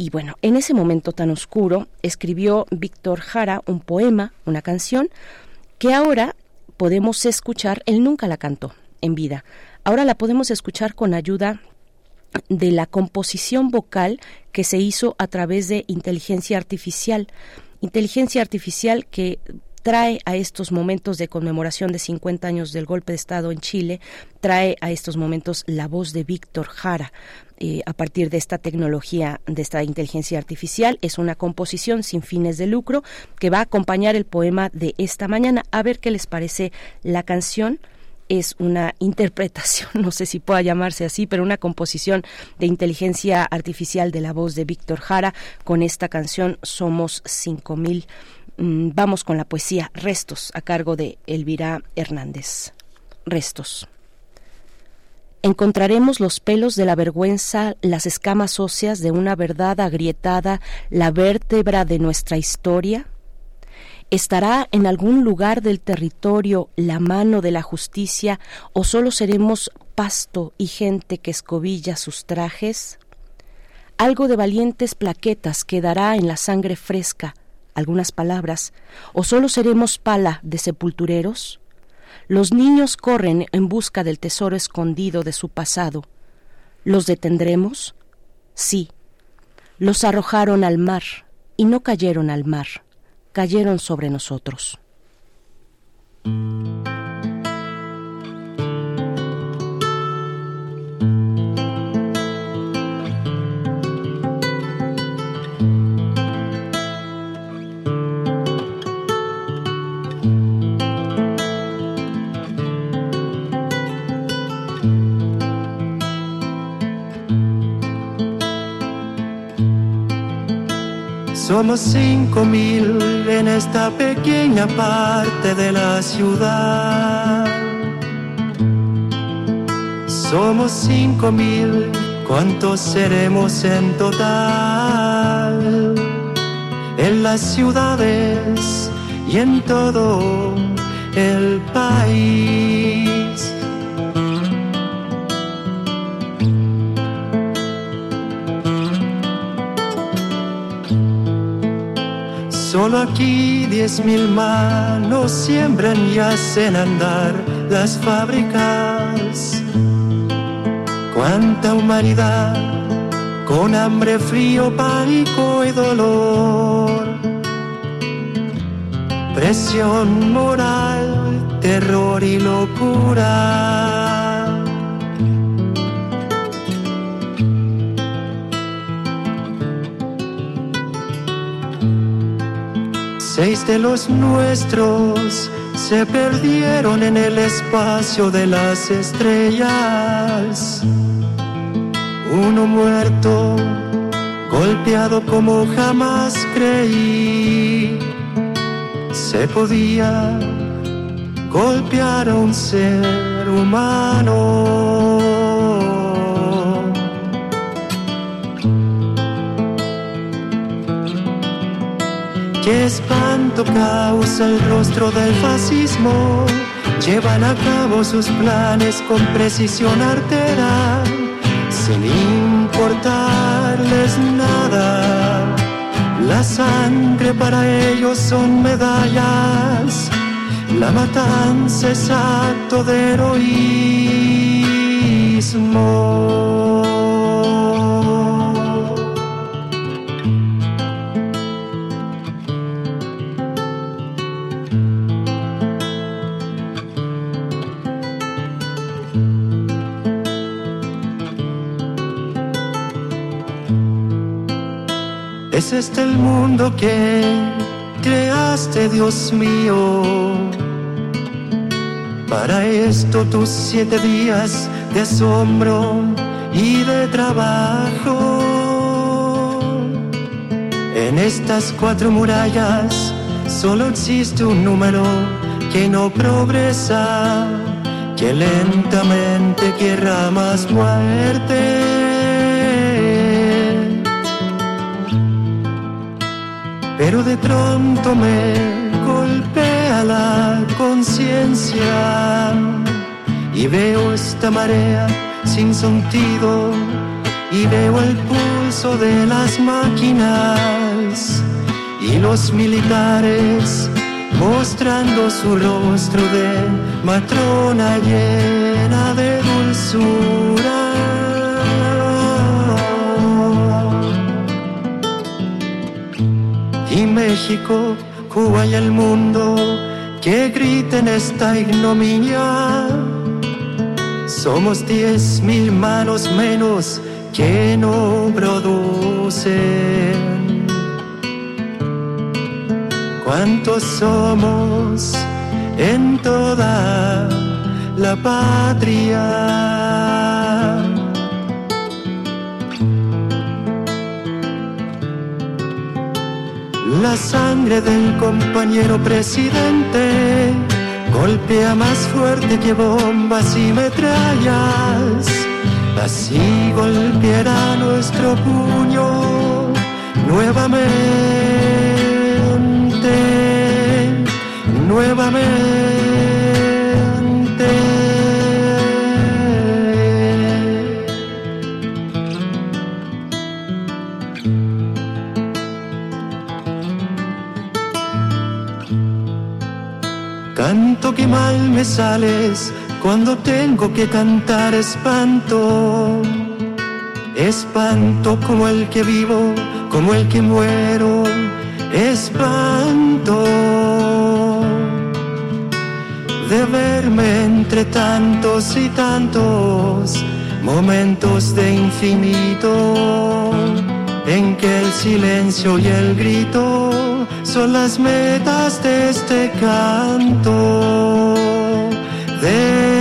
y bueno, en ese momento tan oscuro escribió Víctor Jara un poema, una canción, que ahora podemos escuchar, él nunca la cantó en vida, ahora la podemos escuchar con ayuda de la composición vocal que se hizo a través de inteligencia artificial. Inteligencia artificial que trae a estos momentos de conmemoración de 50 años del golpe de Estado en Chile, trae a estos momentos la voz de Víctor Jara. Eh, a partir de esta tecnología, de esta inteligencia artificial, es una composición sin fines de lucro que va a acompañar el poema de esta mañana. A ver qué les parece la canción es una interpretación, no sé si pueda llamarse así, pero una composición de inteligencia artificial de la voz de Víctor Jara con esta canción Somos 5000 Mm, vamos con la poesía Restos a cargo de Elvira Hernández. Restos. Encontraremos los pelos de la vergüenza, las escamas óseas de una verdad agrietada, la vértebra de nuestra historia. ¿Estará en algún lugar del territorio la mano de la justicia o solo seremos pasto y gente que escobilla sus trajes? Algo de valientes plaquetas quedará en la sangre fresca, algunas palabras, o solo seremos pala de sepultureros? Los niños corren en busca del tesoro escondido de su pasado. ¿Los detendremos? Sí. Los arrojaron al mar y no cayeron al mar, cayeron sobre nosotros. Somos cinco mil en esta pequeña parte de la ciudad. Somos cinco mil, ¿cuántos seremos en total? En las ciudades y en todo el país. Solo aquí diez mil manos siembran y hacen andar las fábricas. Cuánta humanidad con hambre, frío, pánico y dolor. Presión moral, terror y locura. Seis de los nuestros se perdieron en el espacio de las estrellas. Uno muerto, golpeado como jamás creí. Se podía golpear a un ser humano. Espanto causa el rostro del fascismo. Llevan a cabo sus planes con precisión artera, sin importarles nada. La sangre para ellos son medallas, la matanza es acto de heroísmo. ¿Es este el mundo que creaste, Dios mío? Para esto tus siete días de asombro y de trabajo. En estas cuatro murallas solo existe un número que no progresa, que lentamente querrá más muerte. Pero de pronto me golpea la conciencia y veo esta marea sin sentido y veo el pulso de las máquinas y los militares mostrando su rostro de matrona llena de dulzura. México, Cuba y el mundo que griten esta ignominia. Somos diez mil manos menos que no producen. ¿Cuántos somos en toda la patria? La sangre del compañero presidente golpea más fuerte que bombas y metrallas. Así golpeará nuestro puño nuevamente, nuevamente. Canto que mal me sales cuando tengo que cantar espanto. Espanto como el que vivo, como el que muero. Espanto de verme entre tantos y tantos momentos de infinito en que el silencio y el grito son las metas de este canto, de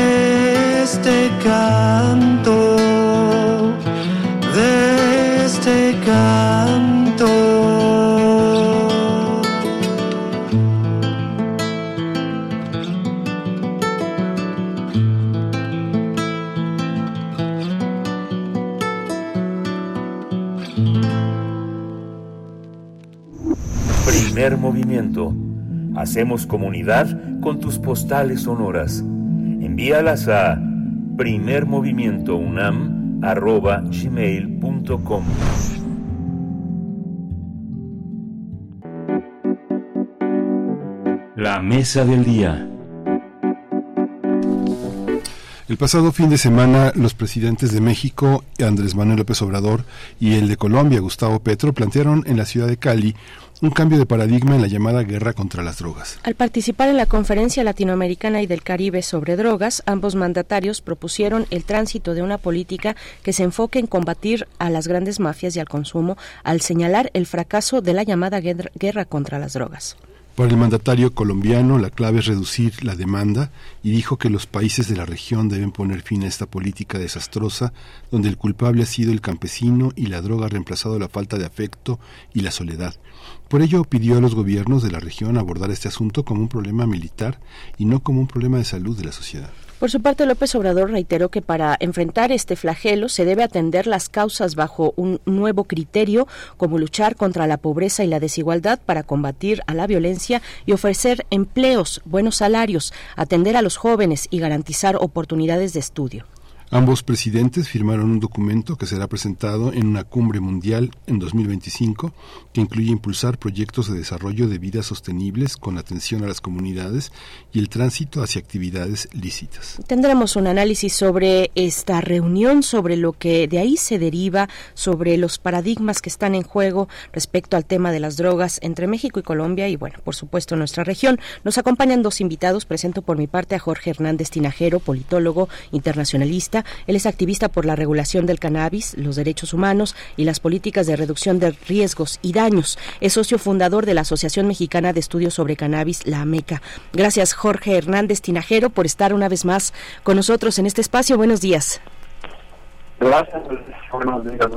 Primer movimiento. Hacemos comunidad con tus postales sonoras. Envíalas a primermovimientounam.gmail.com La mesa del día. El pasado fin de semana, los presidentes de México, Andrés Manuel López Obrador, y el de Colombia, Gustavo Petro, plantearon en la ciudad de Cali un cambio de paradigma en la llamada guerra contra las drogas. Al participar en la Conferencia Latinoamericana y del Caribe sobre drogas, ambos mandatarios propusieron el tránsito de una política que se enfoque en combatir a las grandes mafias y al consumo, al señalar el fracaso de la llamada guerra contra las drogas. Para el mandatario colombiano, la clave es reducir la demanda y dijo que los países de la región deben poner fin a esta política desastrosa donde el culpable ha sido el campesino y la droga ha reemplazado la falta de afecto y la soledad. Por ello pidió a los gobiernos de la región abordar este asunto como un problema militar y no como un problema de salud de la sociedad. Por su parte, López Obrador reiteró que para enfrentar este flagelo se debe atender las causas bajo un nuevo criterio, como luchar contra la pobreza y la desigualdad para combatir a la violencia y ofrecer empleos, buenos salarios, atender a los jóvenes y garantizar oportunidades de estudio. Ambos presidentes firmaron un documento que será presentado en una cumbre mundial en 2025 que incluye impulsar proyectos de desarrollo de vidas sostenibles con atención a las comunidades y el tránsito hacia actividades lícitas. Tendremos un análisis sobre esta reunión, sobre lo que de ahí se deriva, sobre los paradigmas que están en juego respecto al tema de las drogas entre México y Colombia y, bueno, por supuesto, nuestra región. Nos acompañan dos invitados. Presento por mi parte a Jorge Hernández Tinajero, politólogo internacionalista él es activista por la regulación del cannabis, los derechos humanos y las políticas de reducción de riesgos y daños. Es socio fundador de la Asociación Mexicana de Estudios sobre Cannabis, la AMECA. Gracias, Jorge Hernández Tinajero, por estar una vez más con nosotros en este espacio. Buenos días. Gracias, buenos días.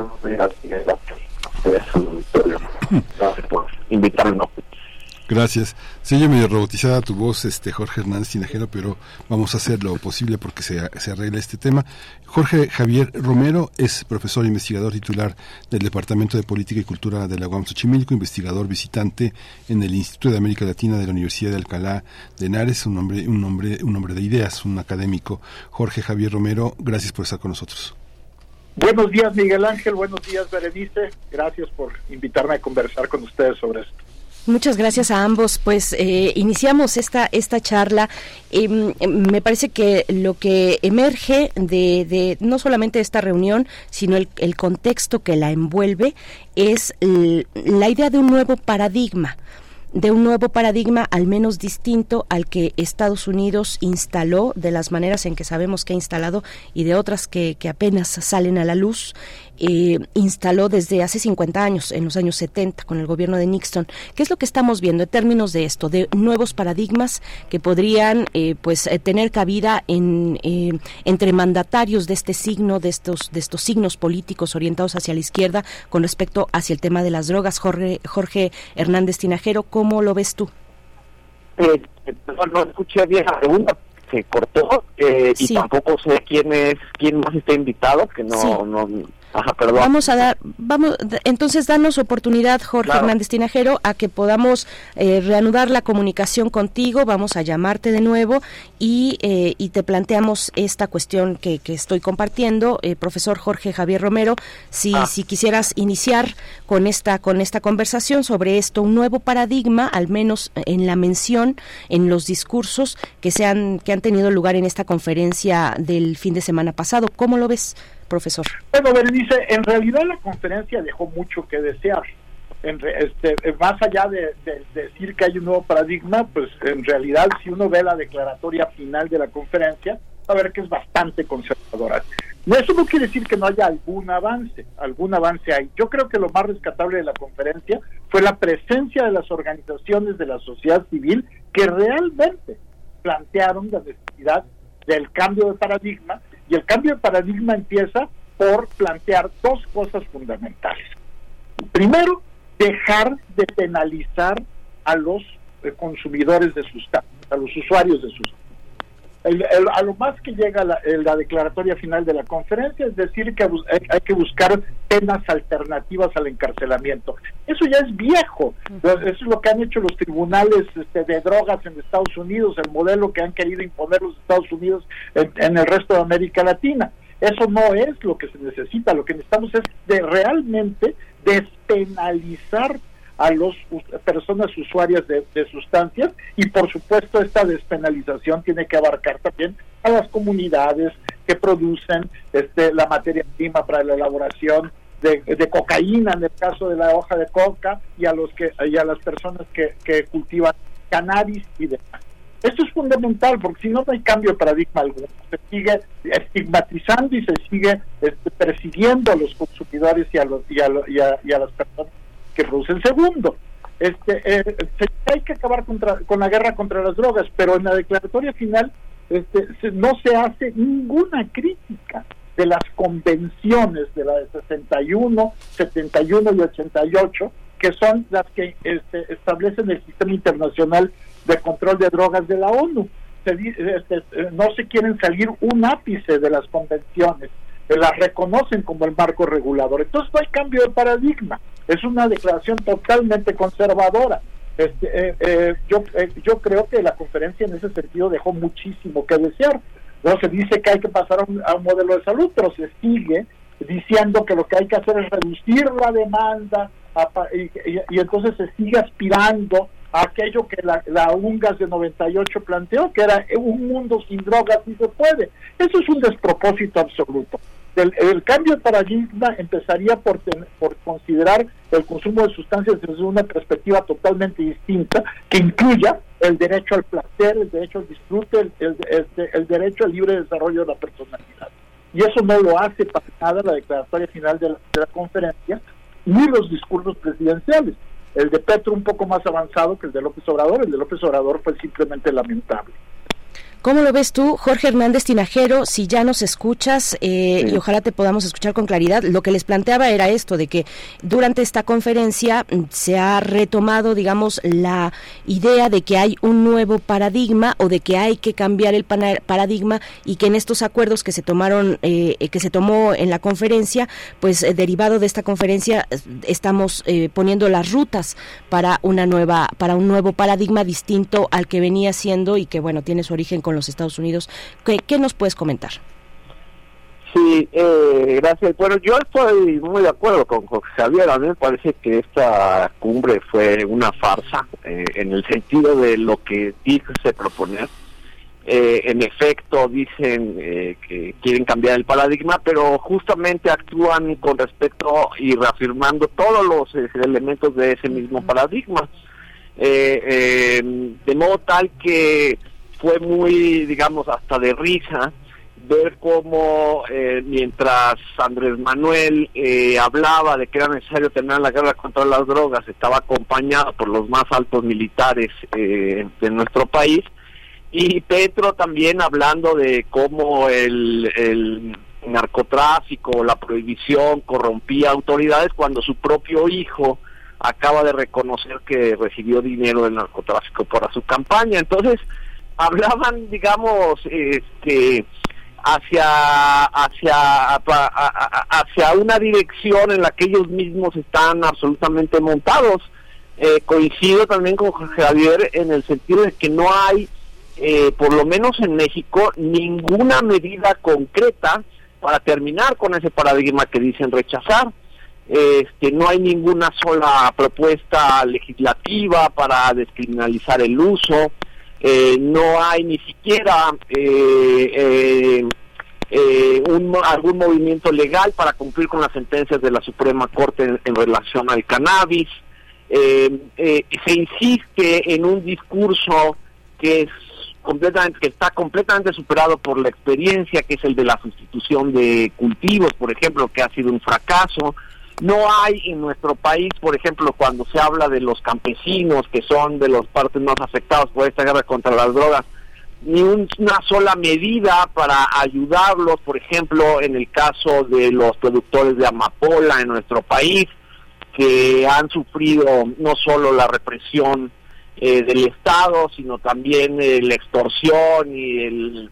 Gracias por invitarnos. Gracias. Se oye medio robotizada tu voz, este Jorge Hernández Tinajero, pero vamos a hacer lo posible porque se, se arregle este tema. Jorge Javier Romero es profesor e investigador titular del Departamento de Política y Cultura de la UAM Xochimilco, investigador visitante en el Instituto de América Latina de la Universidad de Alcalá de Henares, un hombre, un hombre, un hombre de ideas, un académico. Jorge Javier Romero, gracias por estar con nosotros. Buenos días, Miguel Ángel. Buenos días, Berenice. Gracias por invitarme a conversar con ustedes sobre esto. Muchas gracias a ambos. Pues eh, iniciamos esta esta charla. Em, me parece que lo que emerge de, de no solamente esta reunión, sino el, el contexto que la envuelve es la idea de un nuevo paradigma de un nuevo paradigma al menos distinto al que Estados Unidos instaló de las maneras en que sabemos que ha instalado y de otras que, que apenas salen a la luz eh, instaló desde hace 50 años, en los años 70, con el gobierno de Nixon. ¿Qué es lo que estamos viendo en términos de esto, de nuevos paradigmas que podrían eh, pues eh, tener cabida en, entre mandatarios de este signo, de estos, de estos signos políticos orientados hacia la izquierda con respecto hacia el tema de las drogas? Jorge, Jorge Hernández Tinajero, ¿cómo lo ves tú? no, no escuché bien la pregunta se cortó y tampoco sé quién es quién más está invitado que no, no Vamos a dar, vamos, entonces danos oportunidad, Jorge Hernández Tinajero, a que podamos eh, reanudar la comunicación contigo, vamos a llamarte de nuevo y, eh, y te planteamos esta cuestión que, que estoy compartiendo, eh, profesor Jorge Javier Romero, si, ah. si quisieras iniciar con esta, con esta conversación sobre esto, un nuevo paradigma, al menos en la mención, en los discursos que, se han, que han tenido lugar en esta conferencia del fin de semana pasado. ¿Cómo lo ves? Profesor? Bueno, Berenice, en realidad la conferencia dejó mucho que desear. En, este, más allá de, decir que hay un nuevo paradigma, pues en realidad si uno ve la declaratoria final de la conferencia, va a ver que es bastante conservadora. Eso no quiere decir que no haya algún avance, algún avance hay. Yo creo que lo más rescatable de la conferencia fue la presencia de las organizaciones de la sociedad civil que realmente plantearon la necesidad del cambio de paradigma y el cambio de paradigma empieza por plantear dos cosas fundamentales. Primero, dejar de penalizar a los eh, consumidores de sustancias, a los usuarios de sustancias a lo más que llega la, la, declaratoria final de la conferencia es decir que hay, que buscar penas alternativas al encarcelamiento. Eso ya es viejo. Eso es lo que han hecho los tribunales este, de drogas en Estados Unidos, el modelo que han querido imponer los Estados Unidos en, el resto de América Latina. Eso no es lo que se necesita. Lo que necesitamos es de realmente despenalizar a las personas usuarias de, sustancias y por supuesto esta despenalización tiene que abarcar también a las comunidades que producen este, la materia prima para la elaboración de, cocaína en el caso de la hoja de coca y a los que y a las personas que, cultivan cannabis y demás. Esto es fundamental porque si no, no hay cambio de paradigma alguno. Se sigue estigmatizando y se sigue este, persiguiendo a los consumidores y a, los, y, a, y, a, las personas que producen. Segundo, este, eh, hay que acabar contra, con la guerra contra las drogas, pero en la declaratoria final este, no se hace ninguna crítica de las convenciones de la de 61, 71 y 88, que son las que este, establecen el sistema internacional de control de drogas de la ONU. Este, no se quieren salir un ápice de las convenciones, las reconocen como el marco regulador. Entonces no hay cambio de paradigma, es una declaración totalmente conservadora. Este, eh, eh, yo, eh, yo creo que la conferencia en ese sentido dejó muchísimo que desear. No se dice que hay que pasar a un, modelo de salud, pero se sigue diciendo que lo que hay que hacer es reducir la demanda y entonces se sigue aspirando aquello que la, la UNGAS de 98 planteó, que era un mundo sin drogas si se puede. Eso es un despropósito absoluto. El, cambio de paradigma empezaría por, por considerar el consumo de sustancias desde una perspectiva totalmente distinta, que incluya el derecho al placer, el derecho al disfrute, el, el, derecho al libre desarrollo de la personalidad. Y eso no lo hace para nada la declaratoria final de la conferencia, ni los discursos presidenciales. El de Petro un poco más avanzado que el de López Obrador, el de López Obrador fue simplemente lamentable. ¿Cómo lo ves tú, Jorge Hernández Tinajero? Si ya nos escuchas eh, y ojalá te podamos escuchar con claridad, lo que les planteaba era esto, de que durante esta conferencia mm, se ha retomado, digamos, la idea de que hay un nuevo paradigma o de que hay que cambiar el paradigma y que en estos acuerdos que se tomaron, eh, que se tomó en la conferencia, pues eh, derivado de esta conferencia estamos poniendo las rutas para una nueva, para un nuevo paradigma distinto al que venía siendo y que bueno tiene su origen con los Estados Unidos. ¿Qué, nos puedes comentar? Sí, eh, gracias. Bueno, yo estoy muy de acuerdo con José Javier. A mí me parece que esta cumbre fue una farsa eh, en el sentido de lo que dice proponer. Eh, en efecto, dicen que quieren cambiar el paradigma, pero justamente actúan con respecto y reafirmando todos los elementos de ese mismo paradigma. de modo tal que fue muy, digamos, hasta de risa ver cómo eh, mientras Andrés Manuel eh, hablaba de que era necesario tener la guerra contra las drogas, estaba acompañado por los más altos militares eh, de nuestro país, y Petro también hablando de cómo el, el narcotráfico, la prohibición corrompía autoridades cuando su propio hijo acaba de reconocer que recibió dinero del narcotráfico para su campaña. Entonces, hablaban, digamos, este hacia hacia hacia una dirección en la que ellos mismos están absolutamente montados. Eh, coincido también con Javier en el sentido de que no hay, eh, por lo menos en México, ninguna medida concreta para terminar con ese paradigma que dicen rechazar. Este, no hay ninguna sola propuesta legislativa para descriminalizar el uso, eh, no hay ni siquiera eh, eh, un, algún movimiento legal para cumplir con las sentencias de la Suprema Corte en, relación al cannabis. se insiste en un discurso que es completamente que está completamente superado por la experiencia que es el de la sustitución de cultivos por ejemplo que ha sido un fracaso no hay en nuestro país, por ejemplo, cuando se habla de los campesinos, que son de los partes más afectados por esta guerra contra las drogas, ni una sola medida para ayudarlos, por ejemplo, en el caso de los productores de amapola en nuestro país, que han sufrido no solo la represión eh, del Estado, sino también eh, la extorsión y el,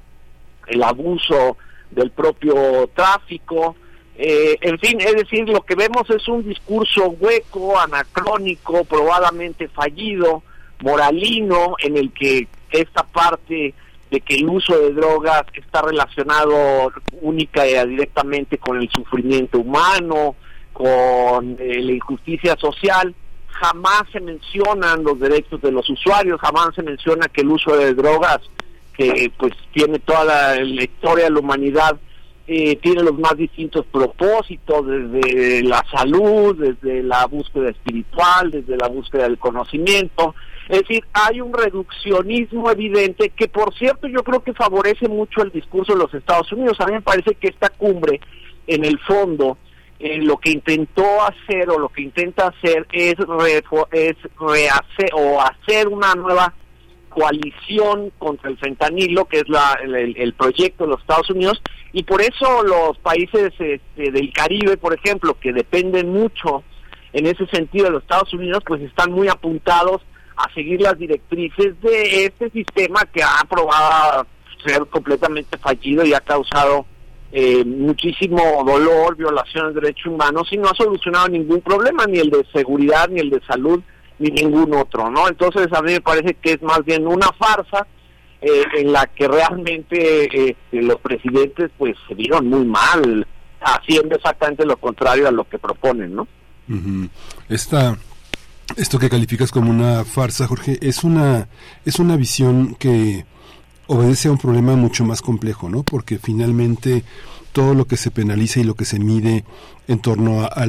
el abuso del propio tráfico. Eh, en fin, es decir, lo que vemos es un discurso hueco, anacrónico, probadamente fallido, moralino, en el que esta parte de que el uso de drogas está relacionado única y directamente con el sufrimiento humano, con eh, la injusticia social, jamás se mencionan los derechos de los usuarios, jamás se menciona que el uso de drogas, que pues tiene toda la, historia de la humanidad, eh, tiene los más distintos propósitos, desde la salud, desde la búsqueda espiritual, desde la búsqueda del conocimiento. Es decir, hay un reduccionismo evidente que, por cierto, yo creo que favorece mucho el discurso de los Estados Unidos. A mí me parece que esta cumbre, en el fondo, lo que intentó hacer o lo que intenta hacer es, es rehacer o hacer una nueva coalición contra el fentanilo, que es la, el, proyecto de los Estados Unidos, y por eso los países este, del Caribe, por ejemplo, que dependen mucho en ese sentido de los Estados Unidos, pues están muy apuntados a seguir las directrices de este sistema que ha probado ser completamente fallido y ha causado eh, muchísimo dolor, violaciones de derechos humanos y no ha solucionado ningún problema, ni el de seguridad, ni el de salud, ni ningún otro, ¿no? Entonces a mí me parece que es más bien una farsa eh, en la que realmente este, los presidentes pues se vieron muy mal haciendo exactamente lo contrario a lo que proponen, ¿no? Esta esto que calificas como una farsa, Jorge, es una es una visión que obedece a un problema mucho más complejo, ¿no? Porque finalmente todo lo que se penaliza y lo que se mide en torno a,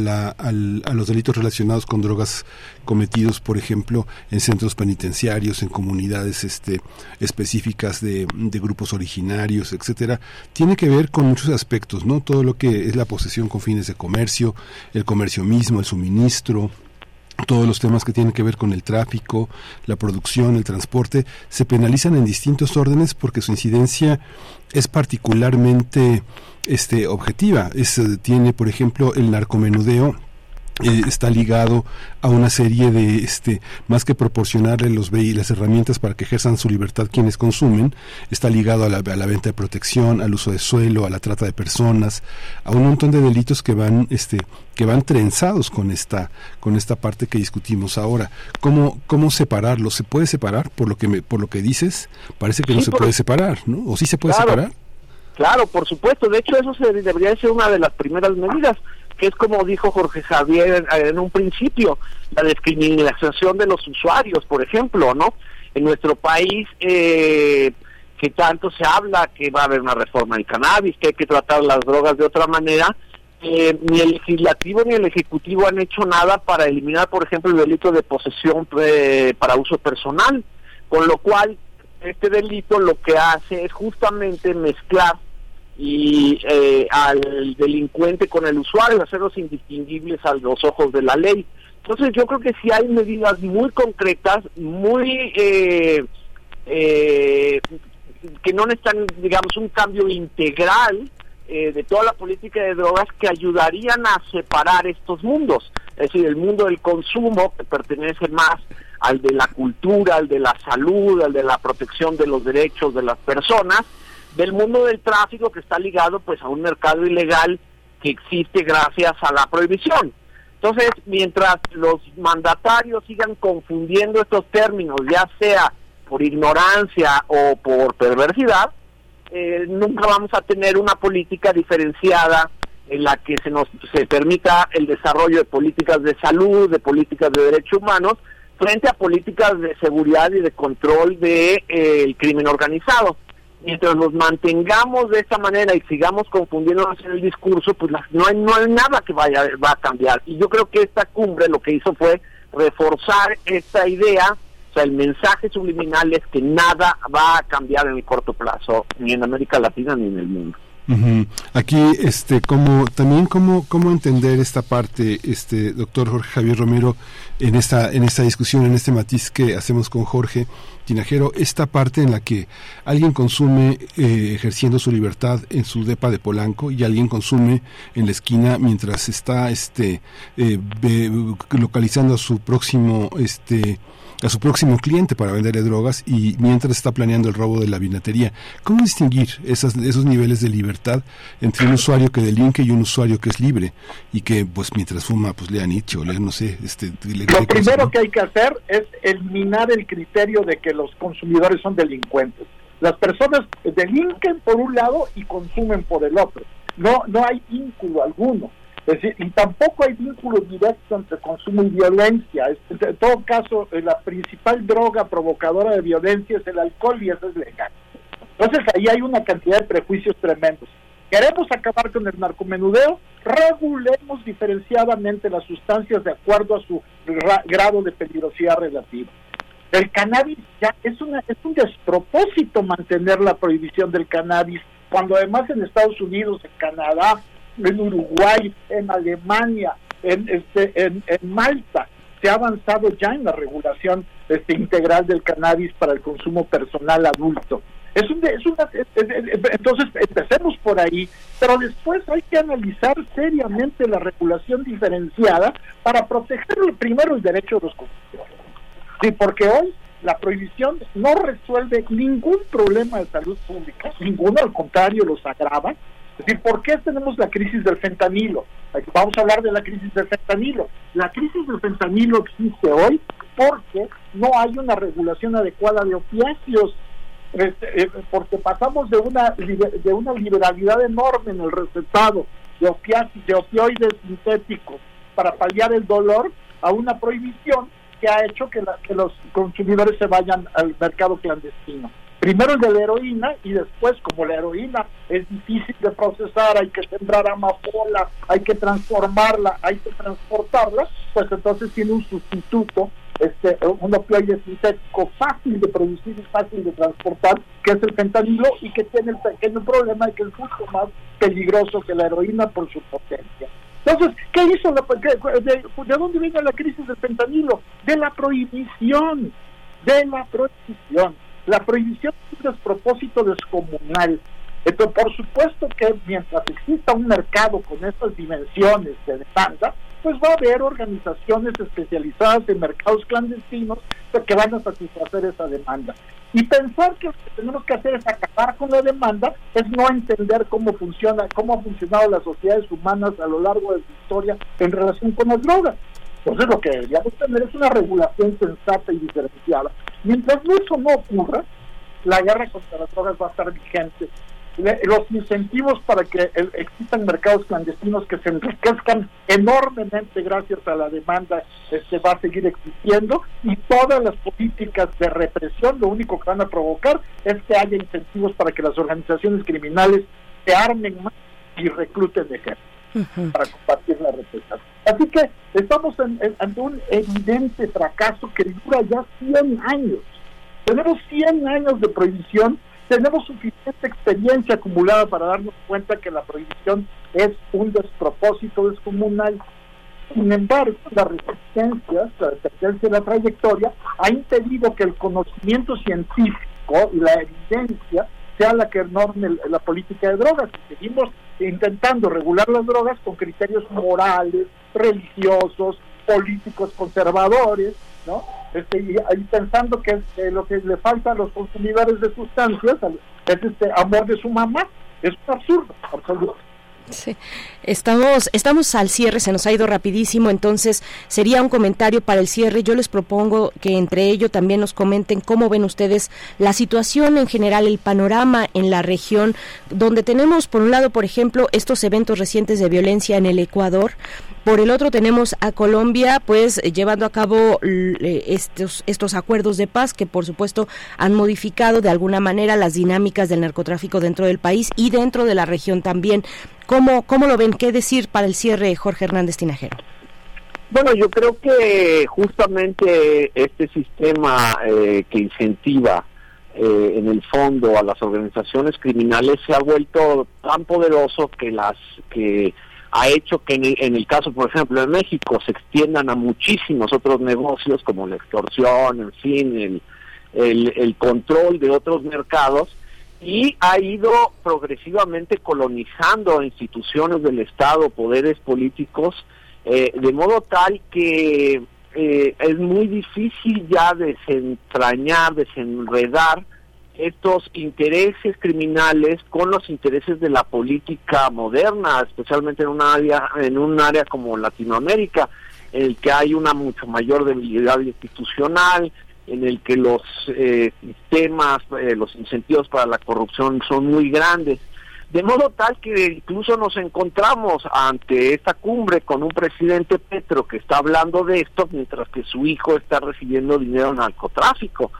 los delitos relacionados con drogas cometidos, por ejemplo, en centros penitenciarios, en comunidades este, específicas de, de, grupos originarios, etcétera, tiene que ver con muchos aspectos, ¿no? Todo lo que es la posesión con fines de comercio, el comercio mismo, el suministro, todos los temas que tienen que ver con el tráfico, la producción, el transporte, se penalizan en distintos órdenes porque su incidencia es particularmente este objetiva. Es, eh, tiene, por ejemplo, el narcomenudeo eh, está ligado a una serie de este más que proporcionarle los y las herramientas para que ejerzan su libertad quienes consumen está ligado a la, a la, venta de protección al uso de suelo a la trata de personas a un montón de delitos que van este que van trenzados con esta con esta parte que discutimos ahora. Cómo cómo separarlo se puede separar por lo que me, por lo que dices parece que no se puede separar no o sí se puede separar Claro, por supuesto. De hecho, eso se, debería ser una de las primeras medidas que es como dijo Jorge Javier en un principio, la discriminación de los usuarios, por ejemplo, ¿no? En nuestro país, eh, que tanto se habla que va a haber una reforma del cannabis, que hay que tratar las drogas de otra manera, eh, ni el legislativo ni el ejecutivo han hecho nada para eliminar, por ejemplo, el delito de posesión eh, para uso personal, con lo cual este delito lo que hace es justamente mezclar y eh, al delincuente con el usuario, hacerlos indistinguibles a los ojos de la ley. Entonces yo creo que si hay medidas muy concretas, muy eh, eh, que no necesitan, digamos, un cambio integral de toda la política de drogas que ayudarían a separar estos mundos. Es decir, el mundo del consumo, que pertenece más al de la cultura, al de la salud, al de la protección de los derechos de las personas, del mundo del tráfico que está ligado pues a un mercado ilegal que existe gracias a la prohibición. Entonces, mientras los mandatarios sigan confundiendo estos términos, ya sea por ignorancia o por perversidad, eh, nunca vamos a tener una política diferenciada en la que se nos se permita el desarrollo de políticas de salud, de políticas de derechos humanos, frente a políticas de seguridad y de control del de, eh, crimen organizado mientras nos mantengamos de esta manera y sigamos confundiéndonos en el discurso, pues no, hay, no hay nada que vaya va a cambiar. Y yo creo que esta cumbre lo que hizo fue reforzar esta idea, o sea, el mensaje subliminal es que nada va a cambiar en el corto plazo, ni en América Latina ni en el mundo. Aquí, este, como también cómo cómo entender esta parte, este, doctor Jorge Javier Romero, en esta en esta discusión, en este matiz que hacemos con Jorge Tinajero, esta parte en la que alguien consume eh, ejerciendo su libertad en su depa de Polanco y alguien consume en la esquina mientras está, este, eh, localizando a su próximo, este a su próximo cliente para venderle drogas y mientras está planeando el robo de la vinatería. ¿Cómo distinguir esas, esos niveles de libertad entre un usuario que delinque y un usuario que es libre y que pues mientras fuma pues lea Nietzsche o lea no sé este lo primero que hay que hacer es eliminar el criterio de que los consumidores son delincuentes. Las personas delinquen por un lado y consumen por el otro. No no hay vínculo alguno Decir, y tampoco hay vínculo directo entre consumo y violencia. En todo caso, eh, la principal droga provocadora de violencia es el alcohol y eso es legal. Entonces ahí hay una cantidad de prejuicios tremendos. Queremos acabar con el narcomenudeo, regulemos diferenciadamente las sustancias de acuerdo a su grado de peligrosidad relativa. El cannabis ya es, una, es un despropósito mantener la prohibición del cannabis, cuando además en Estados Unidos, en Canadá, en Uruguay, en Alemania, en, este, en, Malta, se ha avanzado ya en la regulación este, integral del cannabis para el consumo personal adulto. Es un, es una, entonces empecemos por ahí, pero después hay que analizar seriamente la regulación diferenciada para proteger primero el derecho de los consumidores. Sí, porque hoy la prohibición no resuelve ningún problema de salud pública, ninguno, al contrario, los agrava. Es decir, ¿por qué tenemos la crisis del fentanilo? Vamos a hablar de la crisis del fentanilo. La crisis del fentanilo existe hoy porque no hay una regulación adecuada de opiáceos este, eh, porque pasamos de una de una liberalidad enorme en el recetado de, de opioides sintéticos para paliar el dolor a una prohibición que ha hecho que, que los consumidores se vayan al mercado clandestino. Primero el de la heroína y después, como la heroína es difícil de procesar, hay que sembrar amapola, hay que transformarla, hay que transportarla, pues entonces tiene un sustituto este, un opioide sintético fácil de producir y fácil de transportar, que es el fentanilo, y que tiene el pequeño problema de que es mucho más peligroso que la heroína por su potencia. Entonces, ¿qué hizo? La, de, de, dónde viene la crisis del fentanilo? De la prohibición, de la prohibición. La prohibición es un despropósito descomunal. Entonces, por supuesto que mientras exista un mercado con estas dimensiones de demanda, pues va a haber organizaciones especializadas en mercados clandestinos que van a satisfacer esa demanda. Y pensar que lo que tenemos que hacer es acabar con la demanda es no entender cómo funciona, cómo han funcionado las sociedades humanas a lo largo de su historia en relación con las drogas. Entonces lo que deberíamos tener es una regulación sensata y diferenciada. Mientras eso no ocurra, la guerra contra las drogas va a estar vigente los incentivos para que existan mercados clandestinos que se enriquezcan enormemente gracias a la demanda este, va a seguir existiendo y todas las políticas de represión lo único que van a provocar es que haya incentivos para que las organizaciones criminales se armen más y recluten de ejército para combatir la represión. Así que estamos ante un evidente fracaso que dura ya 100 años. Tenemos 100 años de prohibición tenemos suficiente experiencia acumulada para darnos cuenta que la prohibición es un despropósito descomunal. Sin embargo, la resistencia, la resistencia de la trayectoria, ha impedido que el conocimiento científico y la evidencia sea la que norme la política de drogas. seguimos intentando regular las drogas con criterios morales, religiosos, políticos conservadores, ¿no? Este, y, pensando que lo que le falta a los consumidores de sustancias es este amor de su mamá. Es un absurdo, absoluto. Sí. Estamos, estamos al cierre, se nos ha ido rapidísimo, entonces sería un comentario para el cierre. Yo les propongo que entre ello también nos comenten cómo ven ustedes la situación en general, el panorama en la región, donde tenemos, por un lado, por ejemplo, estos eventos recientes de violencia en el Ecuador, por el otro tenemos a Colombia pues llevando a cabo eh, estos estos acuerdos de paz que por supuesto han modificado de alguna manera las dinámicas del narcotráfico dentro del país y dentro de la región también. ¿Cómo, cómo lo ven? ¿Qué decir para el cierre, Jorge Hernández Tinajero? Bueno, yo creo que justamente este sistema eh, que incentiva eh, en el fondo a las organizaciones criminales se ha vuelto tan poderoso que las que ha hecho que en el, caso, por ejemplo, de México se extiendan a muchísimos otros negocios como la extorsión, en fin, el, el, control de otros mercados y ha ido progresivamente colonizando instituciones del Estado, poderes políticos, eh, de modo tal que eh, es muy difícil ya desentrañar, desenredar estos intereses criminales con los intereses de la política moderna, especialmente en un área en un área como Latinoamérica, en el que hay una mucho mayor debilidad institucional, en el que los eh, sistemas, eh, los incentivos para la corrupción son muy grandes. De modo tal que incluso nos encontramos ante esta cumbre con un presidente Petro que está hablando de esto mientras que su hijo está recibiendo dinero en narcotráfico.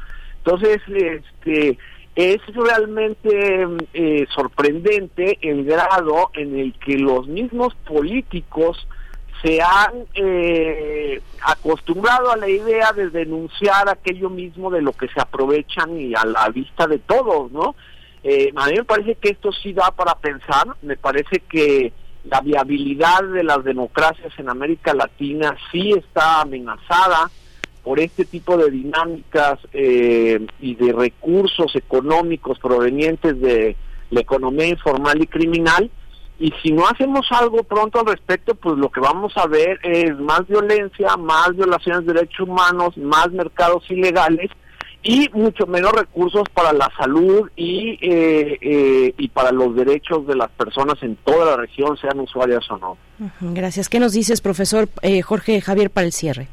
Entonces, este es realmente eh, sorprendente el grado en el que los mismos políticos se han eh, acostumbrado a la idea de denunciar aquello mismo de lo que se aprovechan y a la vista de todos, ¿no? Eh, a mí me parece que esto sí da para pensar, me parece que la viabilidad de las democracias en América Latina sí está amenazada por este tipo de dinámicas eh, y de recursos económicos provenientes de la economía informal y criminal. Y si no hacemos algo pronto al respecto, pues lo que vamos a ver es más violencia, más violaciones de derechos humanos, más mercados ilegales y mucho menos recursos para la salud y, eh, eh, y para los derechos de las personas en toda la región, sean usuarias o no. Gracias. ¿Qué nos dices, profesor eh, Jorge Javier, para el cierre?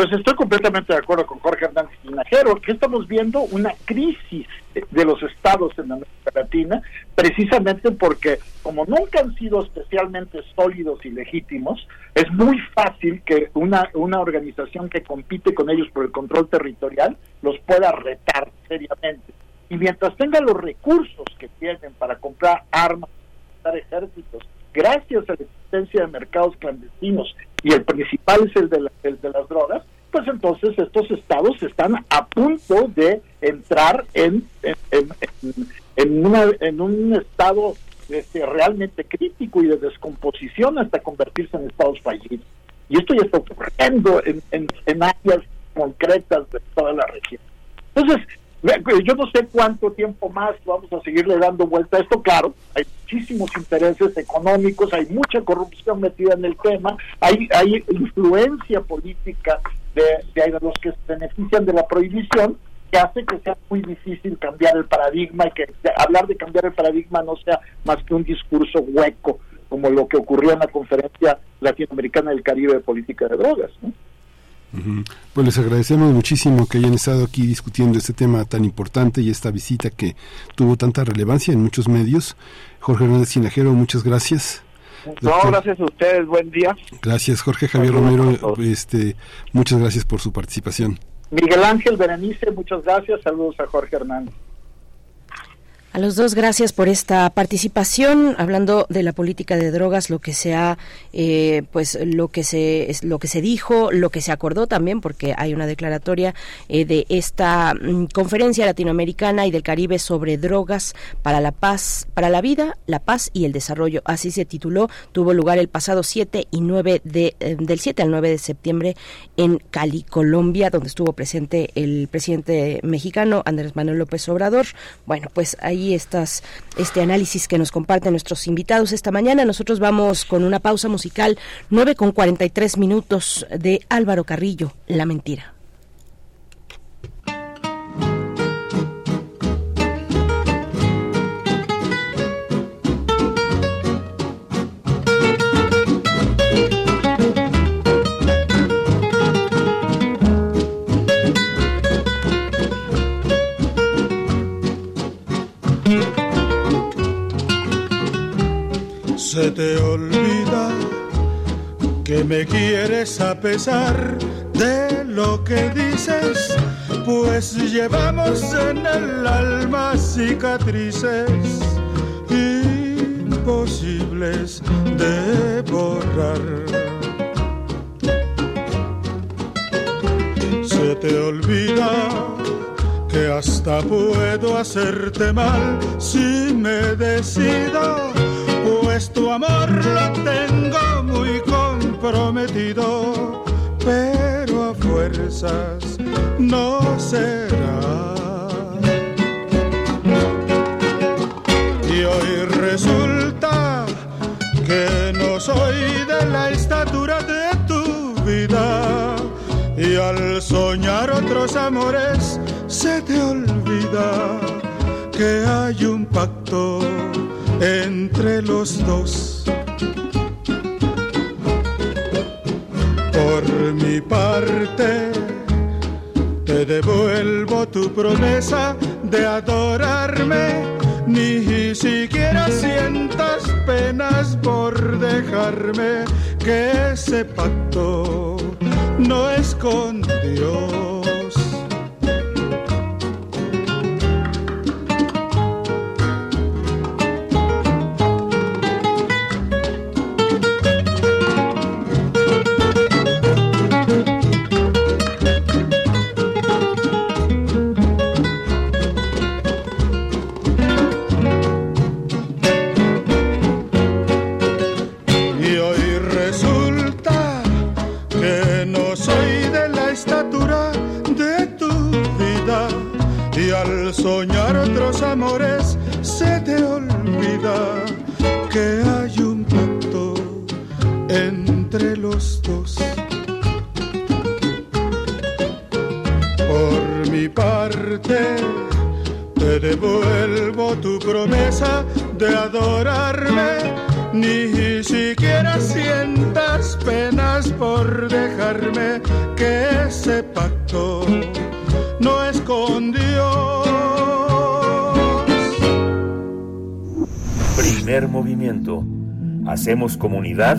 Pues estoy completamente de acuerdo con Jorge Hernández Tinajero, que estamos viendo una crisis de los estados en América Latina, precisamente porque como nunca han sido especialmente sólidos y legítimos, es muy fácil que una, una organización que compite con ellos por el control territorial los pueda retar seriamente. Y mientras tengan los recursos que tienen para comprar armas, para ejércitos, gracias a la existencia de mercados clandestinos y el principal es el de, el de las drogas, pues entonces estos estados están a punto de entrar en, en un estado este, realmente crítico y de descomposición hasta convertirse en estados fallidos. Y esto ya está ocurriendo en, en, en áreas concretas de toda la región. Entonces, yo no sé cuánto tiempo más vamos a seguirle dando vuelta a esto. Claro, hay muchísimos intereses económicos, hay mucha corrupción metida en el tema, hay, hay influencia política de, los que se benefician de la prohibición que hace que sea muy difícil cambiar el paradigma y que hablar de cambiar el paradigma no sea más que un discurso hueco como lo que ocurrió en la conferencia latinoamericana del Caribe de política de drogas. ¿no? Pues les agradecemos muchísimo que hayan estado aquí discutiendo este tema tan importante y esta visita que tuvo tanta relevancia en muchos medios. Jorge Hernández Sinajero, muchas gracias. No, gracias a ustedes, buen día. Gracias, Jorge Javier Romero, este, muchas gracias por su participación. Miguel Ángel Berenice, muchas gracias, saludos a Jorge Hernández. A los dos, gracias por esta participación. Hablando de la política de drogas, lo que se ha, eh, pues lo que se, lo que se dijo, lo que se acordó también, porque hay una declaratoria eh, de esta mm, conferencia latinoamericana y del Caribe sobre drogas para la paz, para la vida, la paz y el desarrollo. Así se tituló. Tuvo lugar el pasado 7 y 9 de, eh, del 7 al 9 de septiembre en Cali, Colombia, donde estuvo presente el presidente mexicano Andrés Manuel López Obrador. Bueno, pues ahí estas, este análisis que nos comparten nuestros invitados esta mañana. Nosotros vamos con una pausa musical, 9 con 43 minutos de Álvaro Carrillo, La Mentira. Se te olvida que me quieres a pesar de lo que dices, pues llevamos en el alma cicatrices imposibles de borrar. Se te olvida que hasta puedo hacerte mal si me decido pues tu amor lo tengo muy comprometido, pero a fuerzas no será. Y hoy resulta que no soy de la estatura de tu vida. Y al soñar otros amores se te olvida que hay un pacto entre los dos. Por mi parte, te devuelvo tu promesa de adorarme, ni siquiera sientas penas por dejarme que ese pacto no es con Dios. Entre los dos. Por mi parte, te devuelvo tu promesa de adorarme. Ni siquiera sientas penas por dejarme que ese pacto no es con Dios. Primer movimiento. Hacemos comunidad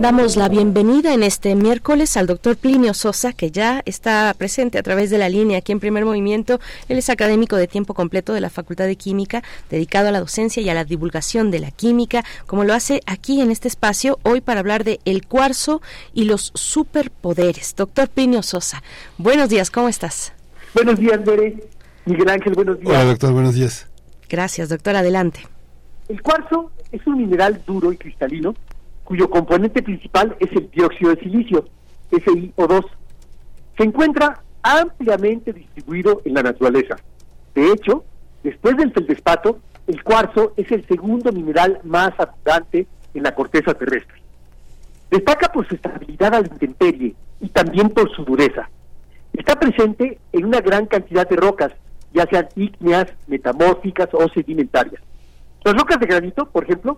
Damos la bienvenida en este miércoles al doctor Plinio Sosa, que ya está presente a través de la línea aquí en primer movimiento. Él es académico de tiempo completo de la Facultad de Química, dedicado a la docencia y a la divulgación de la química, como lo hace aquí en este espacio, hoy para hablar de el cuarzo y los superpoderes. Doctor Plinio Sosa, buenos días, ¿cómo estás? Buenos días, Bere. Miguel Ángel, buenos días. Hola, doctor, buenos días. Gracias, doctor, adelante. El cuarzo es un mineral duro y cristalino cuyo componente principal es el dióxido de silicio, SiO2. Se encuentra ampliamente distribuido en la naturaleza. De hecho, después del feldespato, el cuarzo es el segundo mineral más abundante en la corteza terrestre. Destaca por su estabilidad a la intemperie y también por su dureza. Está presente en una gran cantidad de rocas, ya sean ígneas, metamórficas o sedimentarias. Las rocas de granito, por ejemplo,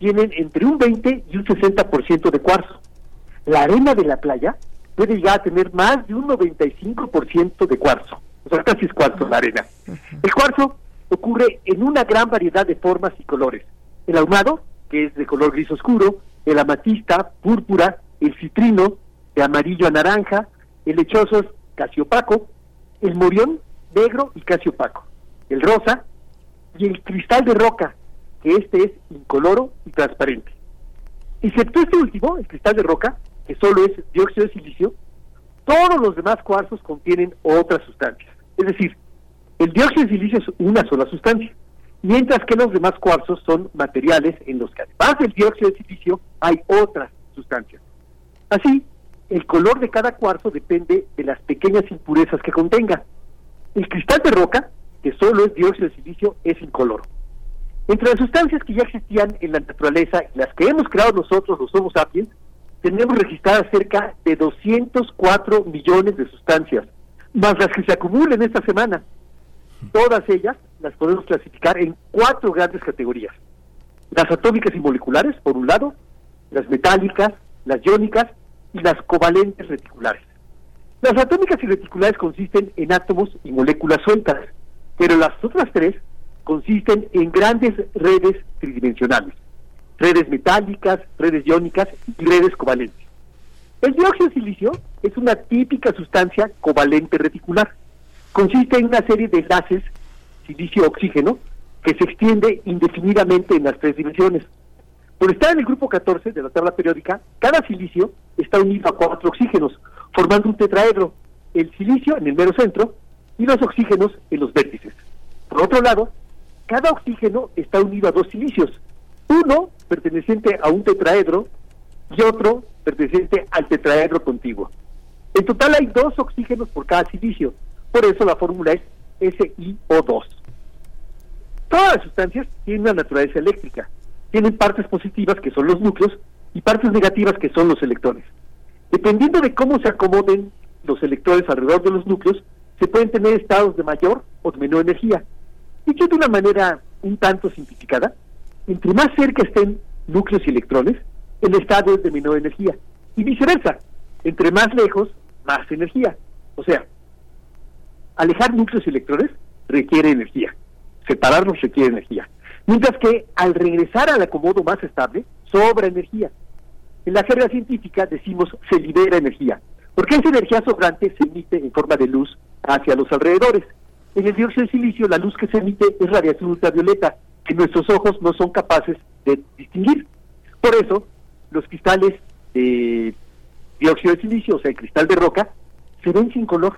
tienen entre un 20 y un 60% de cuarzo. La arena de la playa puede llegar a tener más de un 95% de cuarzo. O sea, casi es cuarzo la arena. El cuarzo ocurre en una gran variedad de formas y colores. El ahumado, que es de color gris oscuro, el amatista, púrpura, el citrino, de amarillo a naranja, el lechoso es casi opaco, el morión, negro y casi opaco, el rosa y el cristal de roca, que este es incoloro y transparente. Excepto este último, el cristal de roca, que solo es dióxido de silicio, todos los demás cuarzos contienen otras sustancias. Es decir, el dióxido de silicio es una sola sustancia, mientras que los demás cuarzos son materiales en los que además del dióxido de silicio hay otras sustancias. Así, el color de cada cuarzo depende de las pequeñas impurezas que contenga. El cristal de roca, que solo es dióxido de silicio, es incoloro. Entre las sustancias que ya existían en la naturaleza las que hemos creado nosotros, los Homo sapiens, tenemos registradas cerca de 204 millones de sustancias, más las que se acumulan esta semana. Todas ellas las podemos clasificar en cuatro grandes categorías. Las atómicas y moleculares, por un lado, las metálicas, las iónicas y las covalentes reticulares. Las atómicas y reticulares consisten en átomos y moléculas sueltas, pero las otras tres consisten en grandes redes tridimensionales, redes metálicas, redes iónicas y redes covalentes. El dióxido de silicio es una típica sustancia covalente reticular. Consiste en una serie de enlaces silicio-oxígeno que se extiende indefinidamente en las tres dimensiones. Por estar en el grupo 14 de la tabla periódica, cada silicio está unido a cuatro oxígenos, formando un tetraedro, el silicio en el mero centro y los oxígenos en los vértices. Por otro lado, cada oxígeno está unido a dos silicios, uno perteneciente a un tetraedro y otro perteneciente al tetraedro contiguo. En total hay dos oxígenos por cada silicio, por eso la fórmula es SiO2. Todas las sustancias tienen una naturaleza eléctrica, tienen partes positivas que son los núcleos y partes negativas que son los electrones. Dependiendo de cómo se acomoden los electrones alrededor de los núcleos, se pueden tener estados de mayor o de menor energía. Dicho de una manera un tanto simplificada, entre más cerca estén núcleos y electrones, el estado es de menor energía. Y viceversa, entre más lejos, más energía. O sea, alejar núcleos y electrones requiere energía. Separarlos requiere energía. Mientras que al regresar al acomodo más estable, sobra energía. En la jerga científica decimos se libera energía, porque esa energía sobrante se emite en forma de luz hacia los alrededores. En el dióxido de silicio la luz que se emite es radiación ultravioleta, que nuestros ojos no son capaces de distinguir. Por eso, los cristales de dióxido de silicio, o sea, el cristal de roca, se ven sin color.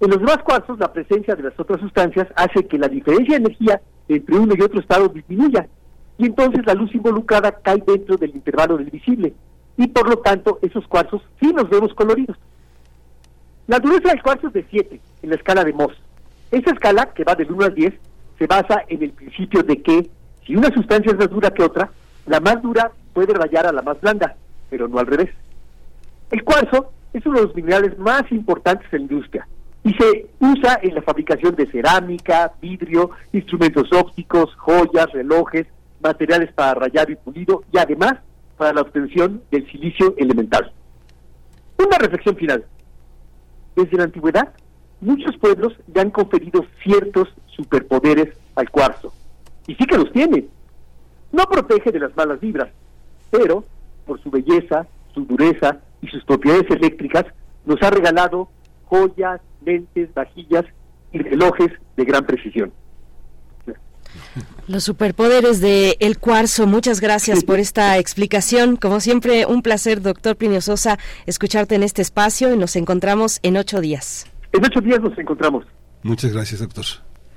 En los demás cuarzos, la presencia de las otras sustancias hace que la diferencia de energía entre uno y otro estado disminuya, y entonces la luz involucrada cae dentro del intervalo del visible, y por lo tanto esos cuarzos sí nos vemos coloridos. La dureza del cuarzo es de 7 en la escala de Mohs. Esa escala, que va del 1 al 10, se basa en el principio de que si una sustancia es más dura que otra, la más dura puede rayar a la más blanda, pero no al revés. El cuarzo es uno de los minerales más importantes en la industria y se usa en la fabricación de cerámica, vidrio, instrumentos ópticos, joyas, relojes, materiales para rayado y pulido y además para la obtención del silicio elemental. Una reflexión final. Desde la antigüedad, muchos pueblos le han conferido ciertos superpoderes al cuarzo. Y sí que los tiene. No protege de las malas vibras, pero por su belleza, su dureza y sus propiedades eléctricas, nos ha regalado joyas, lentes, vajillas y relojes de gran precisión. Los superpoderes de el cuarzo. Muchas gracias por esta explicación. Como siempre, un placer, doctor Plinio Sosa, escucharte en este espacio y nos encontramos en ocho días. En ocho días nos encontramos. Muchas gracias, doctor.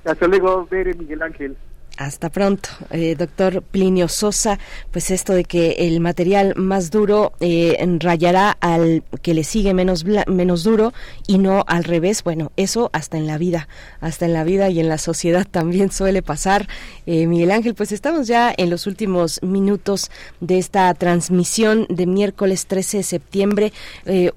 Hasta luego, Bere Miguel Ángel. Hasta pronto, eh, doctor Plinio Sosa. Pues esto de que el material más duro eh, rayará al que le sigue menos, menos duro y no al revés. Bueno, eso hasta en la vida, hasta en la vida y en la sociedad también suele pasar. Eh, Miguel Ángel, pues estamos ya en los últimos minutos de esta transmisión de miércoles 13 de septiembre.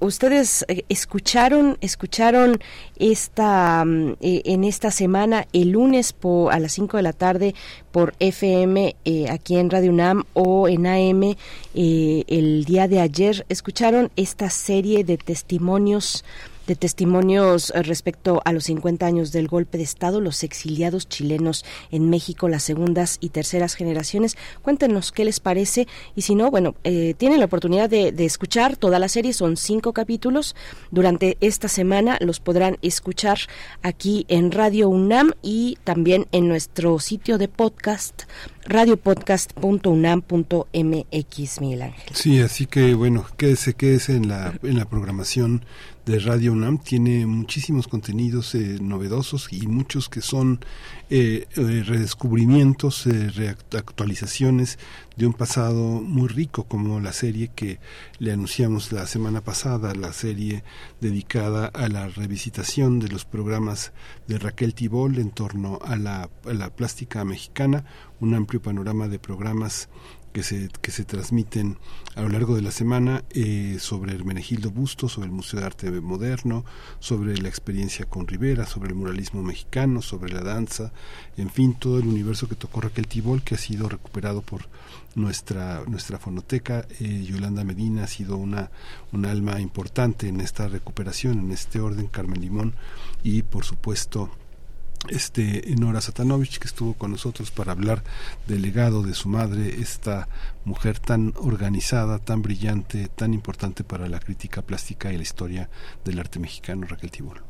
Ustedes escucharon, escucharon esta mm, en esta semana el lunes a las 5 de la tarde por FM eh, aquí en Radio UNAM o en AM eh, el día de ayer. Escucharon esta serie de testimonios de testimonios eh, respecto a los 50 años del golpe de Estado, los exiliados chilenos en México, las segundas y terceras generaciones. Cuéntenos qué les parece y si no, bueno, eh, tienen la oportunidad de, escuchar toda la serie, son cinco capítulos. Durante esta semana los podrán escuchar aquí en Radio UNAM y también en nuestro sitio de podcast radiopodcast.unam.mx, Miguel Ángel. Sí, así que bueno, quédese, quédese en la, en la programación de Radio UNAM tiene muchísimos contenidos eh, novedosos y muchos que son eh, eh, redescubrimientos, reactualizaciones de un pasado muy rico como la serie que le anunciamos la semana pasada, la serie dedicada a la revisitación de los programas de Raquel Tibol en torno a la plástica mexicana, un amplio panorama de programas que se, que se transmiten a lo largo de la semana eh, sobre Hermenegildo Busto, sobre el Museo de Arte Moderno, sobre la experiencia con Rivera, sobre el muralismo mexicano, sobre la danza, en fin, todo el universo que tocó Raquel Tibol, que ha sido recuperado por nuestra, nuestra fonoteca. Eh, Yolanda Medina ha sido una, un alma importante en esta recuperación, en este orden, Carmen Limón, y por supuesto este Nora Satanovich que estuvo con nosotros para hablar del legado de su madre, esta mujer tan organizada, tan brillante, tan importante para la crítica plástica y la historia del arte mexicano, Raquel Tibol.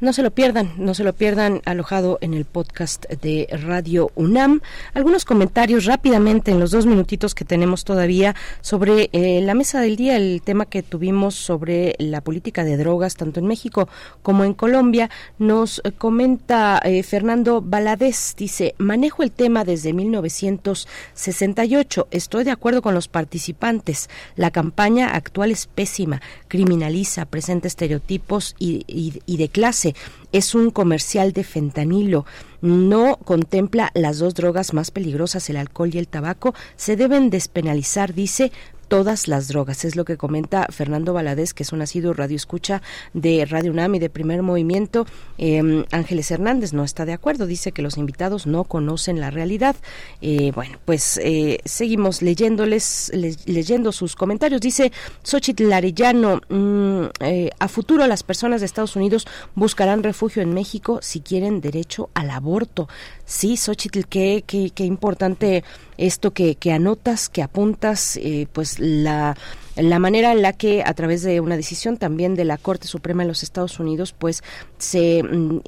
No se lo pierdan, no se lo pierdan, alojado en el podcast de Radio UNAM. Algunos comentarios rápidamente en los dos minutitos que tenemos todavía sobre eh, la mesa del día, el tema que tuvimos sobre la política de drogas, tanto en México como en Colombia. Nos comenta eh, Fernando Baladés, dice, manejo el tema desde 1968. Estoy de acuerdo con los participantes. La campaña actual es pésima, criminaliza, presenta estereotipos y de clase es un comercial de fentanilo. No contempla las dos drogas más peligrosas, el alcohol y el tabaco. Se deben despenalizar, dice, todas las drogas. Es lo que comenta Fernando Valadez, que es un asiduo radio escucha de Radio UNAM y de Primer Movimiento. Em, Ángeles Hernández no está de acuerdo, dice que los invitados no conocen la realidad. Eh, bueno, pues eh, seguimos leyéndoles, leyendo sus comentarios. Dice Xochitl Arellano, mm, eh, a futuro las personas de Estados Unidos buscarán refugio en México si quieren derecho al aborto. Sí, Xochitl, qué, qué, qué importante esto que, que anotas, que apuntas, eh, pues la la manera en la que a través de una decisión también de la Corte Suprema de los Estados Unidos pues se mm,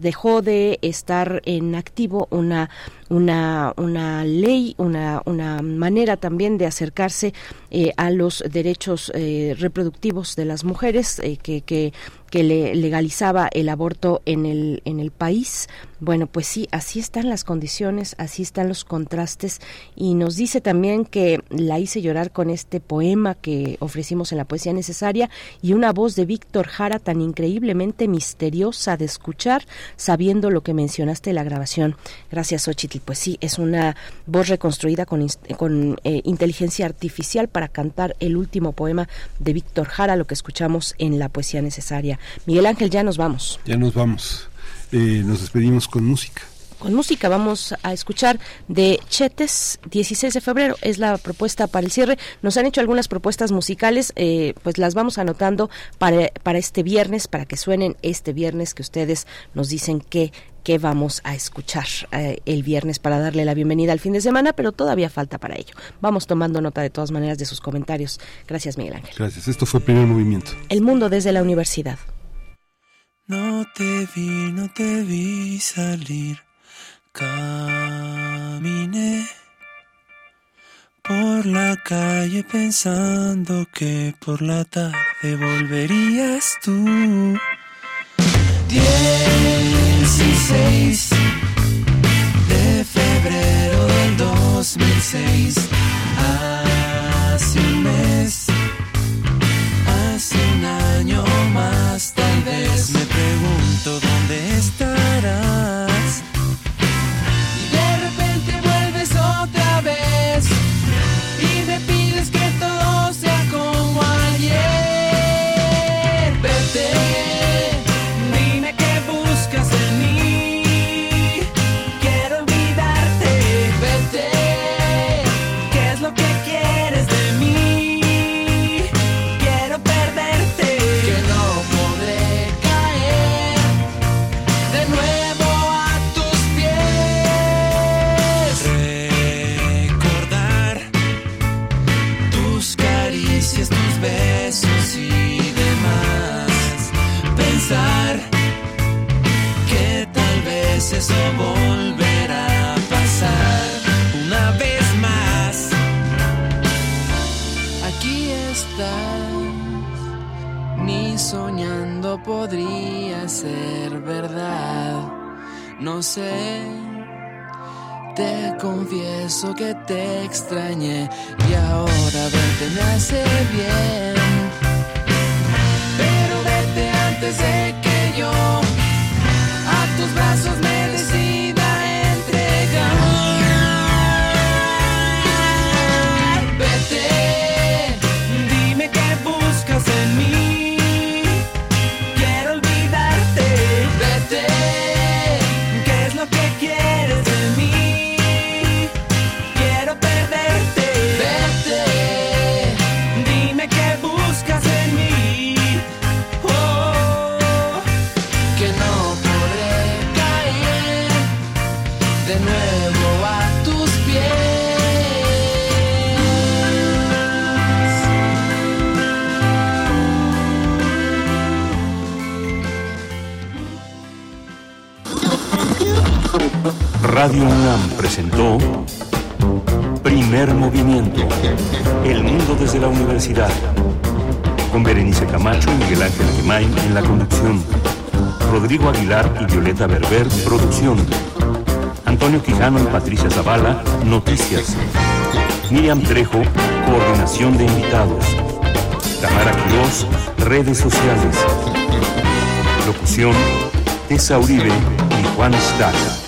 dejó de estar en activo una una, una ley, una, una manera también de acercarse eh, a los derechos eh, reproductivos de las mujeres eh, que, que, que le legalizaba el aborto en el, en el país. Bueno, pues sí, así están las condiciones, así están los contrastes y nos dice también que la hice llorar con este poema que ofrecimos en la poesía necesaria y una voz de Víctor Jara tan increíblemente misteriosa de escuchar, sabiendo lo que mencionaste en la grabación. Gracias, Ochitl. Pues sí, es una voz reconstruida con, con eh, inteligencia artificial para cantar el último poema de Víctor Jara, lo que escuchamos en la poesía necesaria. Miguel Ángel, ya nos vamos. Ya nos vamos. Eh, nos despedimos con música con música. Vamos a escuchar de Chetes, 16 de febrero, es la propuesta para el cierre. Nos han hecho algunas propuestas musicales, eh, pues las vamos anotando para, para este viernes, para que suenen este viernes que ustedes nos dicen que que vamos a escuchar eh, el viernes para darle la bienvenida al fin de semana, pero todavía falta para ello. Vamos tomando nota de todas maneras de sus comentarios. Gracias, Miguel Ángel. Gracias. Esto fue Primer Movimiento. El mundo desde la universidad. No te vi, no te vi salir Caminé por la calle pensando que por la tarde volverías tú. 16 de febrero del 2006, hace un mes, hace un año más tal vez, me podría ser verdad. No sé, te confieso que te extrañé y ahora verte me hace bien. Pero vete antes de que yo a tus brazos me Radio UNAM presentó Primer Movimiento. El mundo desde la universidad. Con Berenice Camacho y Miguel Ángel Gemain en la conducción. Rodrigo Aguilar y Violeta Berber, producción. Antonio Quijano y Patricia Zavala, noticias. Miriam Trejo, coordinación de invitados. Tamara Quiroz, redes sociales. Locución, Tessa Uribe y Juan Staca.